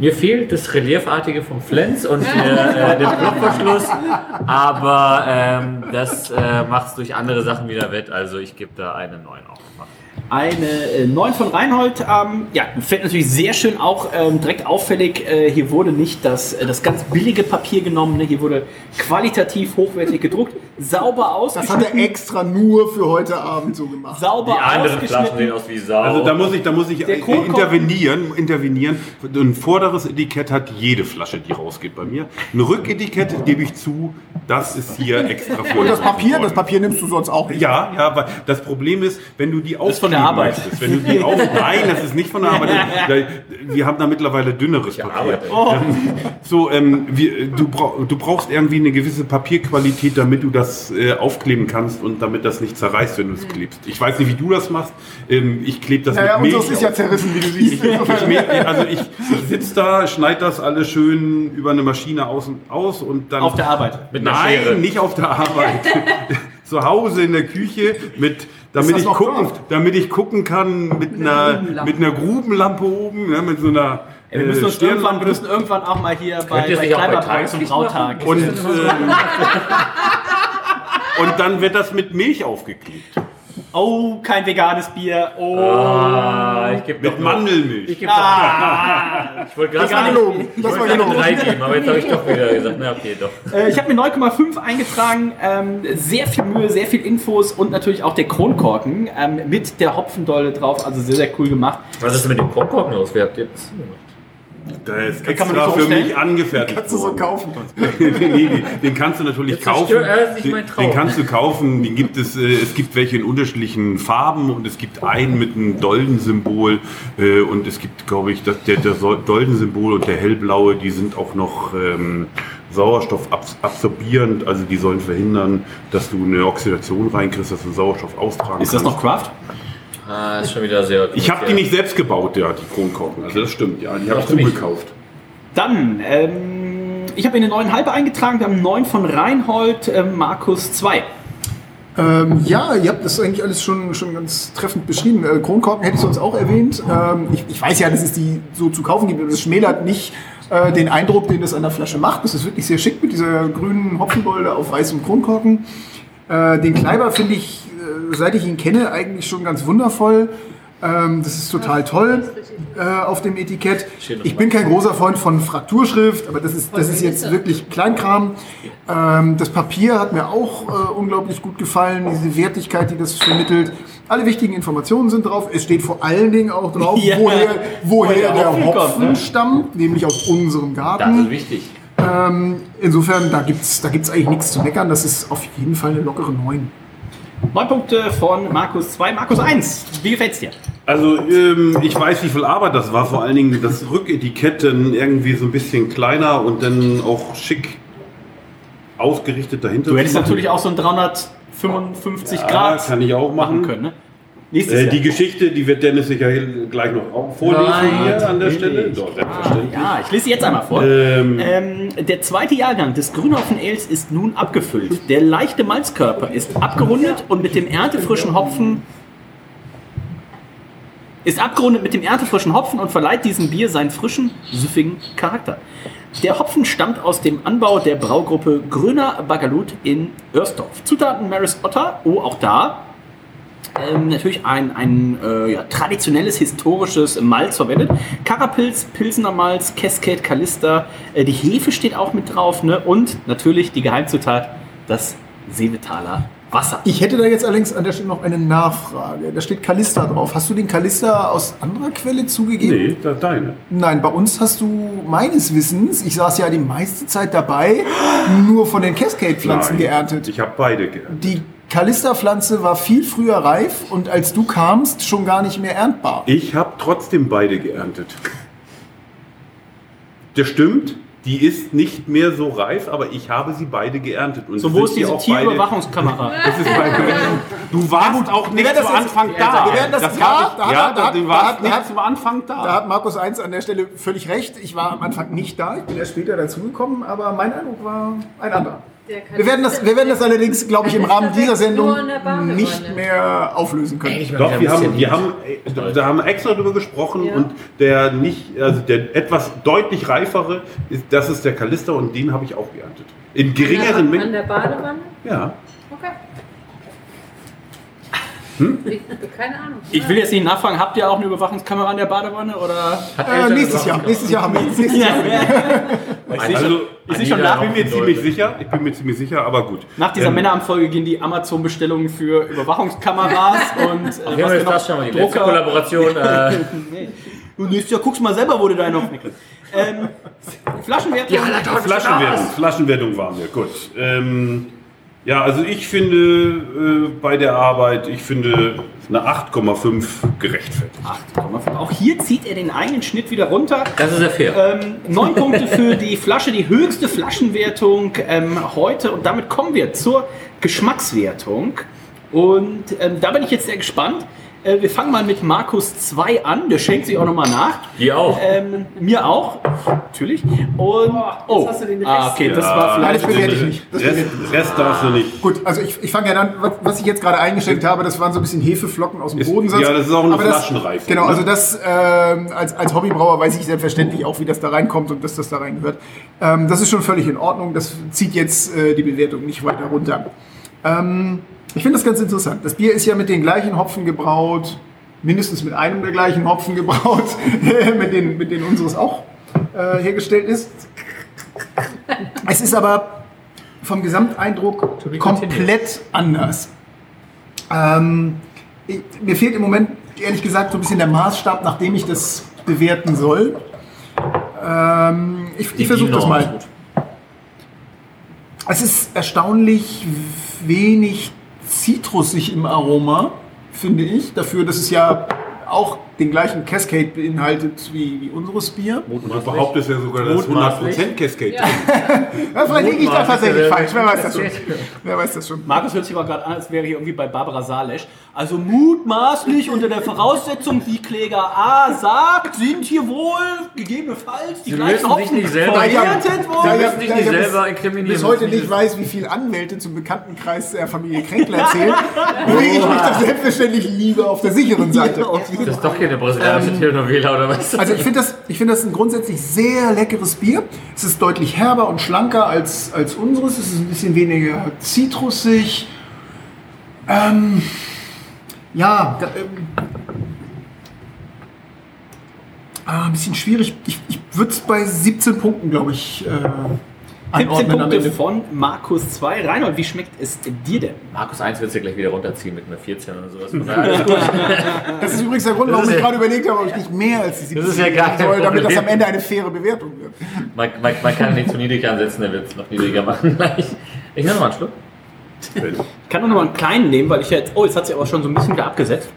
mir fehlt das Reliefartige vom Flens und der, äh, den Blockverschluss, aber ähm, das äh, macht es durch andere Sachen wieder wett. Also ich gebe da eine 9 auch. Eine äh, 9 von Reinhold. Ähm, ja, fällt natürlich sehr schön auch ähm, direkt auffällig. Äh, hier wurde nicht das, äh, das ganz billige Papier genommen. Ne? Hier wurde qualitativ hochwertig gedruckt. Sauber Das hat er extra nur für heute Abend so gemacht. Sauber Die anderen Flaschen sehen aus wie Sau. Also da muss ich, da muss ich äh, intervenieren, intervenieren. Ein vorderes Etikett hat jede Flasche, die rausgeht bei mir. Ein Rücketikett gebe ich zu, das ist hier extra für Und das Papier, das Papier nimmst du sonst auch nicht. Ja, ja, aber das Problem ist, wenn du die von der Arbeit. möchtest, wenn du die auf, nein, das ist nicht von der Arbeit. Wir haben da mittlerweile dünneres Papier. Oh. Ähm, So, ähm, wir, du, brauch, du brauchst irgendwie eine gewisse Papierqualität, damit du das äh, aufkleben kannst und damit das nicht zerreißt, wenn du es klebst. Ich weiß nicht, wie du das machst. Ähm, ich klebe das Naja, mit Milch. unseres ist ja zerrissen, wie du siehst. Ich, ich, also ich, ich sitze da, schneide das alles schön über eine Maschine aus und aus und dann Auf der Arbeit. Mit einer Nein, Schere. nicht auf der Arbeit. Zu Hause in der Küche mit damit ich gucken, Craft? damit ich gucken kann mit einer Grubenlampe. mit einer Grubenlampe oben, ne, mit so einer Ey, wir, müssen äh, uns irgendwann, wir müssen irgendwann auch mal hier bei, bei Kleiderpreis zum Brautag. und ähm, und dann wird das mit Milch aufgeklebt. Oh, kein veganes Bier. Oh. Ah, ich gebe Mit Mandelmilch. Ich gebe doch. Ich wollte Das gerade gelogen. Das war eine gelogen. 3 geben, aber jetzt habe ich doch wieder gesagt, na okay, doch. Äh, ich habe mir 9,5 eingetragen. Ähm, sehr viel Mühe, sehr viel Infos und natürlich auch der Kronkorken ähm, mit der Hopfendolle drauf. Also sehr, sehr cool gemacht. Was ist mit dem Kronkorken los? Wer habt ihr das gemacht? Der ist kann man extra nicht so für mich angefertigt. Kannst du so kaufen. nee, nee, den kannst du natürlich Jetzt kaufen. Den, mein Traum. den kannst du kaufen. Den gibt es, äh, es gibt welche in unterschiedlichen Farben und es gibt einen mit einem Doldensymbol äh, und es gibt, glaube ich, das, der, der Doldensymbol und der hellblaue, die sind auch noch ähm, Sauerstoff absorbierend, also die sollen verhindern, dass du eine Oxidation reinkriegst, dass du Sauerstoff austragen Ist das kannst. noch Craft? Ah, ist schon wieder sehr. Ich habe die nicht selbst gebaut, ja, die Kronkorken. Also das stimmt, ja, die habe ich zugekauft. Dann, ähm, ich habe mir eine 9,5 eingetragen. Wir haben 9 von Reinhold, ähm, Markus 2. Ähm, ja, ihr habt das eigentlich alles schon, schon ganz treffend beschrieben. Äh, Kronkorken hätte ich sonst auch erwähnt. Ähm, ich, ich weiß ja, dass es die so zu kaufen gibt, aber das schmälert nicht äh, den Eindruck, den das an der Flasche macht. Das ist wirklich sehr schick mit dieser grünen Hopfenbolde auf weißem Kronkorken. Äh, den Kleiber finde ich, äh, seit ich ihn kenne, eigentlich schon ganz wundervoll. Ähm, das ist total toll äh, auf dem Etikett. Ich bin kein großer Freund von Frakturschrift, aber das ist, das ist jetzt wirklich Kleinkram. Ähm, das Papier hat mir auch äh, unglaublich gut gefallen, diese Wertigkeit, die das vermittelt. Alle wichtigen Informationen sind drauf. Es steht vor allen Dingen auch drauf, Ja. woher, woher Woher der Hopfen kommt, ne? stammt, nämlich aus unserem Das Garten. ist wichtig. Ähm, insofern, da gibt es da gibt's eigentlich nichts zu meckern. Das ist auf jeden Fall eine lockere 9. 9 Punkte von Markus 2. Markus 1. Wie gefällt's dir? Also ähm, ich weiß, wie viel Arbeit das war. Vor allen Dingen das Rücketikett dann irgendwie so ein bisschen kleiner und dann auch schick ausgerichtet dahinter. Du hättest natürlich auch so ein 355 ja, Grad kann ich auch machen machen. können. Ne? Nächstes Äh, Jahr. die Geschichte, die wird Dennis sicher gleich noch vorlesen Nein, hier an der. Stelle. Doch, selbstverständlich. ja, ich lese sie jetzt einmal vor. Ähm, Ähm, der zweite Jahrgang des Grünhopfen Ales ist nun abgefüllt. Der leichte Malzkörper ist abgerundet und mit dem erntefrischen Hopfen ist abgerundet mit dem erntefrischen Hopfen und verleiht diesem Bier seinen frischen, süffigen Charakter. Der Hopfen stammt aus dem Anbau der Braugruppe Grüner Bagalut in Örsdorf. Zutaten Maris Otter, oh auch da, ähm, natürlich ein, ein äh, ja, traditionelles historisches Malz verwendet. Karapilz, Pilsener Malz, Cascade, Kalister. Äh, die Hefe steht auch mit drauf. Ne? Und natürlich die Geheimzutat, das Seevetaler Wasser. Ich hätte da jetzt allerdings an der Stelle noch eine Nachfrage. Da steht Kalista drauf. Hast du den Kalista aus anderer Quelle zugegeben? nee, deine. Nein, bei uns hast du meines Wissens, ich saß ja die meiste Zeit dabei, nur von den Cascade-Pflanzen geerntet. Ich habe beide geerntet. Die Kalista-Pflanze war viel früher reif und als du kamst, schon gar nicht mehr erntbar. Ich habe trotzdem beide geerntet. Das stimmt. Die ist nicht mehr so reif, aber ich habe sie beide geerntet. Und So, wo ist diese Tierüberwachungskamera? Das ist bei, du warst auch nicht werden das zu jetzt- Anfang da. wir werden das- das da hat- ja, da du da warst nicht da zum Anfang da. Da hat Markus 1 an der Stelle völlig recht. Ich war am Anfang nicht da, ich bin erst später dazugekommen, aber mein Eindruck war ein anderer. Wir werden das, wir werden das allerdings, glaube ich, im Rahmen dieser Sendung nicht mehr auflösen können. Doch, wir haben, wir haben, äh, da haben wir extra drüber gesprochen Ja. und der nicht, also der etwas deutlich reifere, ist, das ist der Kalister und den habe ich auch geerntet. In geringeren An Mengen. der Badewanne? Ja. Hm? Ich, keine Ahnung. Ich will jetzt nicht nachfragen, habt ihr auch eine Überwachungskamera an der Badewanne oder? Äh, nächstes Jahr, nächstes Jahr haben wir. Also, schon ich nach, bin mir ziemlich sicher, ich bin mir ziemlich sicher, aber gut. nach dieser Ähm, Männeramtfolge gehen die Amazon-Bestellungen für Überwachungskameras und äh, haben wir das schon mal die letzte Kollaboration. Äh, Du nächstes Jahr guckst mal selber, wo du deinen aufwickelst. Ähm, Flaschenwertung. Flaschenwertung, Flaschenwertung waren wir, gut. Ähm, ja, also ich finde äh, bei der Arbeit, ich finde eine 8,5 gerechtfertigt. Auch hier zieht er den einen Schnitt wieder runter. das ist sehr fair. Ähm, neun Punkte für die Flasche, die höchste Flaschenwertung ähm, heute. Und damit kommen wir zur Geschmackswertung. Und ähm, da bin ich jetzt sehr gespannt. Äh, wir fangen mal mit Markus 2 an. Der schenkt sich auch nochmal nach. Die auch. Ähm, mir auch, natürlich. Und oh, hast du den ah, Rest. okay, das Ja, war Nein, vielleicht. das bewerte ich nicht. Das Rest, Rest darfst du nicht. Gut, also ich, ich fange ja dann, was, was ich jetzt gerade eingeschenkt habe, das waren so ein bisschen Hefeflocken aus dem Ist- Bodensatz. ja, das ist auch eine Aber das- Flaschenreifung, Genau, ne? also das ähm, als, als Hobbybrauer weiß ich selbstverständlich auch, wie das da reinkommt und dass das da reingehört. Ähm, das ist schon völlig in Ordnung. Das zieht jetzt äh, die Bewertung nicht weiter runter. Ähm, ich finde das ganz interessant. Das Bier ist ja mit den gleichen Hopfen gebraut, mindestens mit einem der gleichen Hopfen gebraut, mit, denen, mit denen unseres auch äh, hergestellt ist. Es ist aber vom Gesamteindruck komplett anders. Ähm, ich, mir fehlt im Moment ehrlich gesagt so ein bisschen der Maßstab, nach dem ich das bewerten soll. Ähm, ich ich versuche das mal. Es ist erstaunlich wenig zitrusig im Aroma, finde ich. Dafür, dass es ja auch den gleichen Cascade beinhaltet wie, wie unseres Bier. Und du behauptest ja sogar, dass 100% Cascade Ja. Ja, vielleicht liege ich da tatsächlich falsch. Wer weiß das schon. Wer weiß das schon. Markus hört sich aber gerade an, als wäre hier irgendwie bei Barbara Salesch. Also mutmaßlich unter der Voraussetzung, wie Kläger A sagt, sind hier wohl gegebenenfalls die Sie gleichen müssen sich Hopfen nicht selber- verwertet worden. ich- müssen dich da nicht selber inkriminieren, bis heute nicht weiß, wie viele Anwälte zum Bekanntenkreis der Familie Kränkler erzählen, bewege ich mich da selbstverständlich lieber auf der sicheren Seite. Das ist doch hier eine brasilianische Telenovela oder was? Also ich finde das, ich finde das ein grundsätzlich sehr leckeres Bier. Es ist deutlich herber und schlanker als, als unseres. Es ist ein bisschen weniger zitrusig. Ähm, ja, da, ähm, ah, ein bisschen schwierig. Ich, ich würde es bei 17 Punkten, glaube ich, äh, 17 einordnen am Punkte Ende. von Markus 2. Reinhold, wie schmeckt es dir denn? Markus 1 wird ja gleich wieder runterziehen mit einer 14 oder sowas. Das ist übrigens der Grund, warum ist ich ja- gerade überlegt habe, ob ich nicht mehr als die 17 ist ja gar soll, damit das am Ende eine faire Bewertung wird. Man, man, man kann nicht zu niedrig ansetzen, der wird es noch niedriger machen gleich. Ich nehme noch mal einen Schluck. Ich kann nur noch mal einen kleinen nehmen, weil ich jetzt. Oh, jetzt hat sie aber schon so ein bisschen wieder abgesetzt.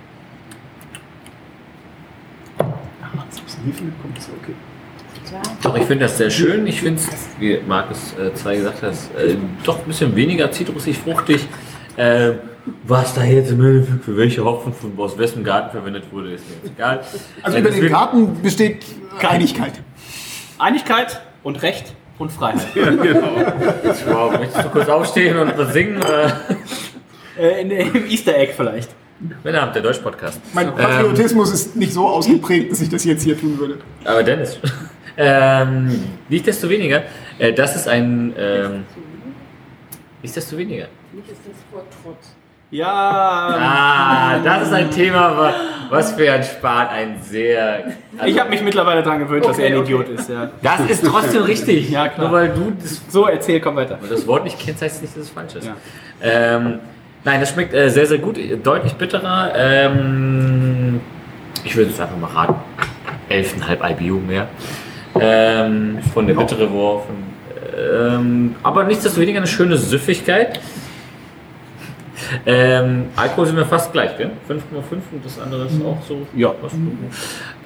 Doch, ich finde das sehr schön. Ich finde es, wie Markus 2 gesagt hat, äh, doch ein bisschen weniger zitrusig, fruchtig. Äh, was da jetzt im Endeffekt für welche Hopfen von, aus wessen Garten verwendet wurde, ist mir jetzt egal. Also Äh, über den Garten besteht Einigkeit. Einigkeit und Recht und Freiheit. Wow, möchtest du kurz aufstehen und was singen? Oder? äh, in, Im Easter Egg vielleicht. Männerabend, der Deutsch-Podcast. Mein Patriotismus ist nicht so ausgeprägt, dass ich das jetzt hier tun würde. Aber Dennis. Ähm, nichtsdestoweniger, äh, das ist ein. Ähm, nichtsdestoweniger. Nicht ist das vor Trotz. Ja. Ah, das ist ein Thema, wa- was für ein Spart ein sehr. Ich habe mich mittlerweile daran gewöhnt, dass er ein Okay, Idiot ist. Ja. Das ist trotzdem richtig. Ja, klar. Nur weil du das, So, erzähl, komm weiter. das Wort nicht kennst, heißt nicht, dass es falsch ist. Ja. Ähm, nein, das schmeckt äh, sehr, sehr gut, deutlich bitterer. Ähm, ich würde es einfach mal raten. 11,5 IBU mehr. Ähm, von der bittere Wurf. Ähm, aber nichtsdestoweniger eine schöne Süffigkeit. Ähm, Alkohol sind wir fast gleich, gell? 5,5 und das andere ist auch so. Ja.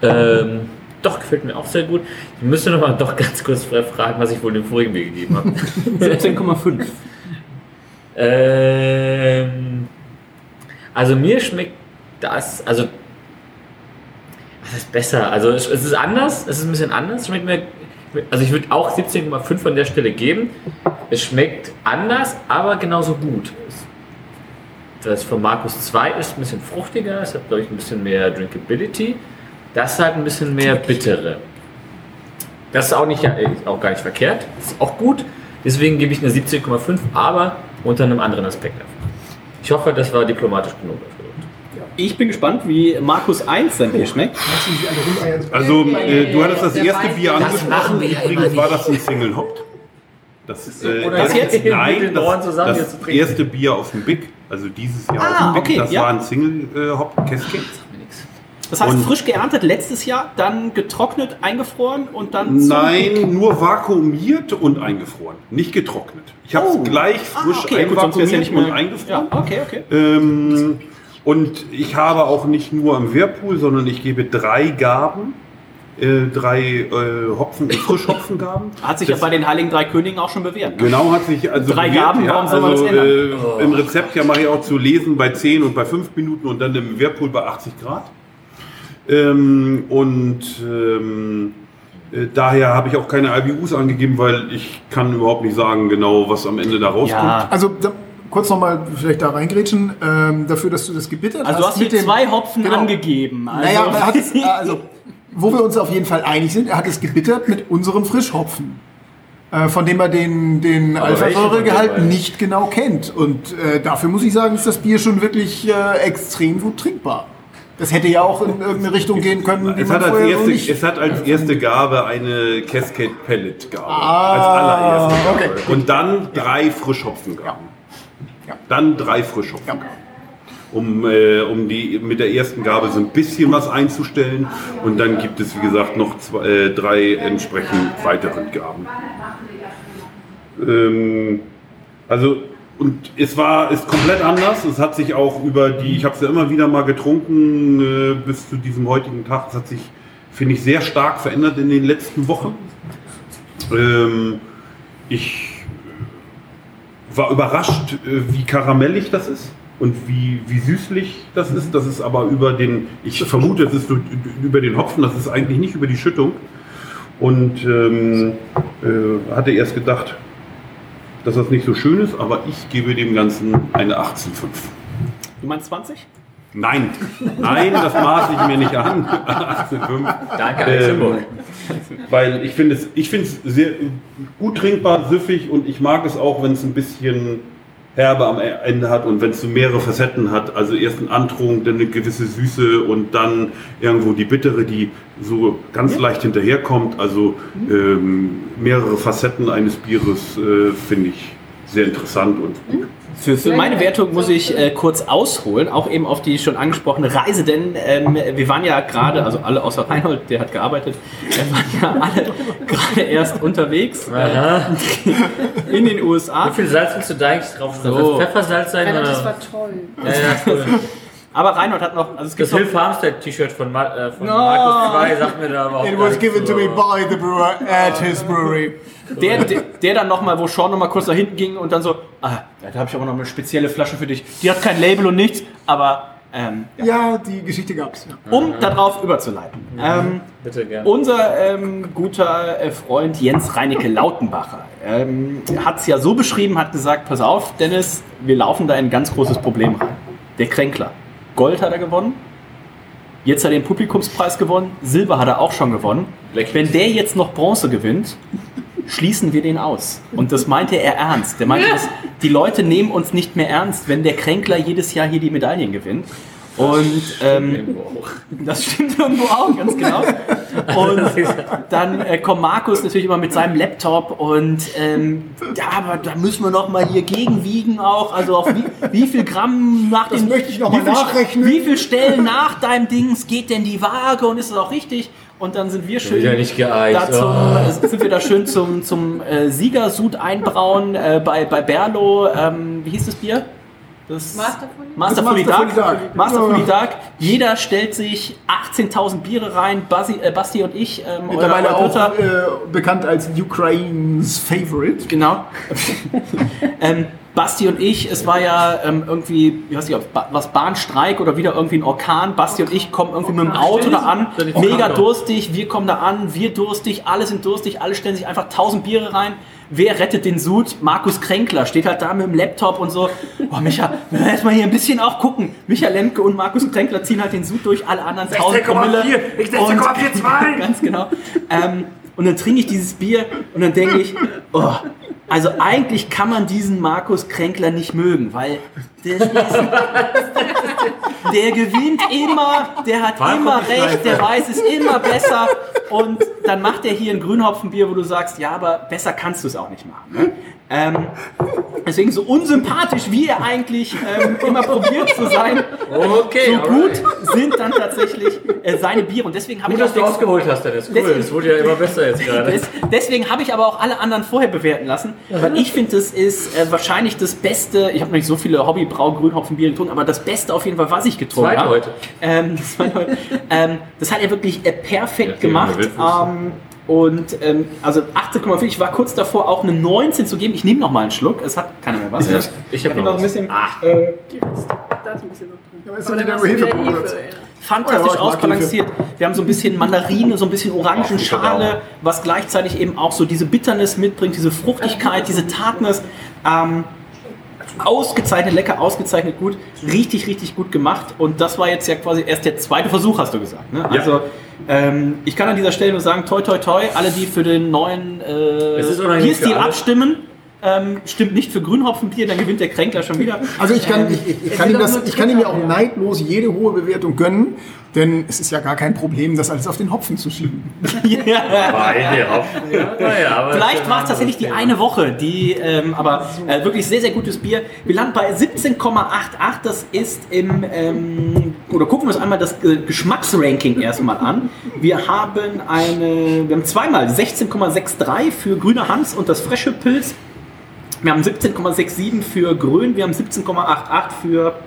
Ähm, Doch, gefällt mir auch sehr gut. Ich müsste noch mal doch ganz kurz fragen, was ich wohl dem vorigen Bier gegeben habe. 17,5. ähm, also mir schmeckt das, also was ist besser? Also es, es ist anders, es ist ein bisschen anders. Schmeckt mir, also ich würde auch 17,5 an der Stelle geben. Es schmeckt anders, aber genauso gut. Das von Markus 2 ist ein bisschen fruchtiger, es hat glaube ich ein bisschen mehr Drinkability. Das hat ein bisschen mehr bittere. Das ist auch, nicht, ist auch gar nicht verkehrt, das ist auch gut. Deswegen gebe ich eine 17,5, aber unter einem anderen Aspekt einfach. Ich hoffe, das war diplomatisch genug. Ich bin gespannt, wie Markus 1 sein Bier schmeckt. Also, äh, du hattest das erste Bier Das angesprochen. Übrigens war das ein Single Hop. Das, äh, Oder das, jetzt nein, das, zusammen das erste Bier aus dem Big, also dieses Jahr Ah, aus dem Big, okay, das ja. war ein Single äh, Hop Cascade. Das heißt, Und- frisch geerntet letztes Jahr, dann getrocknet, eingefroren und dann zum- Nein, nur vakuumiert und eingefroren, nicht getrocknet. Ich habe es Oh. gleich Ah, frisch okay, sonst wär's einvakuumiert ja und eingefroren. Ja, okay, okay. Ähm, und ich habe auch nicht nur am Whirlpool, sondern ich gebe drei Gaben, äh, drei äh, Hopfen, Frischhopfengaben. Hat sich ja Das- bei den Heiligen Drei Königen auch schon bewährt. Genau, hat sich also Drei bewährt, Gaben, ja, warum soll man also, das ändern? Äh, Im Rezept ja mache ich auch zu lesen bei 10 und bei 5 Minuten und dann im Whirlpool bei 80 Grad. Ähm, und ähm, äh, daher habe ich auch keine IBUs angegeben, weil ich kann überhaupt nicht sagen genau, was am Ende da rauskommt. Ja. Also da, kurz nochmal vielleicht da reingrätschen, ähm, dafür, dass du das gebittert Also du hast hier mit dem- zwei Hopfen Genau. angegeben. Also Naja, aber er hat es, also, wo wir uns auf jeden Fall einig sind, er hat es gebittert mit unserem Frischhopfen. Äh, von dem er den, den Alpha-Säuregehalt nicht genau kennt. Und äh, dafür muss ich sagen, ist das Bier schon wirklich äh, extrem gut trinkbar. Das hätte ja auch in irgendeine Richtung gehen können, die Es man hat, als erste, nicht. es hat als erste Gabe eine Cascade Pellet Gabe. Ah, als allererste Gabe. okay. Und dann drei Frischhopfengaben. Ja. Dann drei Frischhopfengaben. Um, äh, um die mit der ersten Gabe so ein bisschen was einzustellen. Und dann gibt es, wie gesagt, noch zwei, äh, drei entsprechend weiteren Gaben. Ähm, also, und es war ist komplett anders. Es hat sich auch über die, ich habe es ja immer wieder mal getrunken äh, bis zu diesem heutigen Tag. Es hat sich, finde ich, sehr stark verändert in den letzten Wochen. Ähm, ich war überrascht, äh, wie karamellig das ist und wie, wie süßlich das ist. Das ist aber über den, ich vermute, es ist über den Hopfen, das ist eigentlich nicht über die Schüttung. Und ähm, äh, hatte erst gedacht, dass das nicht so schön ist, aber ich gebe dem Ganzen eine 18,5. Du meinst 20? Nein, nein, das maße ich mir nicht an. 18,5. Danke, Ähm. Weil ich finde es, ich finde es sehr gut trinkbar, süffig und ich mag es auch, wenn es ein bisschen Herbe am Ende hat und wenn es so mehrere Facetten hat. Also erst ein Antrunk, dann eine gewisse Süße und dann irgendwo die bittere, die so ganz leicht hinterherkommt. Also ähm, mehrere Facetten eines Bieres äh, finde ich sehr interessant und gut. Für, für meine Wertung muss ich äh, kurz ausholen, auch eben auf die schon angesprochene Reise, denn ähm, wir waren ja gerade, also alle außer Reinhold, der hat gearbeitet, wir waren ja alle gerade erst unterwegs äh, in den USA. Wie viel Salz willst du da eigentlich drauf? Soll So. das Pfeffersalz sein? Oder? das war toll. Ja, ja, cool. Aber Reinhold hat noch, also es Das gibt noch, Hill Farmstead T-Shirt von, Ma äh, von No. Markus 2 sagt mir da aber auch It was given zu. to me by the brewer at his brewery. Der, der, der dann nochmal, wo Sean nochmal kurz nach hinten ging und dann so, ah, ja, da habe ich aber noch eine spezielle Flasche für dich. Die hat kein Label und nichts, aber ähm, Ja, die Geschichte gab's. Ja. um darauf überzuleiten. Ähm, Bitte gerne. Unser ähm, guter äh, Freund Jens Reinecke Lautenbacher ähm, hat es ja so beschrieben, hat gesagt, pass auf, Dennis, wir laufen da in ein ganz großes Problem rein. Der Kränkler. Gold hat er gewonnen. Jetzt hat er den Publikumspreis gewonnen. Silber hat er auch schon gewonnen. Wenn der jetzt noch Bronze gewinnt, schließen wir den aus. Und das meinte er ernst. Der meinte, dass die Leute nehmen uns nicht mehr ernst, wenn der Kränkler jedes Jahr hier die Medaillen gewinnt. Und ähm, das stimmt irgendwo auch, ganz genau. Und dann äh, kommt Markus natürlich immer mit seinem Laptop und ähm, ja, aber da müssen wir noch mal hier gegenwiegen auch. Also auf wie, wie viel Gramm nach Das möchte ich noch mal nachrechnen. Wie viel Stellen nach deinem Dings geht denn die Waage und ist das auch richtig? Und dann sind wir schön wieder nicht geeicht. da zum, Oh. äh, sind wir da schön zum, zum äh, Siegersud einbrauen äh, bei, bei Berlo. Ähm, wie hieß das Bier? Das Masterfully? Masterfully Das Masterfully Dark. Dark. Masterfully. Dark. Jeder stellt sich 18.000 Biere rein. Basti, äh, Basti und ich. Ähm, Mittlerweile auch äh, bekannt als Ukraines Favorite. Genau. ähm, Basti und ich, es war ja ähm, irgendwie, ich weiß nicht, was Bahnstreik oder wieder irgendwie ein Orkan. Basti und ich kommen irgendwie mit dem Auto da an, mega durstig, wir kommen da an, wir durstig, alle sind durstig, alle stellen sich einfach 1000 Biere rein. Wer rettet den Sud? Markus Kränkler steht halt da mit dem Laptop und so. Boah, Micha, wir müssen erstmal hier ein bisschen auch gucken. Micha Lemke und Markus Kränkler ziehen halt den Sud durch, alle anderen 1000 Promille. Ich Und- Ganz genau. Ähm, und dann trinke ich dieses Bier und dann denke ich, oh, also eigentlich kann man diesen Markus Kränkler nicht mögen, weil der, der gewinnt immer, der hat Warum immer recht, der weiß es immer besser und dann macht er hier ein Grünhopfenbier, wo du sagst, ja, aber besser kannst du es auch nicht machen. Ne? Ähm, deswegen so unsympathisch, wie er eigentlich ähm, immer probiert zu sein, Okay, so alright. gut sind dann tatsächlich äh, seine Biere und deswegen habe Gut, ich dass du auch ausgeholt hast, Dennis. Cool, Deswegen- es wurde ja immer besser jetzt gerade. Des, deswegen habe ich aber auch alle anderen vorher bewerten lassen, weil ich finde, das ist äh, wahrscheinlich das Beste. Ich habe noch nicht so viele Hobbybrau Grünhopfenbier getrunken, aber das Beste auf jeden Fall, was ich getrunken habe. heute. Ähm, das, war heute. ähm, das hat er wirklich äh, perfekt Ja, gemacht. Und ähm, also 18,5, ich war kurz davor auch eine 19 zu geben. Ich nehme noch mal einen Schluck. Es hat keiner mehr was. Ja, ich habe Ich noch noch ein bisschen äh, Da ist ein bisschen noch drin. Aber dann Hefe pur. Hefe, ja. fantastisch Oh ja, ausbalanciert. Wir haben so ein bisschen Mandarine, so ein bisschen Orangenschale, was gleichzeitig eben auch so diese Bitternis mitbringt, diese Fruchtigkeit, diese Tartness. Ähm, ausgezeichnet lecker, ausgezeichnet gut, richtig, richtig gut gemacht. Und das war jetzt ja quasi erst der zweite Versuch, hast du gesagt. Ne? Also ähm, ich kann an dieser Stelle nur sagen, toi, toi, toi, alle, die für den neuen äh, Bierstil abstimmen. Ähm, stimmt nicht für Grünhopfenbier, dann gewinnt der Kränkler schon wieder. Also ich kann, ich, ich, ich kann, ihm, das, ich kann ihm ja auch neidlos jede hohe Bewertung gönnen, denn es ist ja gar kein Problem, das alles auf den Hopfen zu schieben. ja. Hopfen. Ja, naja, Vielleicht war es tatsächlich die eine Woche, die, ähm, aber äh, wirklich sehr, sehr gutes Bier. Wir landen bei 17,88. Das ist im, ähm, oder gucken wir uns einmal das äh, Geschmacksranking erstmal an. Wir haben eine, wir haben zweimal 16,63 für Grüner Hans und das Frische Pilz. Wir haben 17,67 für Grün, wir haben 17,88 für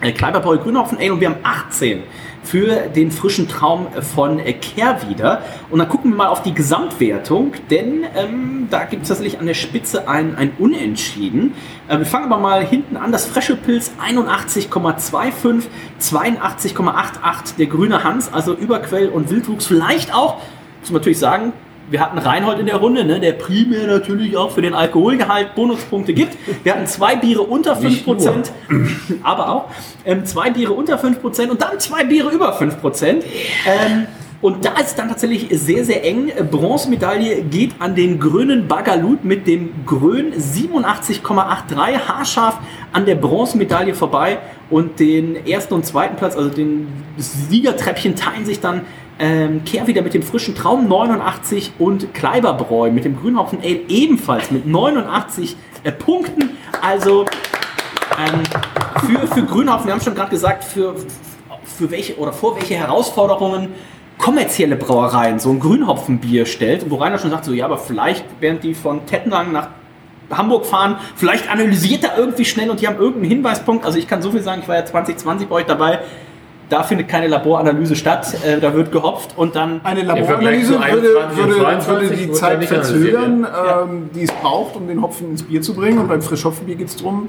äh, Kleiberbräu Grünhopfen Ale und wir haben 18 für den frischen Traum von äh, Kehrwieder. Und dann gucken wir mal auf die Gesamtwertung, denn ähm, da gibt es tatsächlich an der Spitze ein, ein Unentschieden. Äh, wir fangen aber mal hinten an. Das Frische Pilz 81,25, 82,88 der Grüne Hans, also Überquell und Wildwuchs. Vielleicht auch, muss man natürlich sagen, wir hatten Reinhold in der Runde, ne, der primär natürlich auch für den Alkoholgehalt Bonuspunkte gibt. Wir hatten zwei Biere unter 5%, aber auch ähm, zwei Biere unter 5% und dann zwei Biere über 5%. Ähm, und da ist es dann tatsächlich sehr, sehr eng. Bronzemedaille geht an den grünen Bagalut mit dem Grün 87,83 haarscharf an der Bronzemedaille vorbei. Und den ersten und zweiten Platz, also den das Siegertreppchen, teilen sich dann ähm, Kehr wieder mit dem frischen Traum 89 und Kleiberbräu mit dem Grünhopfen Ale ebenfalls mit 89 äh, Punkten. Also ähm, für, für Grünhopfen, wir haben schon gerade gesagt, für, für welche oder vor welche Herausforderungen kommerzielle Brauereien so ein Grünhopfenbier stellt. Und wo Rainer schon sagt, so ja, aber vielleicht während die von Tettenlang nach Hamburg fahren, vielleicht analysiert er irgendwie schnell und die haben irgendeinen Hinweispunkt. Also ich kann so viel sagen, ich war ja 2020 bei euch dabei. Da findet keine Laboranalyse statt, äh, da wird gehopft und dann Eine Laboranalyse würde, 21 und würde, 22 würde die Zeit verzögern, ähm, die es braucht, um den Hopfen ins Bier zu bringen. Und beim Frischhopfenbier geht es darum,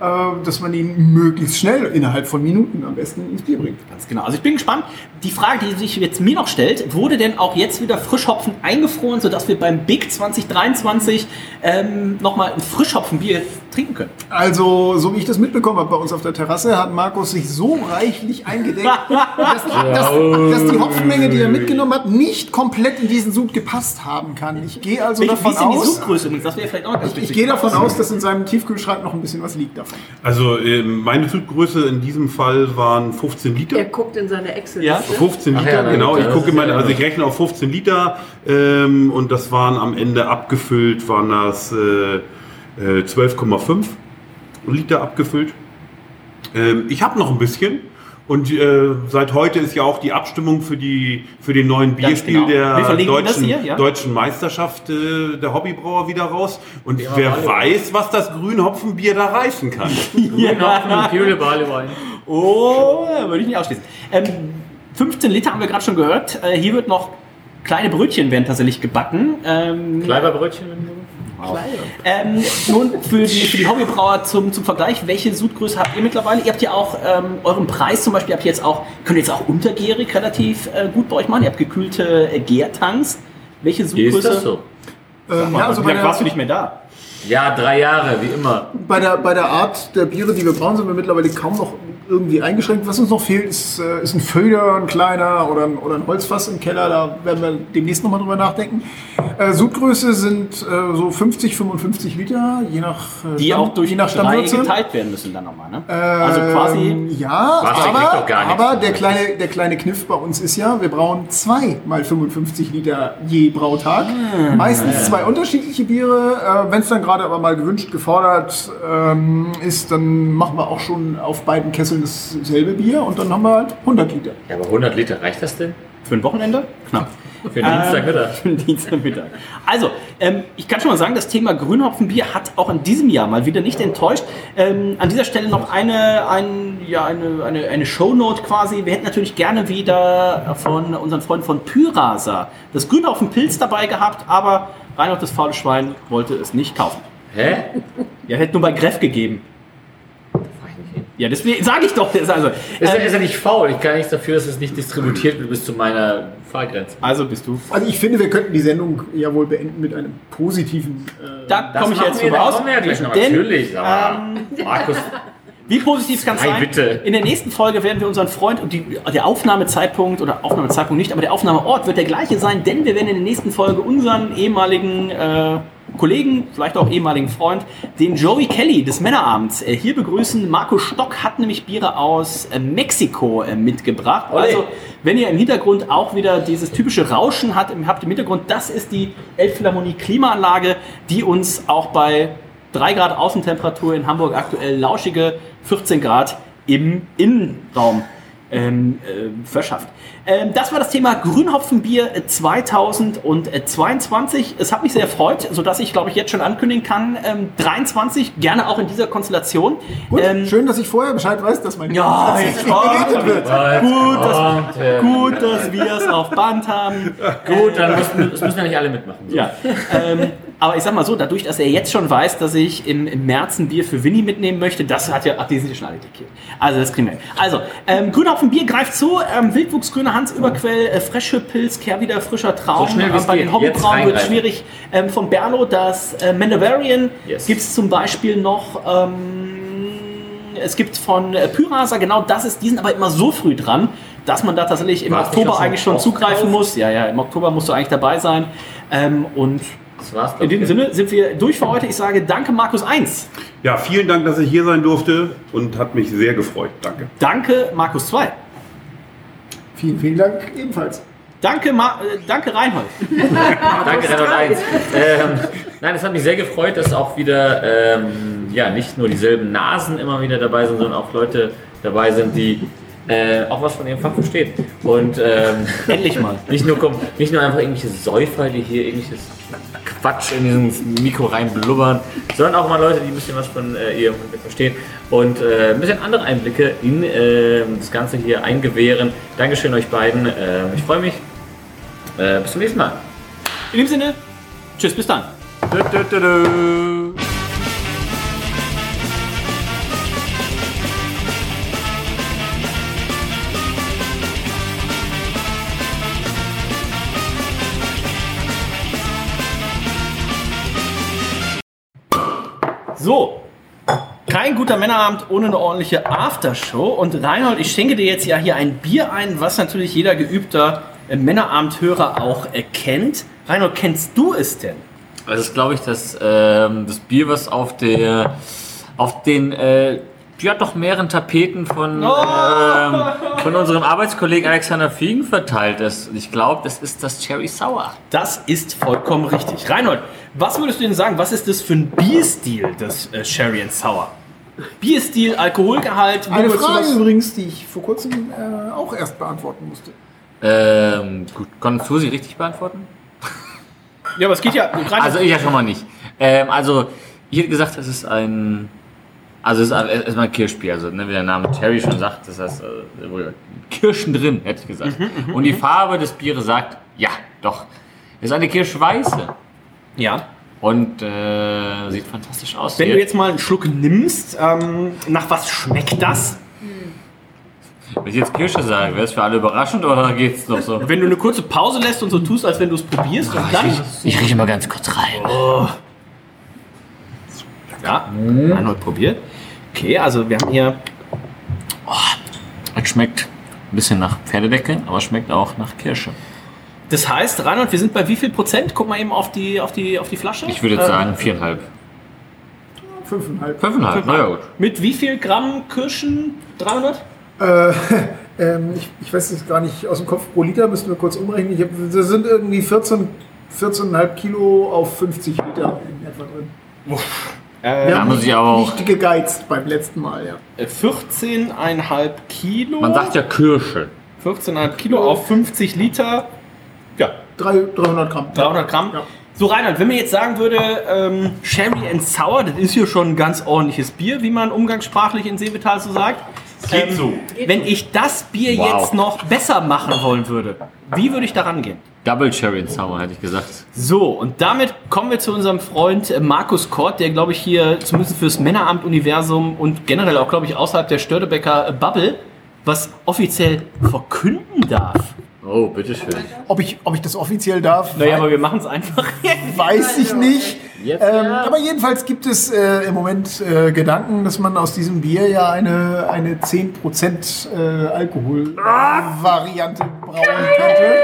äh, dass man ihn möglichst schnell, innerhalb von Minuten am besten ins Bier bringt. Ganz genau. Also ich bin gespannt. Die Frage, die sich jetzt mir noch stellt, wurde denn auch jetzt wieder Frischhopfen eingefroren, sodass wir beim Big 2023 ähm, nochmal ein Frischhopfenbier trinken können? Also, so wie ich das mitbekommen habe bei uns auf der Terrasse, hat Markus sich so reichlich eingedeckt, dass, dass, dass die Hopfenmenge, die er mitgenommen hat, nicht komplett in diesen Sud gepasst haben kann. Ich gehe also wie davon die aus, Suchgröße übrigens? Das wäre vielleicht auch ganz ich wichtig. gehe davon aus, dass in seinem Tiefkühlschrank noch ein bisschen was liegt davon. Also äh, meine Zuggröße in diesem Fall waren 15 Liter. Er guckt in seine excel Ja? 15 Ach Liter, ja, na genau. Ich gucke meine, ja- also ich rechne auf 15 Liter ähm, und das waren am Ende abgefüllt, waren das äh, äh, 12,5 Liter abgefüllt. Ähm, ich habe noch ein bisschen Und äh, seit heute ist ja auch die Abstimmung für, die, für den neuen Ganz Bierstil genau. Der deutschen, hier, ja. deutschen Meisterschaft äh, der Hobbybrauer wieder raus. Und Ja, wer weiß, was das Grünhopfenbier da reißen kann. Wine. Oh, würde ich nicht ausschließen. Ähm, 15 Liter haben wir gerade schon gehört. Äh, hier wird noch kleine Brötchen werden tatsächlich gebacken. Ähm, Kleiberbrötchen. Ähm, nun für die, für die Hobbybrauer zum, zum Vergleich, welche Sudgröße habt ihr mittlerweile? Ihr habt ja auch ähm, euren Preis zum Beispiel, habt ihr jetzt auch, könnt ihr jetzt auch untergärig relativ äh, gut bei euch machen. Ihr habt gekühlte äh, Gärtanks. Welche Ist Sudgröße? das so? Ähm, ja, also Wie lange warst du nicht mehr da? Ja, drei Jahre, wie immer. bei, der, bei der Art der Biere, die wir brauen, sind wir mittlerweile kaum noch irgendwie eingeschränkt. Was uns noch fehlt, ist, äh, ist ein Föder, ein kleiner oder ein, oder ein Holzfass im Keller. Da werden wir demnächst nochmal drüber nachdenken. Äh, Sudgröße sind äh, so 50, 55 Liter, je nach, äh, Die Stamm- auch durch je nach drei geteilt werden müssen dann nochmal, ne? also quasi ja, aber, doch gar nichts. aber der, kleine, der kleine Kniff bei uns ist ja, wir brauen zwei mal 55 Liter je Brautag. Ah. Meistens zwei unterschiedliche Biere. Äh, Wenn es dann gerade aber mal gewünscht, gefordert ähm, ist, dann machen wir auch schon auf beiden Kesseln dasselbe Bier und dann haben wir halt 100 Liter. Ja, aber 100 Liter, reicht das denn? für ein Wochenende? Knapp. Für den Dienstagmittag. Für den Dienstagmittag. Also, ähm, ich kann schon mal sagen, das Thema Grünhopfenbier hat auch in diesem Jahr mal wieder nicht enttäuscht. Ähm, an dieser Stelle noch eine, ein, ja, eine, eine, eine Shownote quasi. Wir hätten natürlich gerne wieder von unseren Freunden von Pyrasa das Grünhopfenpilz dabei gehabt, aber Reinhold das faule Schwein wollte es nicht kaufen. Hä? Ja, hätte nur bei Greff gegeben. Ja, deswegen sage ich doch. das Also, Ist, er, ähm, ist er nicht faul? Ich kann nichts dafür, dass es nicht distributiert wird bis zu meiner Fahrgrenze. also bist du. Also ich finde, wir könnten die Sendung ja wohl beenden mit einem positiven... Äh, Da komme ich jetzt drüber aus. kommen wir ja gleich noch. Denn, Natürlich, aber ähm, Markus, Wie positiv kann es Sei sein? bitte. In der nächsten Folge werden wir unseren Freund und die, der Aufnahmezeitpunkt oder Aufnahmezeitpunkt nicht, aber der Aufnahmeort wird der gleiche sein, denn wir werden in der nächsten Folge unseren ehemaligen äh, Kollegen, vielleicht auch ehemaligen Freund, den Joey Kelly des Männerabends äh, hier begrüßen. Marco Stock hat nämlich Biere aus äh, Mexiko äh, mitgebracht. Ole. Also, wenn ihr im Hintergrund auch wieder dieses typische Rauschen hat, habt im Hintergrund, das ist die Elbphilharmonie Klimaanlage, die uns auch bei 3 Grad Außentemperatur in Hamburg aktuell lauschige 14 Grad im Innenraum ähm, äh, verschafft. Ähm, das war das Thema Grünhopfenbier 2022. Es hat mich sehr erfreut, sodass ich, glaube ich, jetzt schon ankündigen kann, ähm, 23, gerne auch in dieser Konstellation. Gut, Ähm, schön, dass ich vorher Bescheid weiß, dass mein ja, dass jetzt geredet wird. Gut, dass, äh, gut, dass wir es auf Band haben. gut, dann müssen, das müssen ja nicht alle mitmachen. So. Ja, ähm, aber ich sag mal so, dadurch, dass er jetzt schon weiß, dass ich im, im März ein Bier für Winnie mitnehmen möchte, das hat ja, ach, die sind ja schon alle dickiert. Also, das kriegen wir. Also, ähm, Grünhopfenbier greift zu, ähm, Wildwuchsgrüner Hans Überquell, äh, frische Pilz, Kehrwieder, frischer Traum. So schnell bei geht. den Hobbybrauen wird schwierig. Ähm, von Berlo das äh, Mandalorian Yes. gibt es zum Beispiel noch. Ähm, es gibt von äh, Pyrasa, genau das ist, die sind aber immer so früh dran, dass man da tatsächlich im nicht Oktober eigentlich schon zugreifen muss. Ja, ja, im Oktober musst du eigentlich dabei sein. Ähm, und Das war's. in diesem Sinne sind wir durch für heute. Ich sage danke Markus 1. Ja, vielen Dank, dass ich hier sein durfte und hat mich sehr gefreut. Danke. Danke Markus 2. Vielen, vielen Dank ebenfalls. Danke, Ma äh, danke Reinhold. Danke, Rennhold 1. Ähm, nein, es hat mich sehr gefreut, dass auch wieder ähm, ja, nicht nur dieselben Nasen immer wieder dabei sind, sondern auch Leute dabei sind, die äh, auch was von ihrem Fach verstehen. Und ähm, Endlich mal. nicht, nur, nicht nur einfach irgendwelche Säufer, die hier irgendwelches Quatsch in dieses Mikro reinblubbern, sondern auch mal Leute, die ein bisschen was von äh, ihrem Handwerk verstehen und äh, ein bisschen andere Einblicke in äh, das Ganze hier eingewähren. Dankeschön euch beiden. Äh, ich freue mich. Äh, bis zum nächsten Mal. In dem Sinne, tschüss, bis dann. Dö, dö, dö, So, kein guter Männerabend ohne eine ordentliche Aftershow. Und Reinhold, ich schenke dir jetzt ja hier ein Bier ein, was natürlich jeder geübter äh, Männerabendhörer auch erkennt. Reinhold, kennst du es denn? Das ist, glaube ich, das, ähm, das Bier, was auf der auf den äh, ja doch mehreren Tapeten von, ähm, von unserem Arbeitskollegen Alexander Fiegen verteilt ist. Und ich glaube, das ist das Cherry Sour. Das ist vollkommen richtig. Reinhold, was würdest du denn sagen, was ist das für ein Bierstil, das äh, Sherry and Sour? Bierstil, Alkoholgehalt. Eine Frage übrigens, die ich vor kurzem äh, auch erst beantworten musste. Ähm, gut, konntest du sie richtig beantworten? Ja, aber es geht ja gerade. Also ich ja schon mal nicht. Ähm, also, ich hätte gesagt, es ist ein. Also es ist erstmal ein Kirschbier, also ne, wie der Name Terry schon sagt, das heißt äh, Kirschen drin, hätte ich gesagt. Und die Farbe des Bieres sagt, ja, doch. Es ist eine Kirschweiße. ja. Und äh, sieht fantastisch aus. Wenn du jetzt mal einen Schluck nimmst, ähm, nach was schmeckt das? Wenn ich jetzt Kirsche sage, wäre es für alle überraschend oder geht's noch so? Wenn du eine kurze Pause lässt und so tust, als wenn du es probierst und dann. Ich rieche mal ganz kurz rein. Ja, Reinhold probiert. Okay, also wir haben hier. Es schmeckt ein bisschen nach Pferdedecke, aber schmeckt auch nach Kirsche. Das heißt, Reinhold, wir sind bei wie viel Prozent? Guck mal eben auf die, auf die, auf die Flasche. Ich würde jetzt Äh, sagen viereinhalb. Fünfeinhalb. Fünfeinhalb, naja gut. Mit wie viel Gramm Kirschen? 300? Äh, ähm, ich, ich weiß es gar nicht aus dem Kopf pro Liter, müssen wir kurz umrechnen. Ich hab, das sind irgendwie 14, 14,5 Kilo auf 50 Liter in etwa drin. Äh, Da muss ich aber auch. Nicht gegeizt beim letzten Mal, ja. 14,5 Kilo. Man sagt ja Kirsche. 14,5 Kilo auf 50 Liter. Ja, Drei, 300 Gramm. 300 Gramm. Ja. So, Reinhard, wenn man jetzt sagen würde, ähm, Sherry and Sour, das ist hier schon ein ganz ordentliches Bier, wie man umgangssprachlich in Seebetal so sagt. Geht so. Wenn ich das Bier Wow. jetzt noch besser machen wollen würde, wie würde ich daran gehen? Double Cherry and Sour, hätte ich gesagt. So, und damit kommen wir zu unserem Freund äh, Markus Kort, der, glaube ich, hier zumindest fürs Männeramt-Universum und generell auch, glaube ich, außerhalb der Störtebecker äh, Bubble was offiziell verkünden darf. Oh, bitteschön. Ob ich, ob ich das offiziell darf, Naja, aber wir machen es einfach. weiß ich nicht. Jetzt, Ähm, ja. aber jedenfalls gibt es äh, im Moment äh, Gedanken, dass man aus diesem Bier ja eine, eine 10% äh, Alkohol-Variante brauen könnte.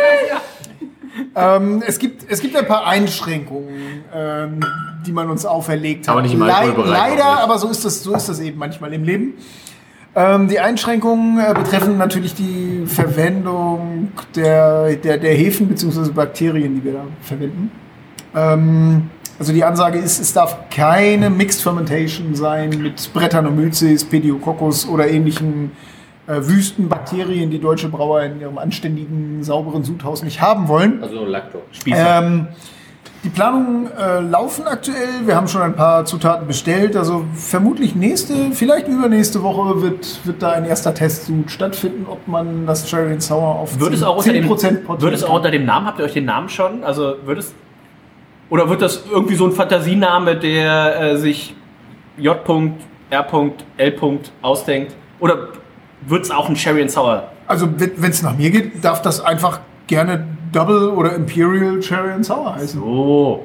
Ähm, es, gibt, es gibt ein paar Einschränkungen, ähm, die man uns auferlegt hat. Aber nicht im auch Leider, aber so ist, das, so ist das eben manchmal im Leben. Ähm, die Einschränkungen äh, betreffen natürlich die Verwendung der, der, der Hefen bzw. Bakterien, die wir da verwenden. Ähm, also die Ansage ist, es darf keine Mixed Fermentation sein mit Brettanomyces, Pediococcus oder ähnlichen äh, Wüstenbakterien, die deutsche Brauer in ihrem anständigen, sauberen Sudhaus nicht haben wollen. Also Lacto. Ähm, die Planungen äh, laufen aktuell. Wir haben schon ein paar Zutaten bestellt. Also vermutlich nächste, vielleicht übernächste Woche wird, wird da ein erster Testsud stattfinden, ob man das Cherry and Sour auf Wird es auch unter dem, 10% wird es auch unter dem Namen, habt ihr euch den Namen schon? Also wird es. Oder wird das irgendwie so ein Fantasiename, der äh, sich J.R.L. ausdenkt? Oder wird es auch ein Sherry and Sour? Also wenn es nach mir geht, darf das einfach gerne Double oder Imperial Cherry and Sour heißen. Oh.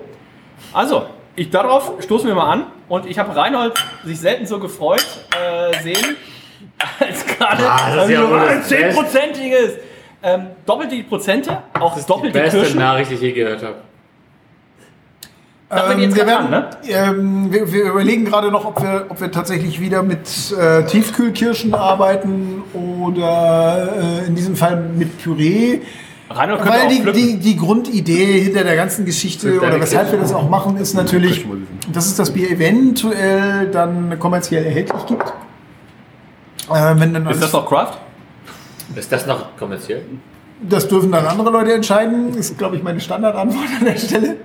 Also, ich, darauf stoßen wir mal an. Und ich habe Reinhold sich selten so gefreut äh, sehen, als gerade Ah, das ist ja ein das zehnprozentiges. Ähm, doppelt die Prozente, auch doppelt die Beste Kirschen. Nachricht, die ich je gehört habe. Jetzt wir, werden, dran, ähm, wir, wir überlegen gerade noch, ob wir, ob wir tatsächlich wieder mit äh, Tiefkühlkirschen arbeiten oder äh, in diesem Fall mit Püree. Weil die, die, die Grundidee hinter der ganzen Geschichte oder weshalb wir das auch machen, ist natürlich, dass es das Bier eventuell dann kommerziell erhältlich gibt. Äh, wenn dann Ist das noch Craft? Ist das noch kommerziell? Das dürfen dann andere Leute entscheiden. Ist, glaube ich, meine Standardantwort an der Stelle.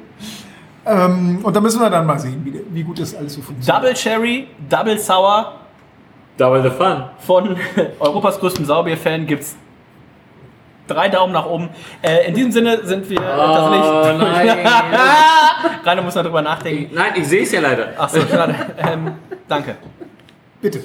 Ähm, und da müssen wir dann mal sehen, wie, wie gut das alles so funktioniert. Double Cherry, Double Sour Double the fun. von Europas größtem Sauerbier-Fan gibt's drei Daumen nach oben. Äh, in diesem Sinne sind wir Oh, tatsächlich. nein. Rainer muss noch drüber nachdenken. Nein, ich sehe es ja leider. Achso, schade. Ähm, danke. Bitte.